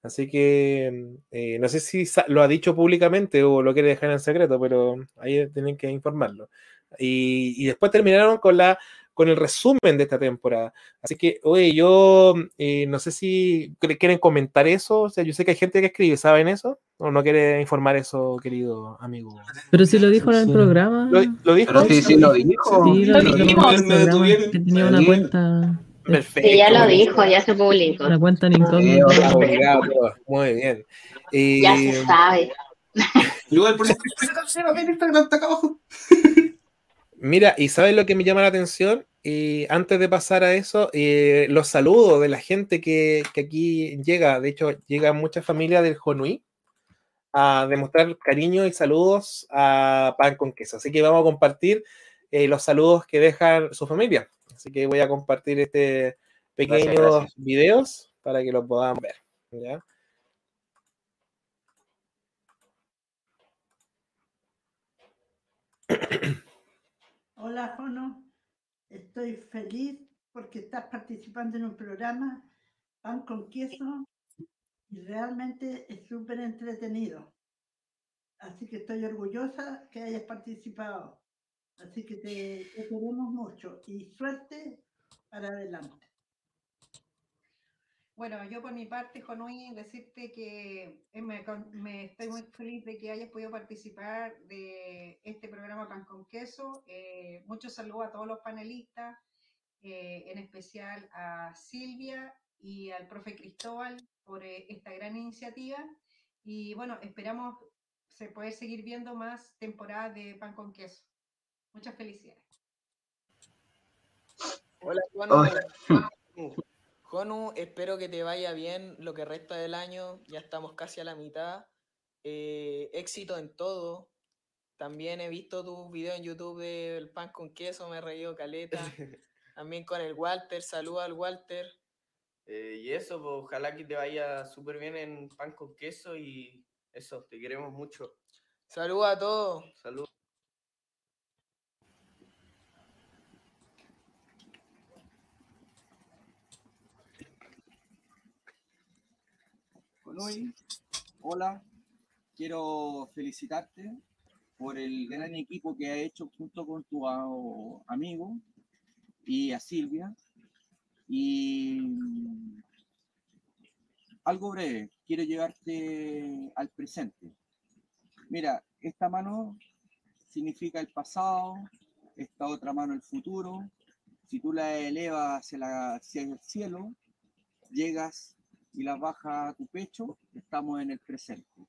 Así que eh, no sé si lo ha dicho públicamente o lo quiere dejar en secreto, pero ahí tienen que informarlo. Y, y después terminaron con, la, con el resumen de esta temporada. Así que, oye, yo eh, no sé si quieren comentar eso. O sea, yo sé que hay gente que escribe, ¿saben eso? ¿O no quiere informar eso, querido amigo? Pero si lo dijo en el programa. ¿Lo, lo dijo? Pero sí, sí lo dijo. Sí, lo, Lo el dijimos. que tenía una cuenta. Perfecto. Sí, ya lo dijo, ya se publicó. Una cuenta en incógnito. Muy bien. Eh, Ya se sabe. Igual por eso en Instagram está acá abajo. Mira, ¿y sabes lo que me llama la atención? Eh, antes de pasar a eso, eh, los saludos de la gente que, que aquí llega. De hecho, llega mucha familia del Jonui a demostrar cariño y saludos a Pan con Queso. Así que vamos a compartir eh, los saludos que dejan su familia. Así que voy a compartir este pequeños gracias. videos para que lo puedan ver. ¿ya? Hola, Jono. Estoy feliz porque estás participando en un programa pan con queso y realmente es súper entretenido. Así que estoy orgullosa que hayas participado. Así que te, te queremos mucho y suerte para adelante. Bueno, yo por mi parte, Jonui, decirte que eh, me, me estoy muy feliz de que hayas podido participar de este programa Pan con Queso. Eh, muchos saludos a todos los panelistas, eh, en especial a Silvia y al profe Cristóbal por eh, esta gran iniciativa. Y bueno, esperamos se poder seguir viendo más temporadas de Pan con Queso. Muchas felicidades. Hola, Jonu. Hola. Jonu, espero que te vaya bien lo que resta del año. Ya estamos casi a la mitad. Eh, éxito en todo. También he visto tus videos en YouTube del pan con queso, me he reído caleta. También con el Walter, saluda al Walter. Eh, y eso, pues, ojalá que te vaya súper bien en pan con queso y eso, te queremos mucho. Saluda a todos. Saludos. Conoy, hola, quiero felicitarte por el gran equipo que ha hecho junto con tu amigo y a Silvia. Y mm, algo breve, quiero llevarte al presente. Mira, esta mano significa el pasado, esta otra mano el futuro. Si tú la elevas hacia el cielo, llegas y la bajas a tu pecho, estamos en el presente.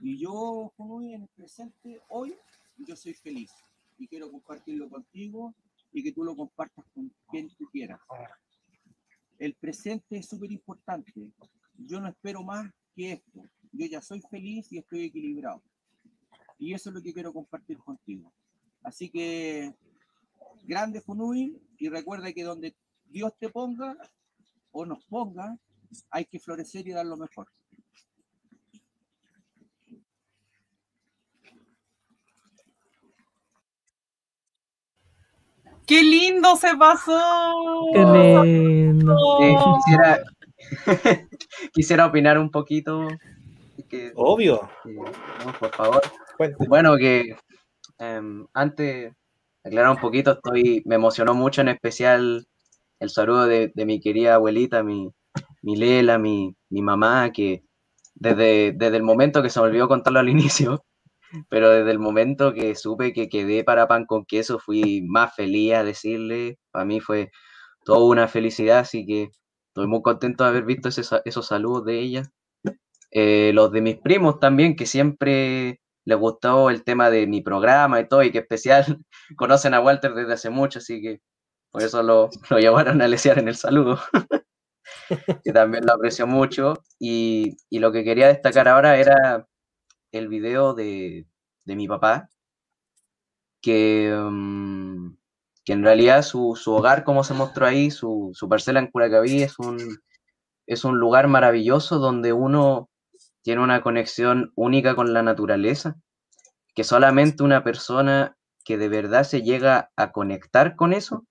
Y yo, hoy en el presente, hoy, yo soy feliz y quiero compartirlo contigo y que tú lo compartas con quien tú quieras. El presente es súper importante. Yo no espero más que esto. Yo ya soy feliz y estoy equilibrado. Y eso es lo que quiero compartir contigo. Así que, grande Funui, y recuerda que donde Dios te ponga o nos ponga, hay que florecer y dar lo mejor. ¡Qué lindo se pasó! Qué lindo. Eh, quisiera, quisiera opinar un poquito. Obvio. por favor. Bueno, que em, antes, aclarar un poquito, estoy, me emocionó mucho en especial el saludo de, mi querida abuelita, mi, mi Lela, mi, mi mamá, que desde, desde el momento que se me olvidó contarlo al inicio, pero desde el momento que supe que quedé para pan con queso, fui más feliz a decirle. Para mí fue toda una felicidad, así que estoy muy contento de haber visto esos saludos de ella. Eh, los de mis primos también, que siempre les gustó el tema de mi programa y todo, y que especial conocen a Walter desde hace mucho, así que por eso lo, lo llevaron a lesear en el saludo. que también lo aprecio mucho. Y, y, lo que quería destacar ahora era el video de, de mi papá, que, mm, que en realidad su, su, hogar, como se mostró ahí, su, su parcela en Curacaví, es un, es un lugar maravilloso donde uno tiene una conexión única con la naturaleza, que solamente una persona que de verdad se llega a conectar con eso,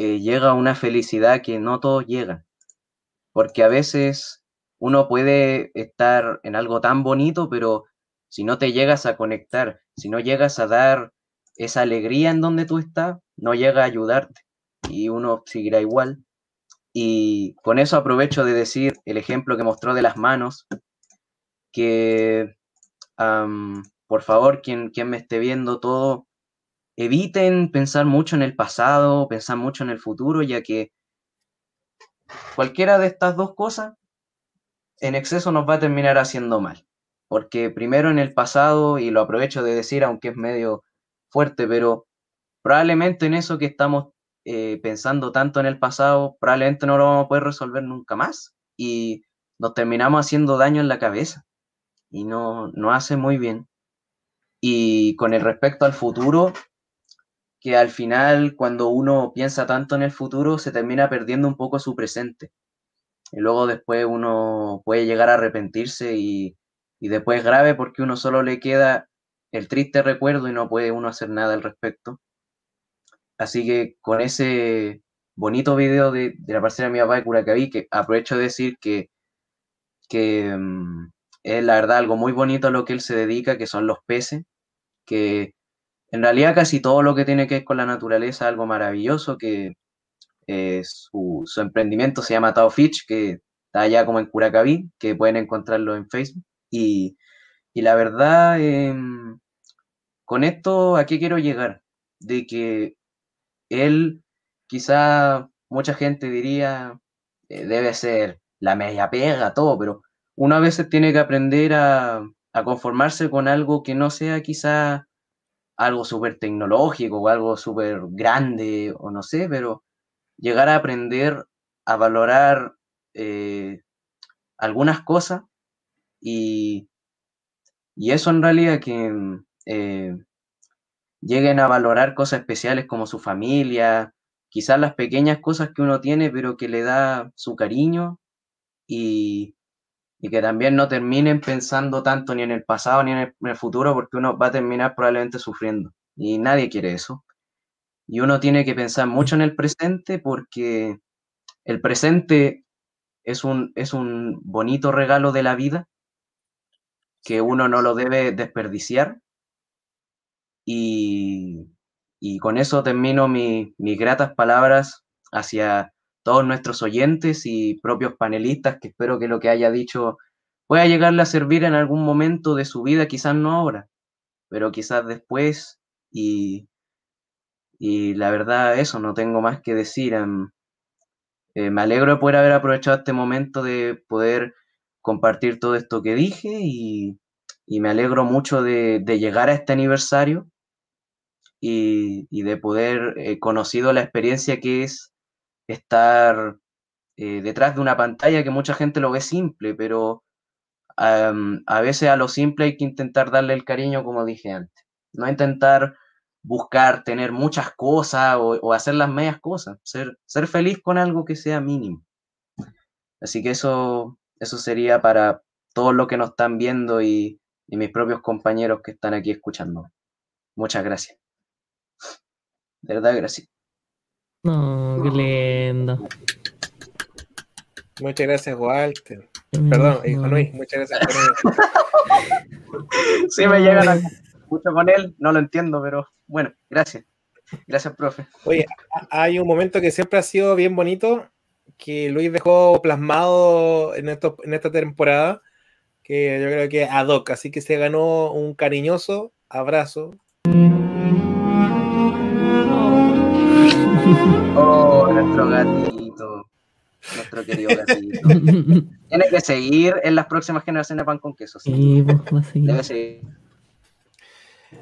eh, llega una felicidad que no todos llegan. Porque a veces uno puede estar en algo tan bonito, pero si no te llegas a conectar, si no llegas a dar esa alegría en donde tú estás, no llega a ayudarte y uno seguirá igual. Y con eso aprovecho de decir el ejemplo que mostró de las manos, que por favor, quien, quien me esté viendo todo, eviten pensar mucho en el pasado, pensar mucho en el futuro, ya que cualquiera de estas dos cosas en exceso nos va a terminar haciendo mal. Porque primero en el pasado, y lo aprovecho de decir, aunque es medio fuerte, pero probablemente en eso que estamos eh, pensando tanto en el pasado, probablemente no lo vamos a poder resolver nunca más. Y nos terminamos haciendo daño en la cabeza. Y no, no hace muy bien. Y con el respecto al futuro, que al final cuando uno piensa tanto en el futuro se termina perdiendo un poco su presente y luego después uno puede llegar a arrepentirse y, y después grave porque uno solo le queda el triste recuerdo y no puede uno hacer nada al respecto. Así que con ese bonito video de, la parcela de mi papá de Curacaví, que aprovecho de decir que, que mm, es la verdad algo muy bonito a lo que él se dedica, que son los peces, que en realidad casi todo lo que tiene que ver con la naturaleza es algo maravilloso, que eh, su, emprendimiento se llama Tao Fitch, que está allá como en Curacaví, que pueden encontrarlo en Facebook. Y, la verdad, em, con esto, ¿a qué quiero llegar? De que él, quizá mucha gente diría, eh, debe ser la media pega, todo, pero uno a veces tiene que aprender a, a conformarse con algo que no sea quizá algo súper tecnológico o algo súper grande o no sé, pero llegar a aprender a valorar eh, algunas cosas y, y, eso en realidad que eh, lleguen a valorar cosas especiales como su familia, quizás las pequeñas cosas que uno tiene pero que le da su cariño y, y que también no terminen pensando tanto ni en el pasado ni en el futuro porque uno va a terminar probablemente sufriendo y nadie quiere eso. Y uno tiene que pensar mucho en el presente porque el presente es un, es un bonito regalo de la vida que uno no lo debe desperdiciar. Y, con eso termino mis gratas palabras hacia todos nuestros oyentes y propios panelistas, que espero que lo que haya dicho pueda llegarle a servir en algún momento de su vida, quizás no ahora, pero quizás después. Y, y la verdad, eso, no tengo más que decir. Em, eh, me alegro de poder haber aprovechado este momento de poder compartir todo esto que dije y, me alegro mucho de, llegar a este aniversario y, de poder eh, conocido la experiencia que es estar eh, detrás de una pantalla que mucha gente lo ve simple, pero a veces a lo simple hay que intentar darle el cariño como dije antes. No intentar buscar tener muchas cosas o, hacer las medias cosas, ser, ser feliz con algo que sea mínimo. Así que eso, eso sería para todos los que nos están viendo y, mis propios compañeros que están aquí escuchando. Muchas gracias. De verdad, gracias. No, qué lindo. Muchas gracias, Walter. Perdón, hijo Luis, muchas gracias por Sí, me llegan a... mucho con él, no lo entiendo, pero bueno, gracias. Gracias, profe. Oye, hay un momento que siempre ha sido bien bonito, que Luis dejó plasmado en, esto, en esta temporada, que yo creo que ad hoc, así que se ganó un cariñoso abrazo. Oh, nuestro gatito. Nuestro querido gatito. Tiene que seguir en las próximas generaciones de pan con queso. Sí, pues, a seguir. Debe seguir.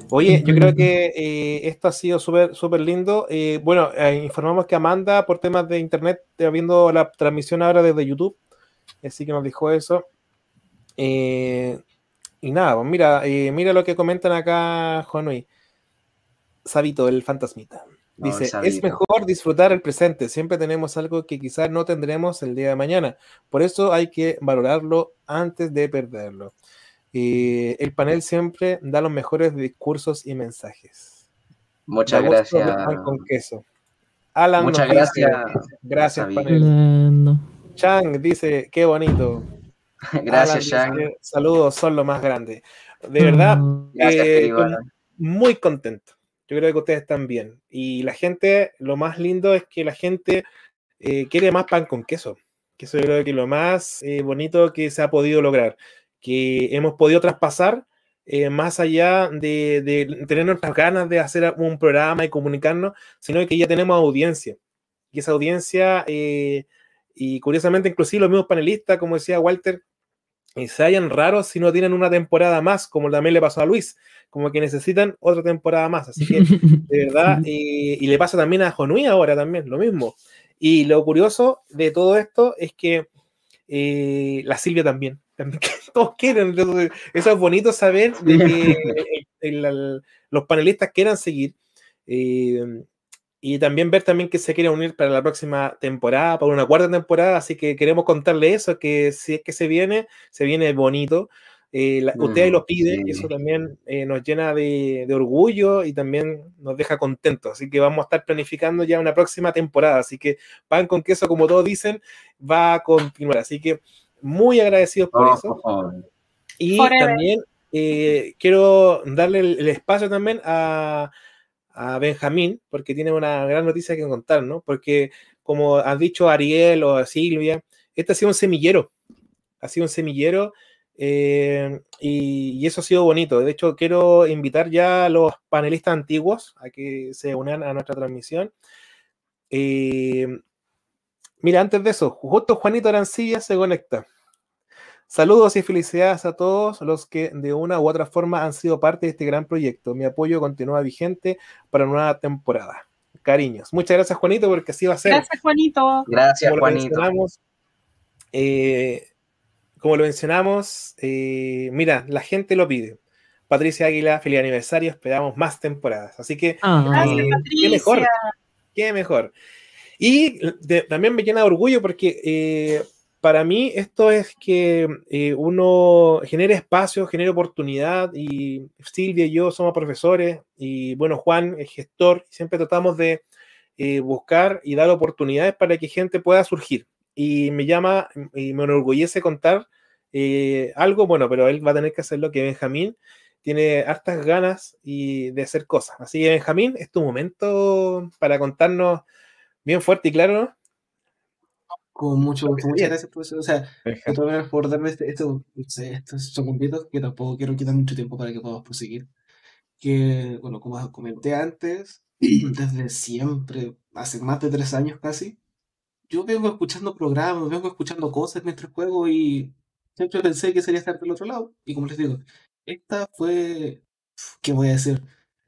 Oye, yo creo que eh, esto ha sido súper súper lindo. Eh, bueno, eh, informamos que Amanda, por temas de internet, está viendo la transmisión ahora desde YouTube, así que nos dijo eso. Eh, y nada, pues mira, eh, mira lo que comentan acá, Juanui. Sabito, el fantasmita. No, Dice, es Sabito. mejor disfrutar el presente. Siempre tenemos algo que quizás no tendremos el día de mañana. Por eso hay que valorarlo antes de perderlo. Eh, el panel siempre da los mejores discursos y mensajes. Muchas Da gracias. con queso. Alan Muchas dice, gracias, gracias, panel. Chang dice, qué bonito. Gracias, Alan Chang. dice, Saludos, son lo más grande. De verdad, Gracias, eh, muy contento. Yo creo que ustedes están bien. Y la gente, lo más lindo es que la gente eh, quiere más pan con queso. Que eso yo creo que lo más eh, bonito que se ha podido lograr. Que hemos podido traspasar eh, más allá de, tener nuestras ganas de hacer un programa y comunicarnos, sino que ya tenemos audiencia. Y esa audiencia, y curiosamente, inclusive los mismos panelistas, como decía Walter, se hayan raros si no tienen una temporada más, como también le pasó a Luis, como que necesitan otra temporada más. Así que, de verdad, eh, y le pasa también a Jonui ahora también, lo mismo. Y lo curioso de todo esto es que eh, la Silvia también, también que todos quieren. Eso es bonito saber de que el- el- los panelistas quieran seguir. eh, y también ver también que se quiere unir para la próxima temporada, para una cuarta temporada, así que queremos contarle eso, que si es que se viene, se viene bonito. Eh, la- ustedes Mm, lo piden y sí. eso también eh, nos llena de, de orgullo y también nos deja contentos. Así que vamos a estar planificando ya una próxima temporada. Así que pan con queso, como todos dicen, va a continuar. Así que muy agradecidos por Oh, eso. favor. Y Forever. también eh, quiero darle el, el espacio también a, a Benjamín, porque tiene una gran noticia que contar, ¿no? Porque como han dicho Ariel o Silvia, este ha sido un semillero, ha sido un semillero eh, y, y eso ha sido bonito. De hecho, quiero invitar ya a los panelistas antiguos a que se unan a nuestra transmisión. Eh, mira, antes de eso, justo Juanito Arancilla se conecta. Saludos y felicidades a todos los que de una u otra forma han sido parte de este gran proyecto. Mi apoyo continúa vigente para una nueva temporada. Cariños. Muchas gracias, Juanito, porque así va a ser. Gracias, Juanito. Gracias, Juanito. eh, como lo mencionamos, eh, mira, la gente lo pide. Patricia Águila, feliz aniversario, esperamos más temporadas. Así que, Ah. Eh, qué mejor, qué mejor. Y de- también me llena de orgullo porque eh, para mí esto es que eh, uno genere espacio, genere oportunidad y Silvia y yo somos profesores y bueno, Juan es gestor, siempre tratamos de buscar y dar oportunidades para que gente pueda surgir. Y me llama y me enorgullece contar eh, algo, bueno, pero él va a tener que hacerlo, que Benjamín tiene hartas ganas y de hacer cosas. Así que Benjamín, es tu momento para contarnos bien fuerte y claro, ¿no? Con mucho gusto, muchas gracias, profesor. O sea, maneras, por darme este, esto, este- estos segunditos, que tampoco quiero quitar mucho tiempo para que podamos proseguir. Que, bueno, como comenté antes, desde siempre, hace más de tres años casi, yo vengo escuchando programas, vengo escuchando cosas mientras juego y siempre pensé que sería estar del otro lado. Y como les digo, esta fue, ¿qué voy a decir?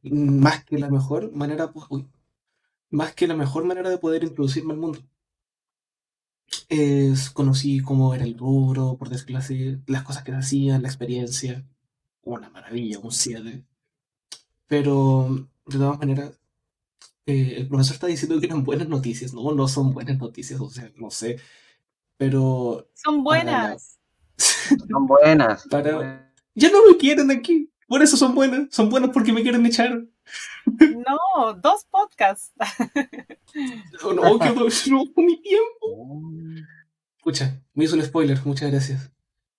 Más que la mejor manera, pues, uy, más que la mejor manera de poder introducirme al mundo. Es, conocí cómo era el rubro, por decirlo así, las cosas que se hacían, la experiencia, una maravilla, un 7. Pero, de todas maneras, eh, el profesor está diciendo que eran buenas noticias. No, no son buenas noticias, o sea, no sé. Pero Son buenas. Son buenas. para... Ya no me quieren aquí. Por eso son buenas. Son buenas porque me quieren echar. No, dos podcasts. Oh, no, que no, no, mi tiempo. Escucha, me hizo un spoiler, muchas gracias.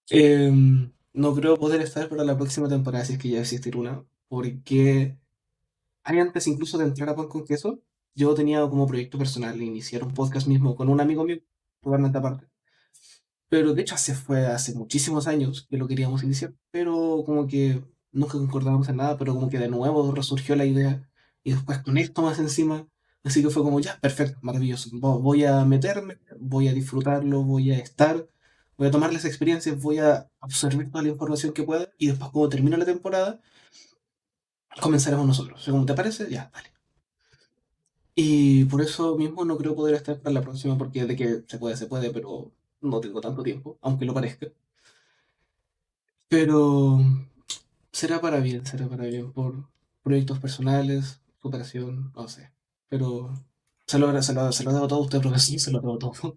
Em, no creo poder estar para la próxima temporada, si es que ya existe una, porque antes incluso de entrar a Pan con Queso, yo tenía como proyecto personal iniciar un podcast mismo con un amigo mío, totalmente aparte. Pero de hecho hace, fue hace muchísimos años que lo queríamos iniciar, pero como que nunca concordábamos en nada, pero como que de nuevo resurgió la idea y después con esto más encima, así que fue como ya, perfecto, maravilloso, vo- voy a meterme, voy a disfrutarlo, voy a estar, voy a tomar las experiencias, voy a absorber toda la información que pueda y después cuando termine la temporada comenzaremos nosotros. Según te parece, ya, vale. Y por eso mismo no creo poder estar para la próxima, porque de que se puede, se puede, pero no tengo tanto tiempo, aunque lo parezca. Pero será para bien, será para bien, por proyectos personales, superación, no sé. Pero se lo, se lo, se lo debo todo a usted, profesor, se lo debo todo.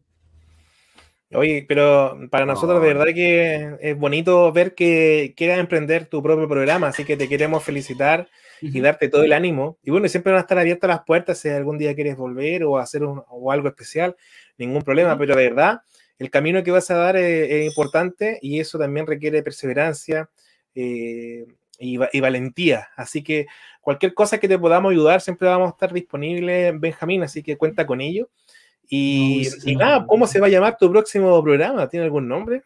Oye, pero para nosotros de verdad que es bonito ver que quieras emprender tu propio programa, así que te queremos felicitar y darte todo el ánimo. Y bueno, siempre van a estar abiertas las puertas si algún día quieres volver o hacer un- o algo especial, ningún problema, pero de verdad el camino que vas a dar es, es importante y eso también requiere perseverancia eh, y, y valentía. Así que cualquier cosa que te podamos ayudar, siempre vamos a estar disponibles, Benjamín, así que cuenta con ello. Y, sí, y no. nada, ¿cómo se va a llamar tu próximo programa? ¿Tiene algún nombre?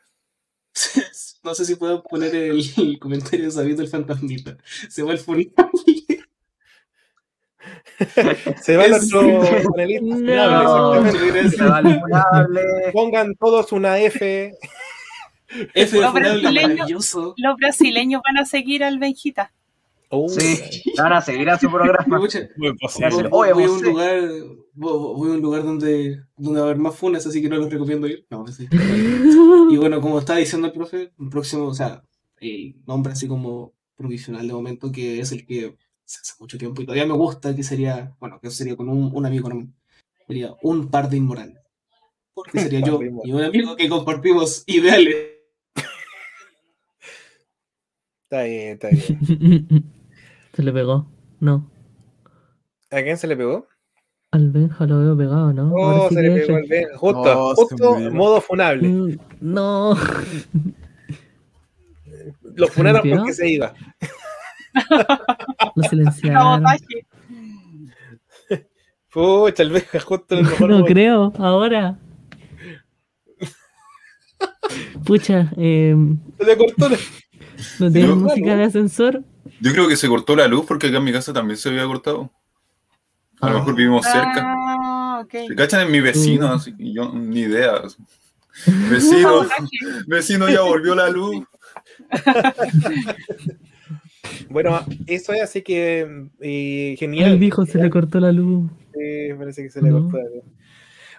No sé si puedo poner el, el comentario sabiendo el fantasmita. Se va el funable. Se va Es- nuestro panelista No. funable, Se va el funable. Pongan todos una F. F de Los funable, brasileños, maravilloso. los brasileños van a seguir al Benjita. Sí, van a seguir a su programa. Muy Voy- Voy, Oye, voy a un lugar, voy, a un lugar donde, donde va a haber más funas, así que no los recomiendo ir. No, sí. Y bueno, como estaba diciendo el profe, un próximo, o sea, el nombre así como provisional de momento, que es el que se hace mucho tiempo y todavía me gusta, que sería, bueno, que sería con un, un amigo, no, sería un par de inmorales. Porque sería yo y un amigo que compartimos ideales. Está bien, está bien. Se le pegó. No. ¿A quién se le pegó? Al Benja lo veo pegado, ¿no? Oh, Ahora sí se le pegó el- el Ben. Justo, No, se justo modo funable. Mm, No. Lo funaron ¿Se porque se iba. Lo silenciaron. Pucha, el Benja justo en el mejor No momento. creo, ahora. Pucha, eh, Se le cortó la- ¿no tienes música de ascensor? Yo creo que se cortó la luz porque acá en mi casa también se había cortado. A lo mejor vivimos cerca. Ah, ok. ¿Se cachan en mi vecino? Mm. Así que yo ni idea. Vecino, vecino, ya volvió la luz. Bueno, eso es así que eh, Él genial. dijo, se le cortó la luz. Sí, parece que se le No. cortó la luz.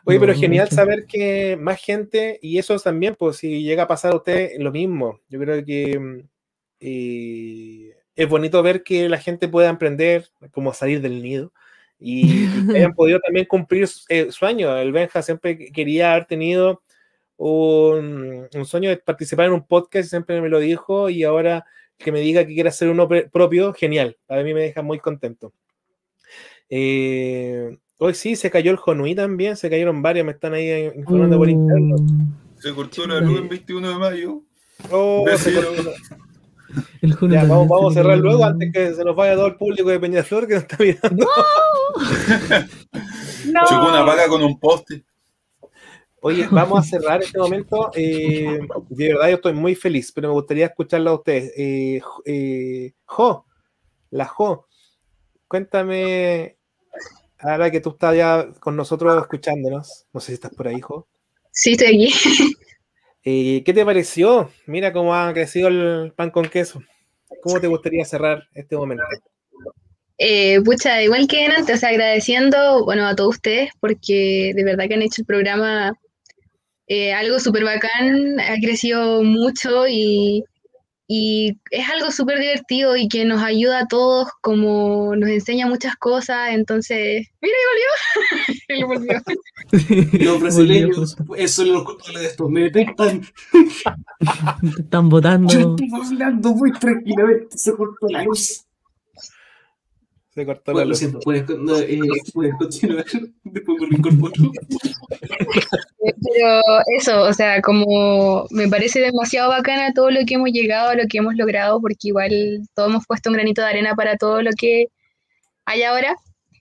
Oye, pero genial saber que más gente, y eso también, pues si llega a pasar a usted, lo mismo. Yo creo que mm, eh, es bonito ver que la gente pueda emprender, como salir del nido, y, y hayan podido también cumplir eh, sueños. El Benja siempre quería haber tenido un, un sueño de participar en un podcast, siempre me lo dijo, y ahora que me diga que quiere hacer uno propio, genial. A mí me deja muy contento. Eh, hoy sí, se cayó el Jonui también, se cayeron varios, me están ahí informando por interno. Se cortó la luz el 21 de mayo. Oh, se Vecino. cortó la- El Ya, vamos, a cerrar luego antes que se nos vaya todo el público de Peñaflor que nos está mirando. Chocó una vaca con un poste. Oye, vamos a cerrar este momento. eh, de verdad, yo estoy muy feliz, pero me gustaría escucharlo a ustedes. Eh, Jo- eh, jo, la Jo, cuéntame, ahora que tú estás ya con nosotros escuchándonos, no sé si estás por ahí, Jo. Sí, estoy aquí. Eh, ¿Qué te pareció? Mira cómo ha crecido el pan con queso. ¿Cómo te gustaría cerrar este momento? Eh, pucha, igual que antes, agradeciendo, bueno, a todos ustedes, porque de verdad que han hecho el programa eh, algo súper bacán, ha crecido mucho y, y es algo súper divertido y que nos ayuda a todos, como nos enseña muchas cosas, entonces, mira, ahí volvió, volvió. Los brasileños, eso es lo culpable de esto, me detestan. Te están votando. Yo estoy hablando muy tranquilamente, se cortó la luz. Se cortó la lo luz. siento, puedes, con- no, eh, puedes continuar. Después me reincorporo. Pero eso, o sea, como me parece demasiado bacana todo lo que hemos llegado, lo que hemos logrado, porque igual todos hemos puesto un granito de arena para todo lo que hay ahora.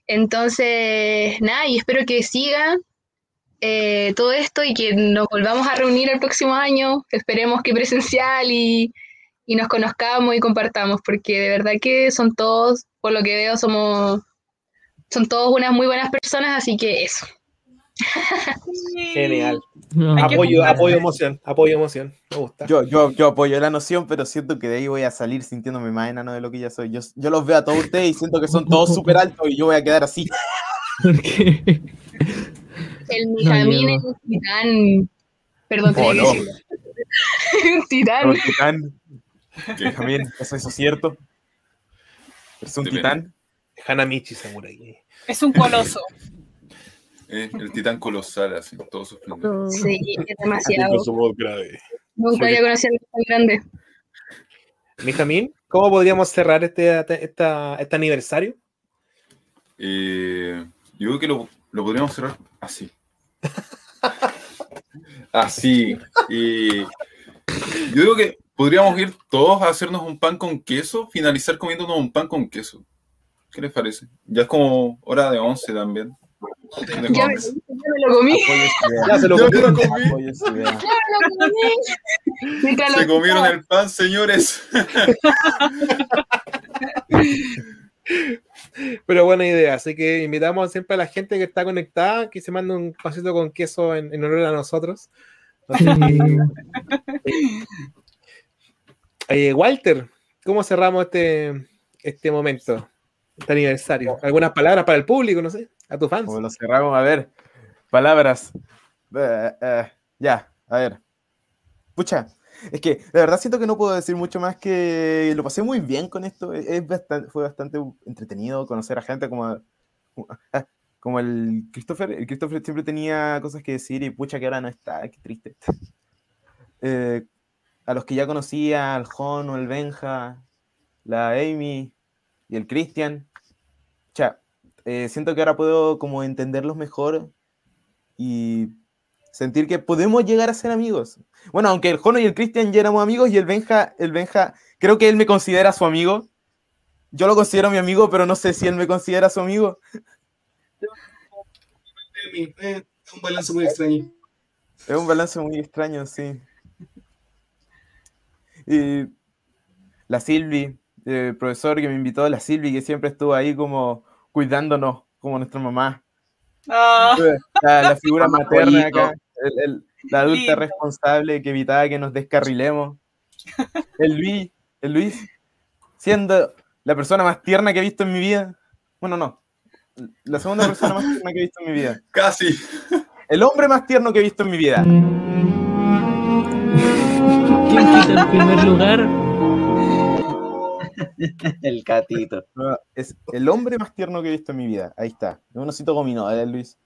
Entonces, nada, y espero que siga eh, todo esto y que nos volvamos a reunir el próximo año. Esperemos que presencial y, y nos conozcamos y compartamos, porque de verdad que son todos, por lo que veo, somos, son todos unas muy buenas personas, así que eso. Genial. Apoyo, apoyo emoción, apoyo emoción. Me gusta. Yo, yo, yo apoyo la noción, pero siento que de ahí voy a salir sintiéndome más enano de lo que ya soy. Yo, yo los veo a todos ustedes y siento que son todos súper altos y yo voy a quedar así. El Mijamín es un titán. Perdón, Oh, no. que un titán. Un titán. Que también, eso, eso es cierto. Es un titán. Hanamichi Samurai. Es un coloso. Eh, el titán colosal, así, todo su esplendor. Sí, es demasiado. Con su voz grave. Nunca había conocido a tan grande. Mijamín, ¿cómo podríamos cerrar este, esta- este aniversario? Eh, yo creo que lo, lo podríamos cerrar así. Así. Y yo digo que podríamos ir todos a hacernos un pan con queso, finalizar comiéndonos un pan con queso. ¿Qué les parece? Ya es como hora de once también. Tengo Ya me, ya me lo comí. Ya se lo me lo comí. Ya me lo comí. Se lo comieron el pan, señores. Pero buena idea, así que invitamos siempre a la gente que está conectada que se mande un pasito con queso en, en honor a nosotros. Eh, Walter, ¿cómo cerramos este, este momento, este aniversario? ¿Algunas palabras para el público, no sé, a tus fans? Como lo cerramos, a ver. Palabras. Eh, eh, ya, a ver. Pucha, es que de verdad siento que no puedo decir mucho más que lo pasé muy bien con esto. Es bastante, fue bastante entretenido conocer a gente como, como el Christopher. El Christopher siempre tenía cosas que decir y pucha que ahora no está, qué triste. Eh, a los que ya conocía, al Jon o el Benja, la Amy y el Christian. Cha, eh, siento que ahora puedo como entenderlos mejor y sentir que podemos llegar a ser amigos. Bueno, aunque el Jono y el Christian ya éramos amigos y el Benja, el Benja, creo que él me considera su amigo. Yo lo considero mi amigo, pero no sé si él me considera su amigo. Es un balance muy extraño. Es un balance muy extraño, sí. Y la Silvi, el profesor que me invitó, la Silvi, que siempre estuvo ahí como cuidándonos, como nuestra mamá. Ah, La, la figura materna acá, el- el- la adulta Lindo. responsable que evitaba que nos descarrilemos. El Luis, el Luis, siendo la persona más tierna que he visto en mi vida. Bueno, no. La segunda persona más tierna que he visto en mi vida. Casi. El hombre más tierno que he visto en mi vida. ¿Quién quita el primer lugar? El gatito. No, Es el hombre más tierno que he visto en mi vida. Ahí está. Un osito gomino, ¿eh, Luis?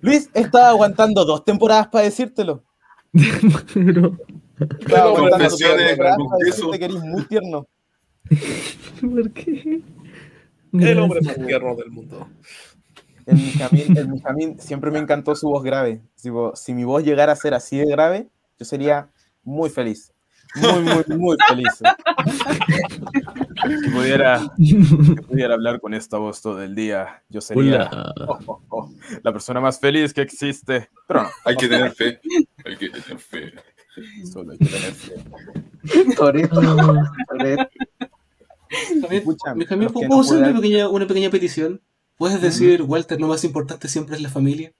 Luis, he estado aguantando dos temporadas para decírtelo. Pero, Estaba aguantando dos temporadas para decirte que eres muy tierno. ¿por qué? El hombre más tierno del mundo. El Mijamín, el Mijamín siempre me encantó su voz grave. Tipo, si mi voz llegara a ser así de grave, yo sería muy feliz. Muy, muy, muy feliz. Si pudiera, si pudiera hablar con esta voz todo el día, yo sería oh, oh, oh, la persona más feliz que existe. Pero no, Hay que tener fe. Hay que tener fe. solo hay que tener fe. Toreto. Ah, Toreto. ¿puedo no hacer una pequeña, una pequeña petición? ¿Puedes decir, Walter, lo más importante siempre es la familia?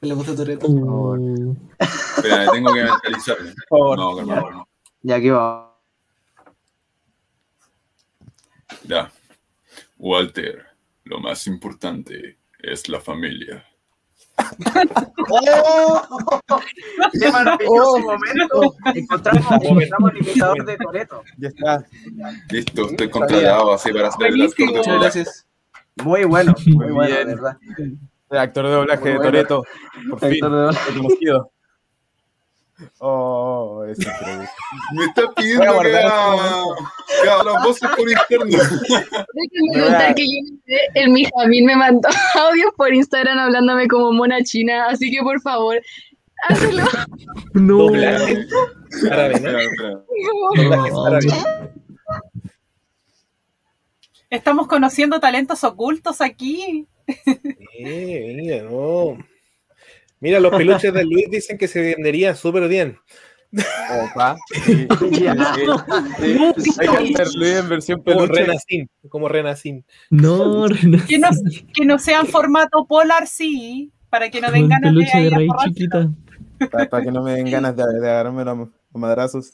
En la voz de Toreto. uh, Espera, tengo que mentalizarme. favor. No, calma, no. Ya que va. Ya. Walter, lo más importante es la familia. ¡Qué maravilloso momento! Encontramos, encontramos el imitador de Toreto. Ya está. Listo, estoy contratado así para hacer de Muchas gracias. Muy bueno, muy bueno, de Bien. verdad. El actor de doblaje de. Toreto. Por fin, Actor de doblaje. reconocido. Oh, es increíble. Me está pidiendo que guardar haga, que haga las voces por interno. Déjenme contar que yo el Mijamín me mandó audios por Instagram hablándome como mona china, así que por favor, hazlo. No. Doblaje. Árabe, ¿no? Doblaje árabe. Estamos conociendo talentos ocultos aquí. Eh, mira, no. Mira, los peluches de Luis dicen que se venderían súper bien. Opa. Sí. Sí. Hay que hacer Luis en versión Como peluche. Renacín, como Renacín. No, Que no, que no sean formato polar, sí, para que no den ganas de, peluche de chiquita. Para, que no me den ganas de, de agarrarme los, madrazos.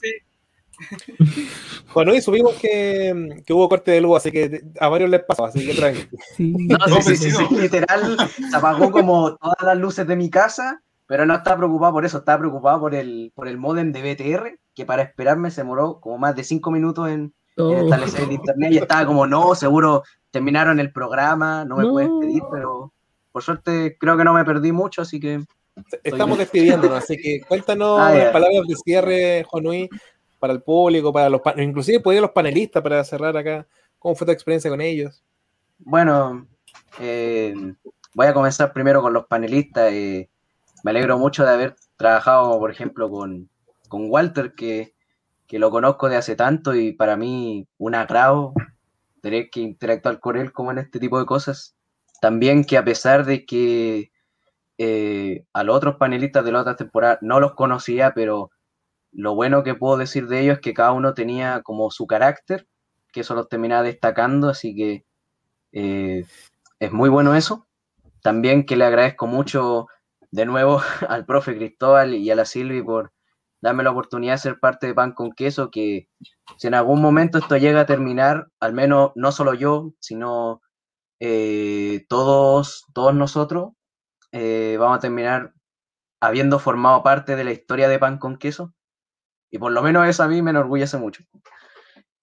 Bueno, y supimos que, que hubo corte de luz, así que a varios les pasó, así que tranqui. No, sí, sí, sí, sí, literal, se apagó como todas las luces de mi casa, pero no estaba preocupado por eso, estaba preocupado por el, por el modem de BTR, que para esperarme se demoró como más de cinco minutos en, en Oh. establecer el internet y estaba como, no, seguro terminaron el programa, no me No. puedes pedir, pero por suerte creo que no me perdí mucho, así que... Estamos despidiéndonos, así que cuéntanos Ah, ya. palabras de cierre, Juan Luis, para el público, para los inclusive podría los panelistas para cerrar acá. ¿Cómo fue tu experiencia con ellos? Bueno, eh, voy a comenzar primero con los panelistas. eh, me alegro mucho de haber trabajado, por ejemplo, con, con Walter, que, que lo conozco de hace tanto y para mí un agrado tener que interactuar con él como en este tipo de cosas. También que a pesar de que eh, a los otros panelistas de la otra temporada no los conocía, pero lo bueno que puedo decir de ellos es que cada uno tenía como su carácter, que eso los terminaba destacando, así que eh, es muy bueno eso. También que le agradezco mucho de nuevo al profe Cristóbal y a la Silvi por darme la oportunidad de ser parte de Pan con Queso, que si en algún momento esto llega a terminar, al menos no solo yo, sino eh, todos, todos nosotros, eh, vamos a terminar habiendo formado parte de la historia de Pan con Queso. Y por lo menos eso a mí me enorgullece mucho.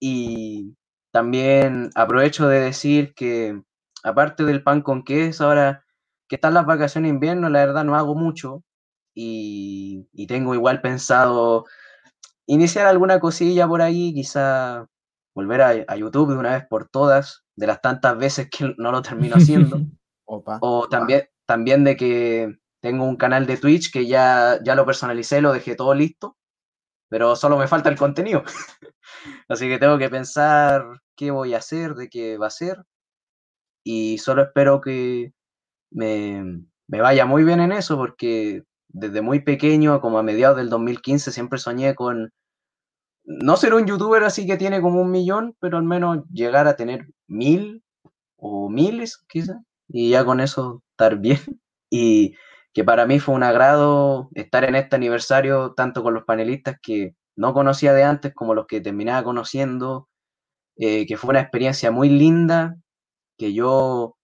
Y también aprovecho de decir que, aparte del pan con queso, ahora que están las vacaciones de invierno, la verdad no hago mucho. Y, y tengo igual pensado iniciar alguna cosilla por ahí, quizá volver a, a YouTube de una vez por todas, de las tantas veces que no lo termino haciendo. Opa. O también, también de que tengo un canal de Twitch que ya, ya lo personalicé, lo dejé todo listo, pero solo me falta el contenido. Así que tengo que pensar qué voy a hacer, de qué va a ser. Y solo espero que me, me vaya muy bien en eso, porque desde muy pequeño, como a mediados del 2015, siempre soñé con no ser un youtuber así que tiene como un millón, pero al menos llegar a tener mil o miles, quizás, y ya con eso estar bien. Y que para mí fue un agrado estar en este aniversario, tanto con los panelistas que no conocía de antes como los que terminaba conociendo, eh, que fue una experiencia muy linda, que yo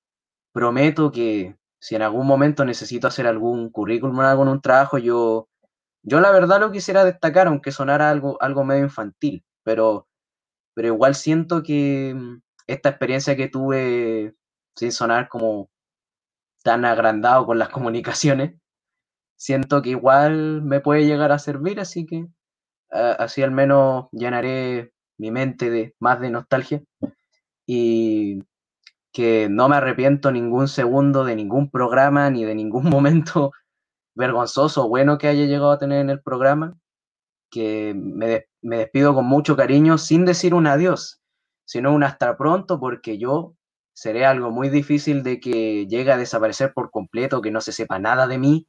prometo que si en algún momento necesito hacer algún currículum o algo en un trabajo, yo, yo la verdad lo quisiera destacar, aunque sonara algo, algo medio infantil, pero, pero igual siento que mm, esta experiencia que tuve, sin sonar como tan agrandado con las comunicaciones, siento que igual me puede llegar a servir, así que así al menos llenaré mi mente de más de nostalgia y que no me arrepiento ningún segundo de ningún programa ni de ningún momento vergonzoso o bueno que haya llegado a tener en el programa, que me, me despido con mucho cariño sin decir un adiós, sino un hasta pronto porque yo seré algo muy difícil de que llegue a desaparecer por completo, que no se sepa nada de mí.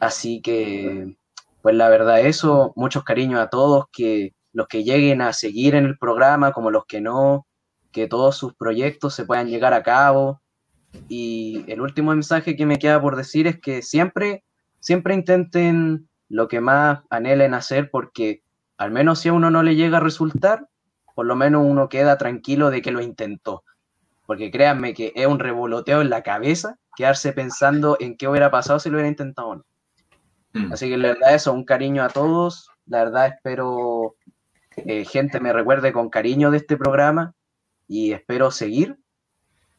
Así que, pues la verdad eso, muchos cariños a todos, que los que lleguen a seguir en el programa, como los que no, que todos sus proyectos se puedan llegar a cabo. Y el último mensaje que me queda por decir es que siempre, siempre intenten lo que más anhelen hacer, porque al menos si a uno no le llega a resultar, por lo menos uno queda tranquilo de que lo intentó. Porque créanme que es un revoloteo en la cabeza quedarse pensando en qué hubiera pasado si lo hubiera intentado o no. Así que la verdad eso, un cariño a todos. La verdad espero eh, gente me recuerde con cariño de este programa y espero seguir.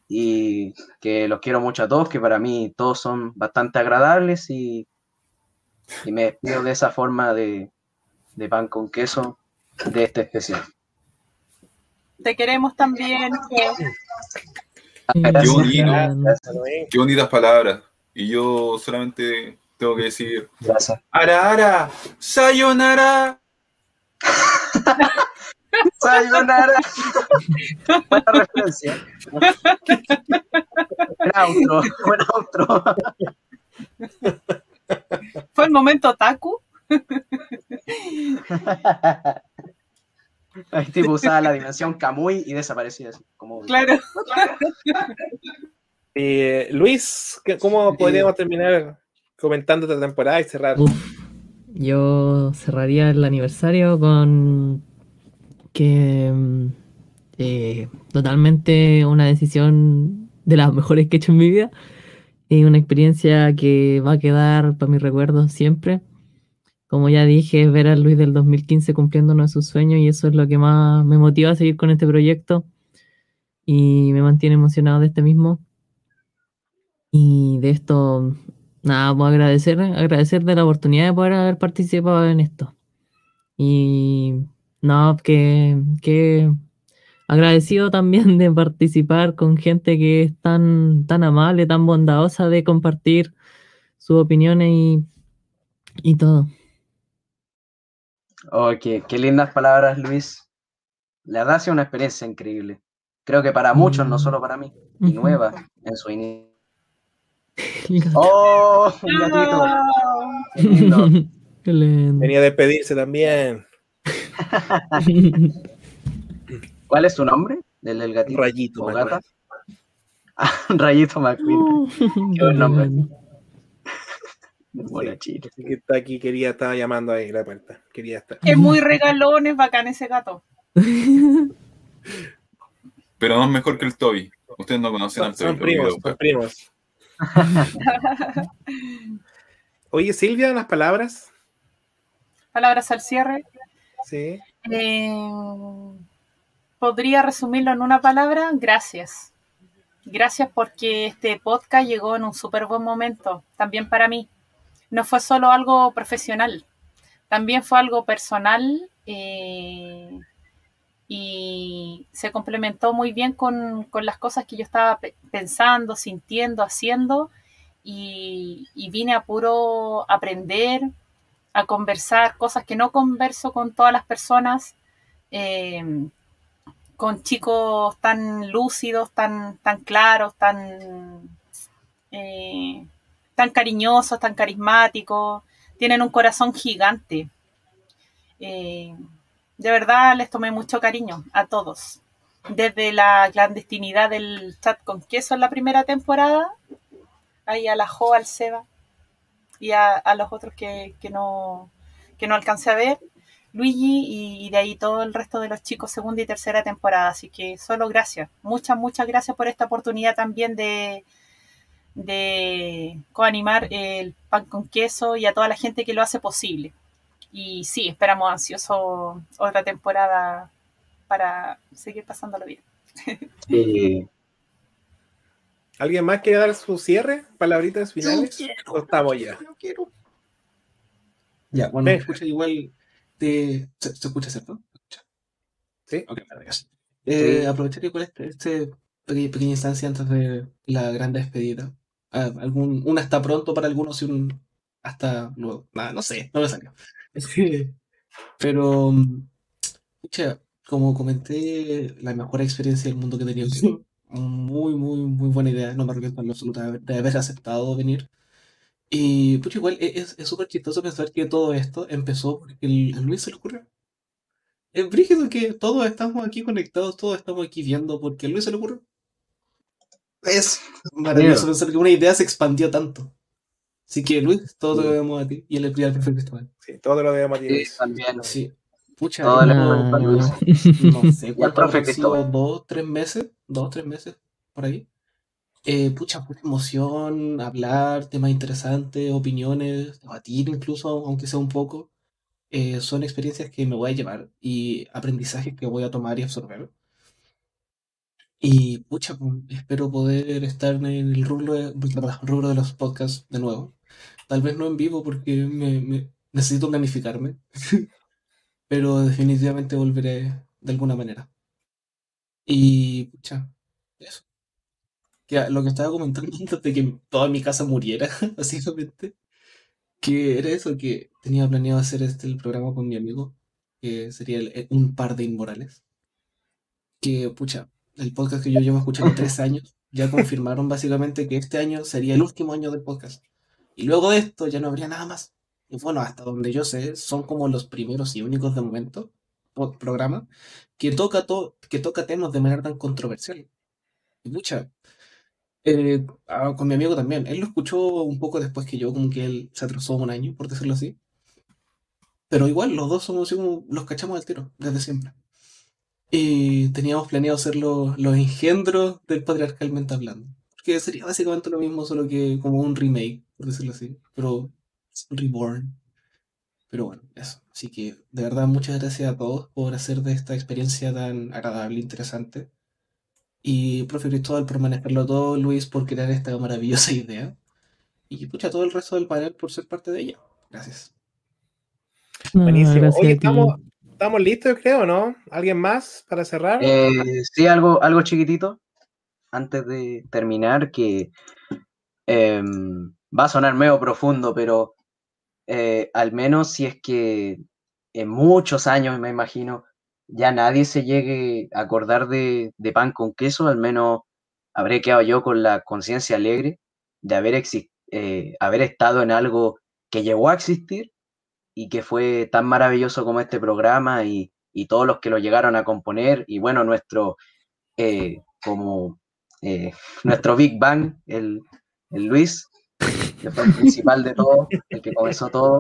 Y que los quiero mucho a todos, que para mí todos son bastante agradables y, Y me despido de esa forma de, de pan con queso de este especial. Te queremos también. Qué, bonito, qué bonitas palabras. Y yo solamente tengo que decir, Gracias. Ara, ara, sayonara. Sayonara. Buena referencia. Buen outro, buen outro. Fue el momento Taku. Ahí tipo usaba la dimensión Kamui y desaparecía así. Como... Claro. Eh, Luis, ¿qué- ¿cómo podríamos terminar comentando esta temporada y cerrar? Yo cerraría el aniversario con que mm, eh, totalmente una decisión de las mejores que he hecho en mi vida y una experiencia que va a quedar para mis recuerdos siempre. Como ya dije, ver a Luis del 2015 cumpliendo uno de sus sueños y eso es lo que más me motiva a seguir con este proyecto y me mantiene emocionado de este mismo. Y de esto, nada, puedo agradecer, agradecer de la oportunidad de poder haber participado en esto. Y no, que, que agradecido también de participar con gente que es tan, tan amable, tan bondadosa de compartir sus opiniones y, y todo. Oh, qué, qué lindas palabras, Luis. La verdad ha sido una experiencia increíble. Creo que para muchos, no solo para mí. Y nueva en su inicio. ¡Oh! Un gatito. Qué lindo. Qué lindo. Venía a despedirse también. ¿Cuál es su nombre? ¿Del, del gatito? Rayito ¿O McQueen. gata? Ah, Rayito McQueen. Qué buen nombre. Chile. Así que está aquí, quería, estaba llamando ahí la puerta. Quería estar. Es muy regalón, es bacán ese gato. Pero no es mejor que el Toby. Ustedes no conocen al Toby. Son primos, son primos. Oye, Silvia, unas palabras. Palabras al cierre. Sí. Eh, Podría resumirlo en una palabra, gracias. Gracias porque este podcast llegó en un súper buen momento, también para mí. No fue solo algo profesional, también fue algo personal eh, y se complementó muy bien con, con las cosas que yo estaba pe- pensando, sintiendo, haciendo y, vine a puro aprender, a conversar cosas que no converso con todas las personas. eh, con chicos tan lúcidos, tan, tan claros, tan, eh, tan cariñosos, tan carismáticos, tienen un corazón gigante. Eh, de verdad les tomé mucho cariño a todos. Desde la clandestinidad del chat con queso en la primera temporada, ahí a la Jo, al Seba y a, a los otros que, que no, que no alcancé a ver. Luigi y, y de ahí todo el resto de los chicos segunda y tercera temporada. Así que solo gracias. Muchas, muchas gracias por esta oportunidad también de, de coanimar el pan con queso y a toda la gente que lo hace posible. Y sí, esperamos ansioso otra temporada para seguir pasándolo bien. Sí. ¿Alguien más quiere dar su cierre? ¿Palabritas finales? ¿O estamos ya? Ya, bueno, Ven. escucha igual de... ¿Se, se escucha, cierto? Sí. Ok, gracias. Eh, Sí. Aprovechar igual este, este pequeña instancia antes de la gran despedida. Algún, una está pronto para algunos y un hasta luego. Nada, no sé, no me salió. Pero, pucha, como comenté, la mejor experiencia del mundo que he tenido. Muy, muy, muy buena idea. No me arrepiento en lo absoluto de haber, de haber aceptado venir. Y, pucha, igual e- es es súper chistoso pensar que todo esto empezó porque el- a Luis se le ocurrió. Es brígido que todos estamos aquí conectados, todos estamos aquí viendo porque a Luis se le ocurrió. Es maravilloso pensar que una idea se expandió tanto. Así que, Luis, todo te lo debemos a ti y el profe Cristóbal. Sí, todo lo debemos a ti. Sí, también. Sí. Pucha, Todo le yo- pregunto a Luis. no sé cuánto sido, dos, tres meses, dos, tres meses, por ahí. Eh, pucha, mucha emoción, hablar, temas interesantes, opiniones, debatir incluso, aunque sea un poco. Eh, son experiencias que me voy a llevar y aprendizajes que voy a tomar y absorber. Y pucha, pues, espero poder estar en el rubro de, los podcasts de nuevo. Tal vez no en vivo porque me, necesito planificarme. Pero definitivamente volveré de alguna manera. Y, pucha, eso. Que lo que estaba comentando antes de que toda mi casa muriera, básicamente, que era eso, que tenía planeado hacer este el programa con mi amigo, que sería eh, un par de inmorales. Que, pucha, el podcast que yo llevo escuchando tres años, ya confirmaron básicamente que este año sería el último año del podcast. Y luego de esto ya no habría nada más. Y bueno, hasta donde yo sé, son como los primeros y únicos de momento programa que toca, to- que toca temas de manera tan controversial. Y pucha, eh, con mi amigo también. Él lo escuchó un poco después que yo, como que él se atrasó un año, por decirlo así. Pero igual, los dos somos los cachamos al tiro, desde siempre. Y teníamos planeado ser los, los engendros del patriarcalmente hablando. Que sería básicamente lo mismo, solo que como un remake, por decirlo así. Pero reborn. Pero bueno, eso. Así que de verdad muchas gracias a todos por hacer de esta experiencia tan agradable, interesante. Y profe Cristóbal por manejarlo todo, Luis por crear esta maravillosa idea. Y pucha, todo el resto del panel por ser parte de ella. Gracias. No, Buenísimo. gracias estamos, estamos listos, creo, ¿no? ¿Alguien más para cerrar? Eh, sí, algo, algo chiquitito antes de terminar que em, va a sonar medio profundo, pero eh, al menos si es que en muchos años, me imagino, ya nadie se llegue a acordar de, de pan con queso, al menos habré quedado yo con la conciencia alegre de haber, exis- eh, haber estado en algo que llegó a existir y que fue tan maravilloso como este programa y, y todos los que lo llegaron a componer y bueno, nuestro eh, como eh, nuestro Big Bang, el, el Luis, que fue el principal de todo, el que comenzó todo.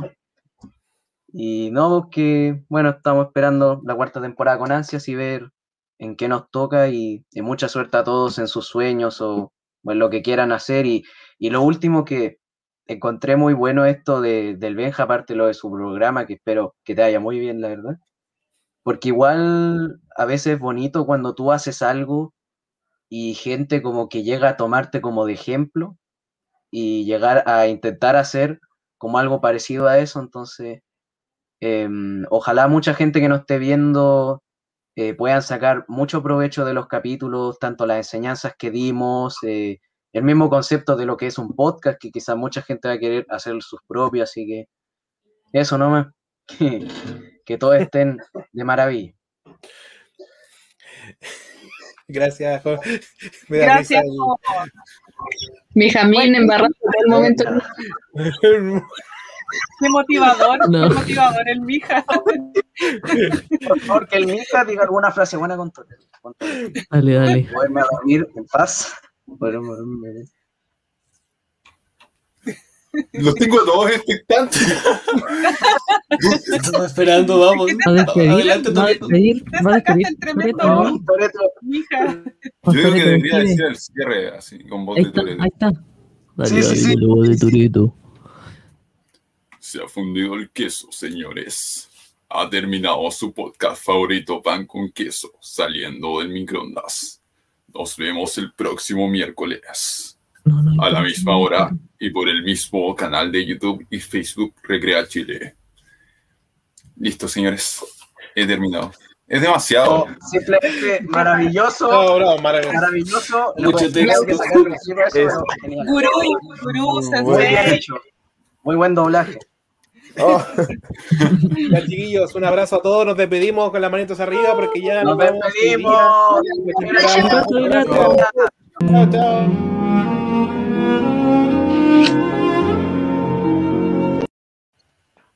Y no, que bueno, estamos esperando la cuarta temporada con ansias y ver en qué nos toca y, y mucha suerte a todos en sus sueños o, o en lo que quieran hacer. Y, y lo último que encontré muy bueno esto de, del Benja, aparte lo de su programa, que espero que te vaya muy bien, la verdad. Porque igual a veces es bonito cuando tú haces algo y gente como que llega a tomarte como de ejemplo y llegar a intentar hacer como algo parecido a eso. Entonces, em, ojalá mucha gente que nos esté viendo eh, puedan sacar mucho provecho de los capítulos, tanto las enseñanzas que dimos, eh, el mismo concepto de lo que es un podcast, que quizás mucha gente va a querer hacer sus propios, así que eso nomás, que, que todos estén de maravilla. Gracias, Jo. Me da Gracias, Jo. Mi Jamín embarrando todo el momento. Qué motivador, No. qué motivador el mija. Por favor, que el Mika diga alguna frase buena con todo. Con todo. Dale, dale. Poderme a dormir en paz. Poderme dormir. Los tengo todos expectantes. Estamos esperando, vamos. ¿Va a despedir? Adelante, ¿Va a Toreto. despedir? ¿Va a despedir? tremendo. Yo creo que debería decir el cierre así, con voz de Toreto. ahí está. Dale, Sí, sí, dale, sí. la voz de Toreto. Se ha fundido el queso, señores. Ha terminado su podcast favorito, Pan con Queso, saliendo del microondas. Nos vemos el próximo miércoles, No, no, a la no, misma no, hora y por el mismo canal de YouTube y Facebook Recrea Chile. Listo, señores. He terminado. Es demasiado. Simplemente maravilloso. No, bro, maravilloso. Maravilloso. Mucho que que texto. principio, eso. Gurú, gurú, Muy bien sensei. hecho. Muy buen doblaje. Oh, Ya, chiquillos, un abrazo a todos. Nos despedimos con las manitos arriba porque ya nos, Nos despedimos. Chao, chao. chao.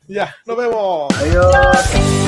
Ya, nos vemos. Adiós.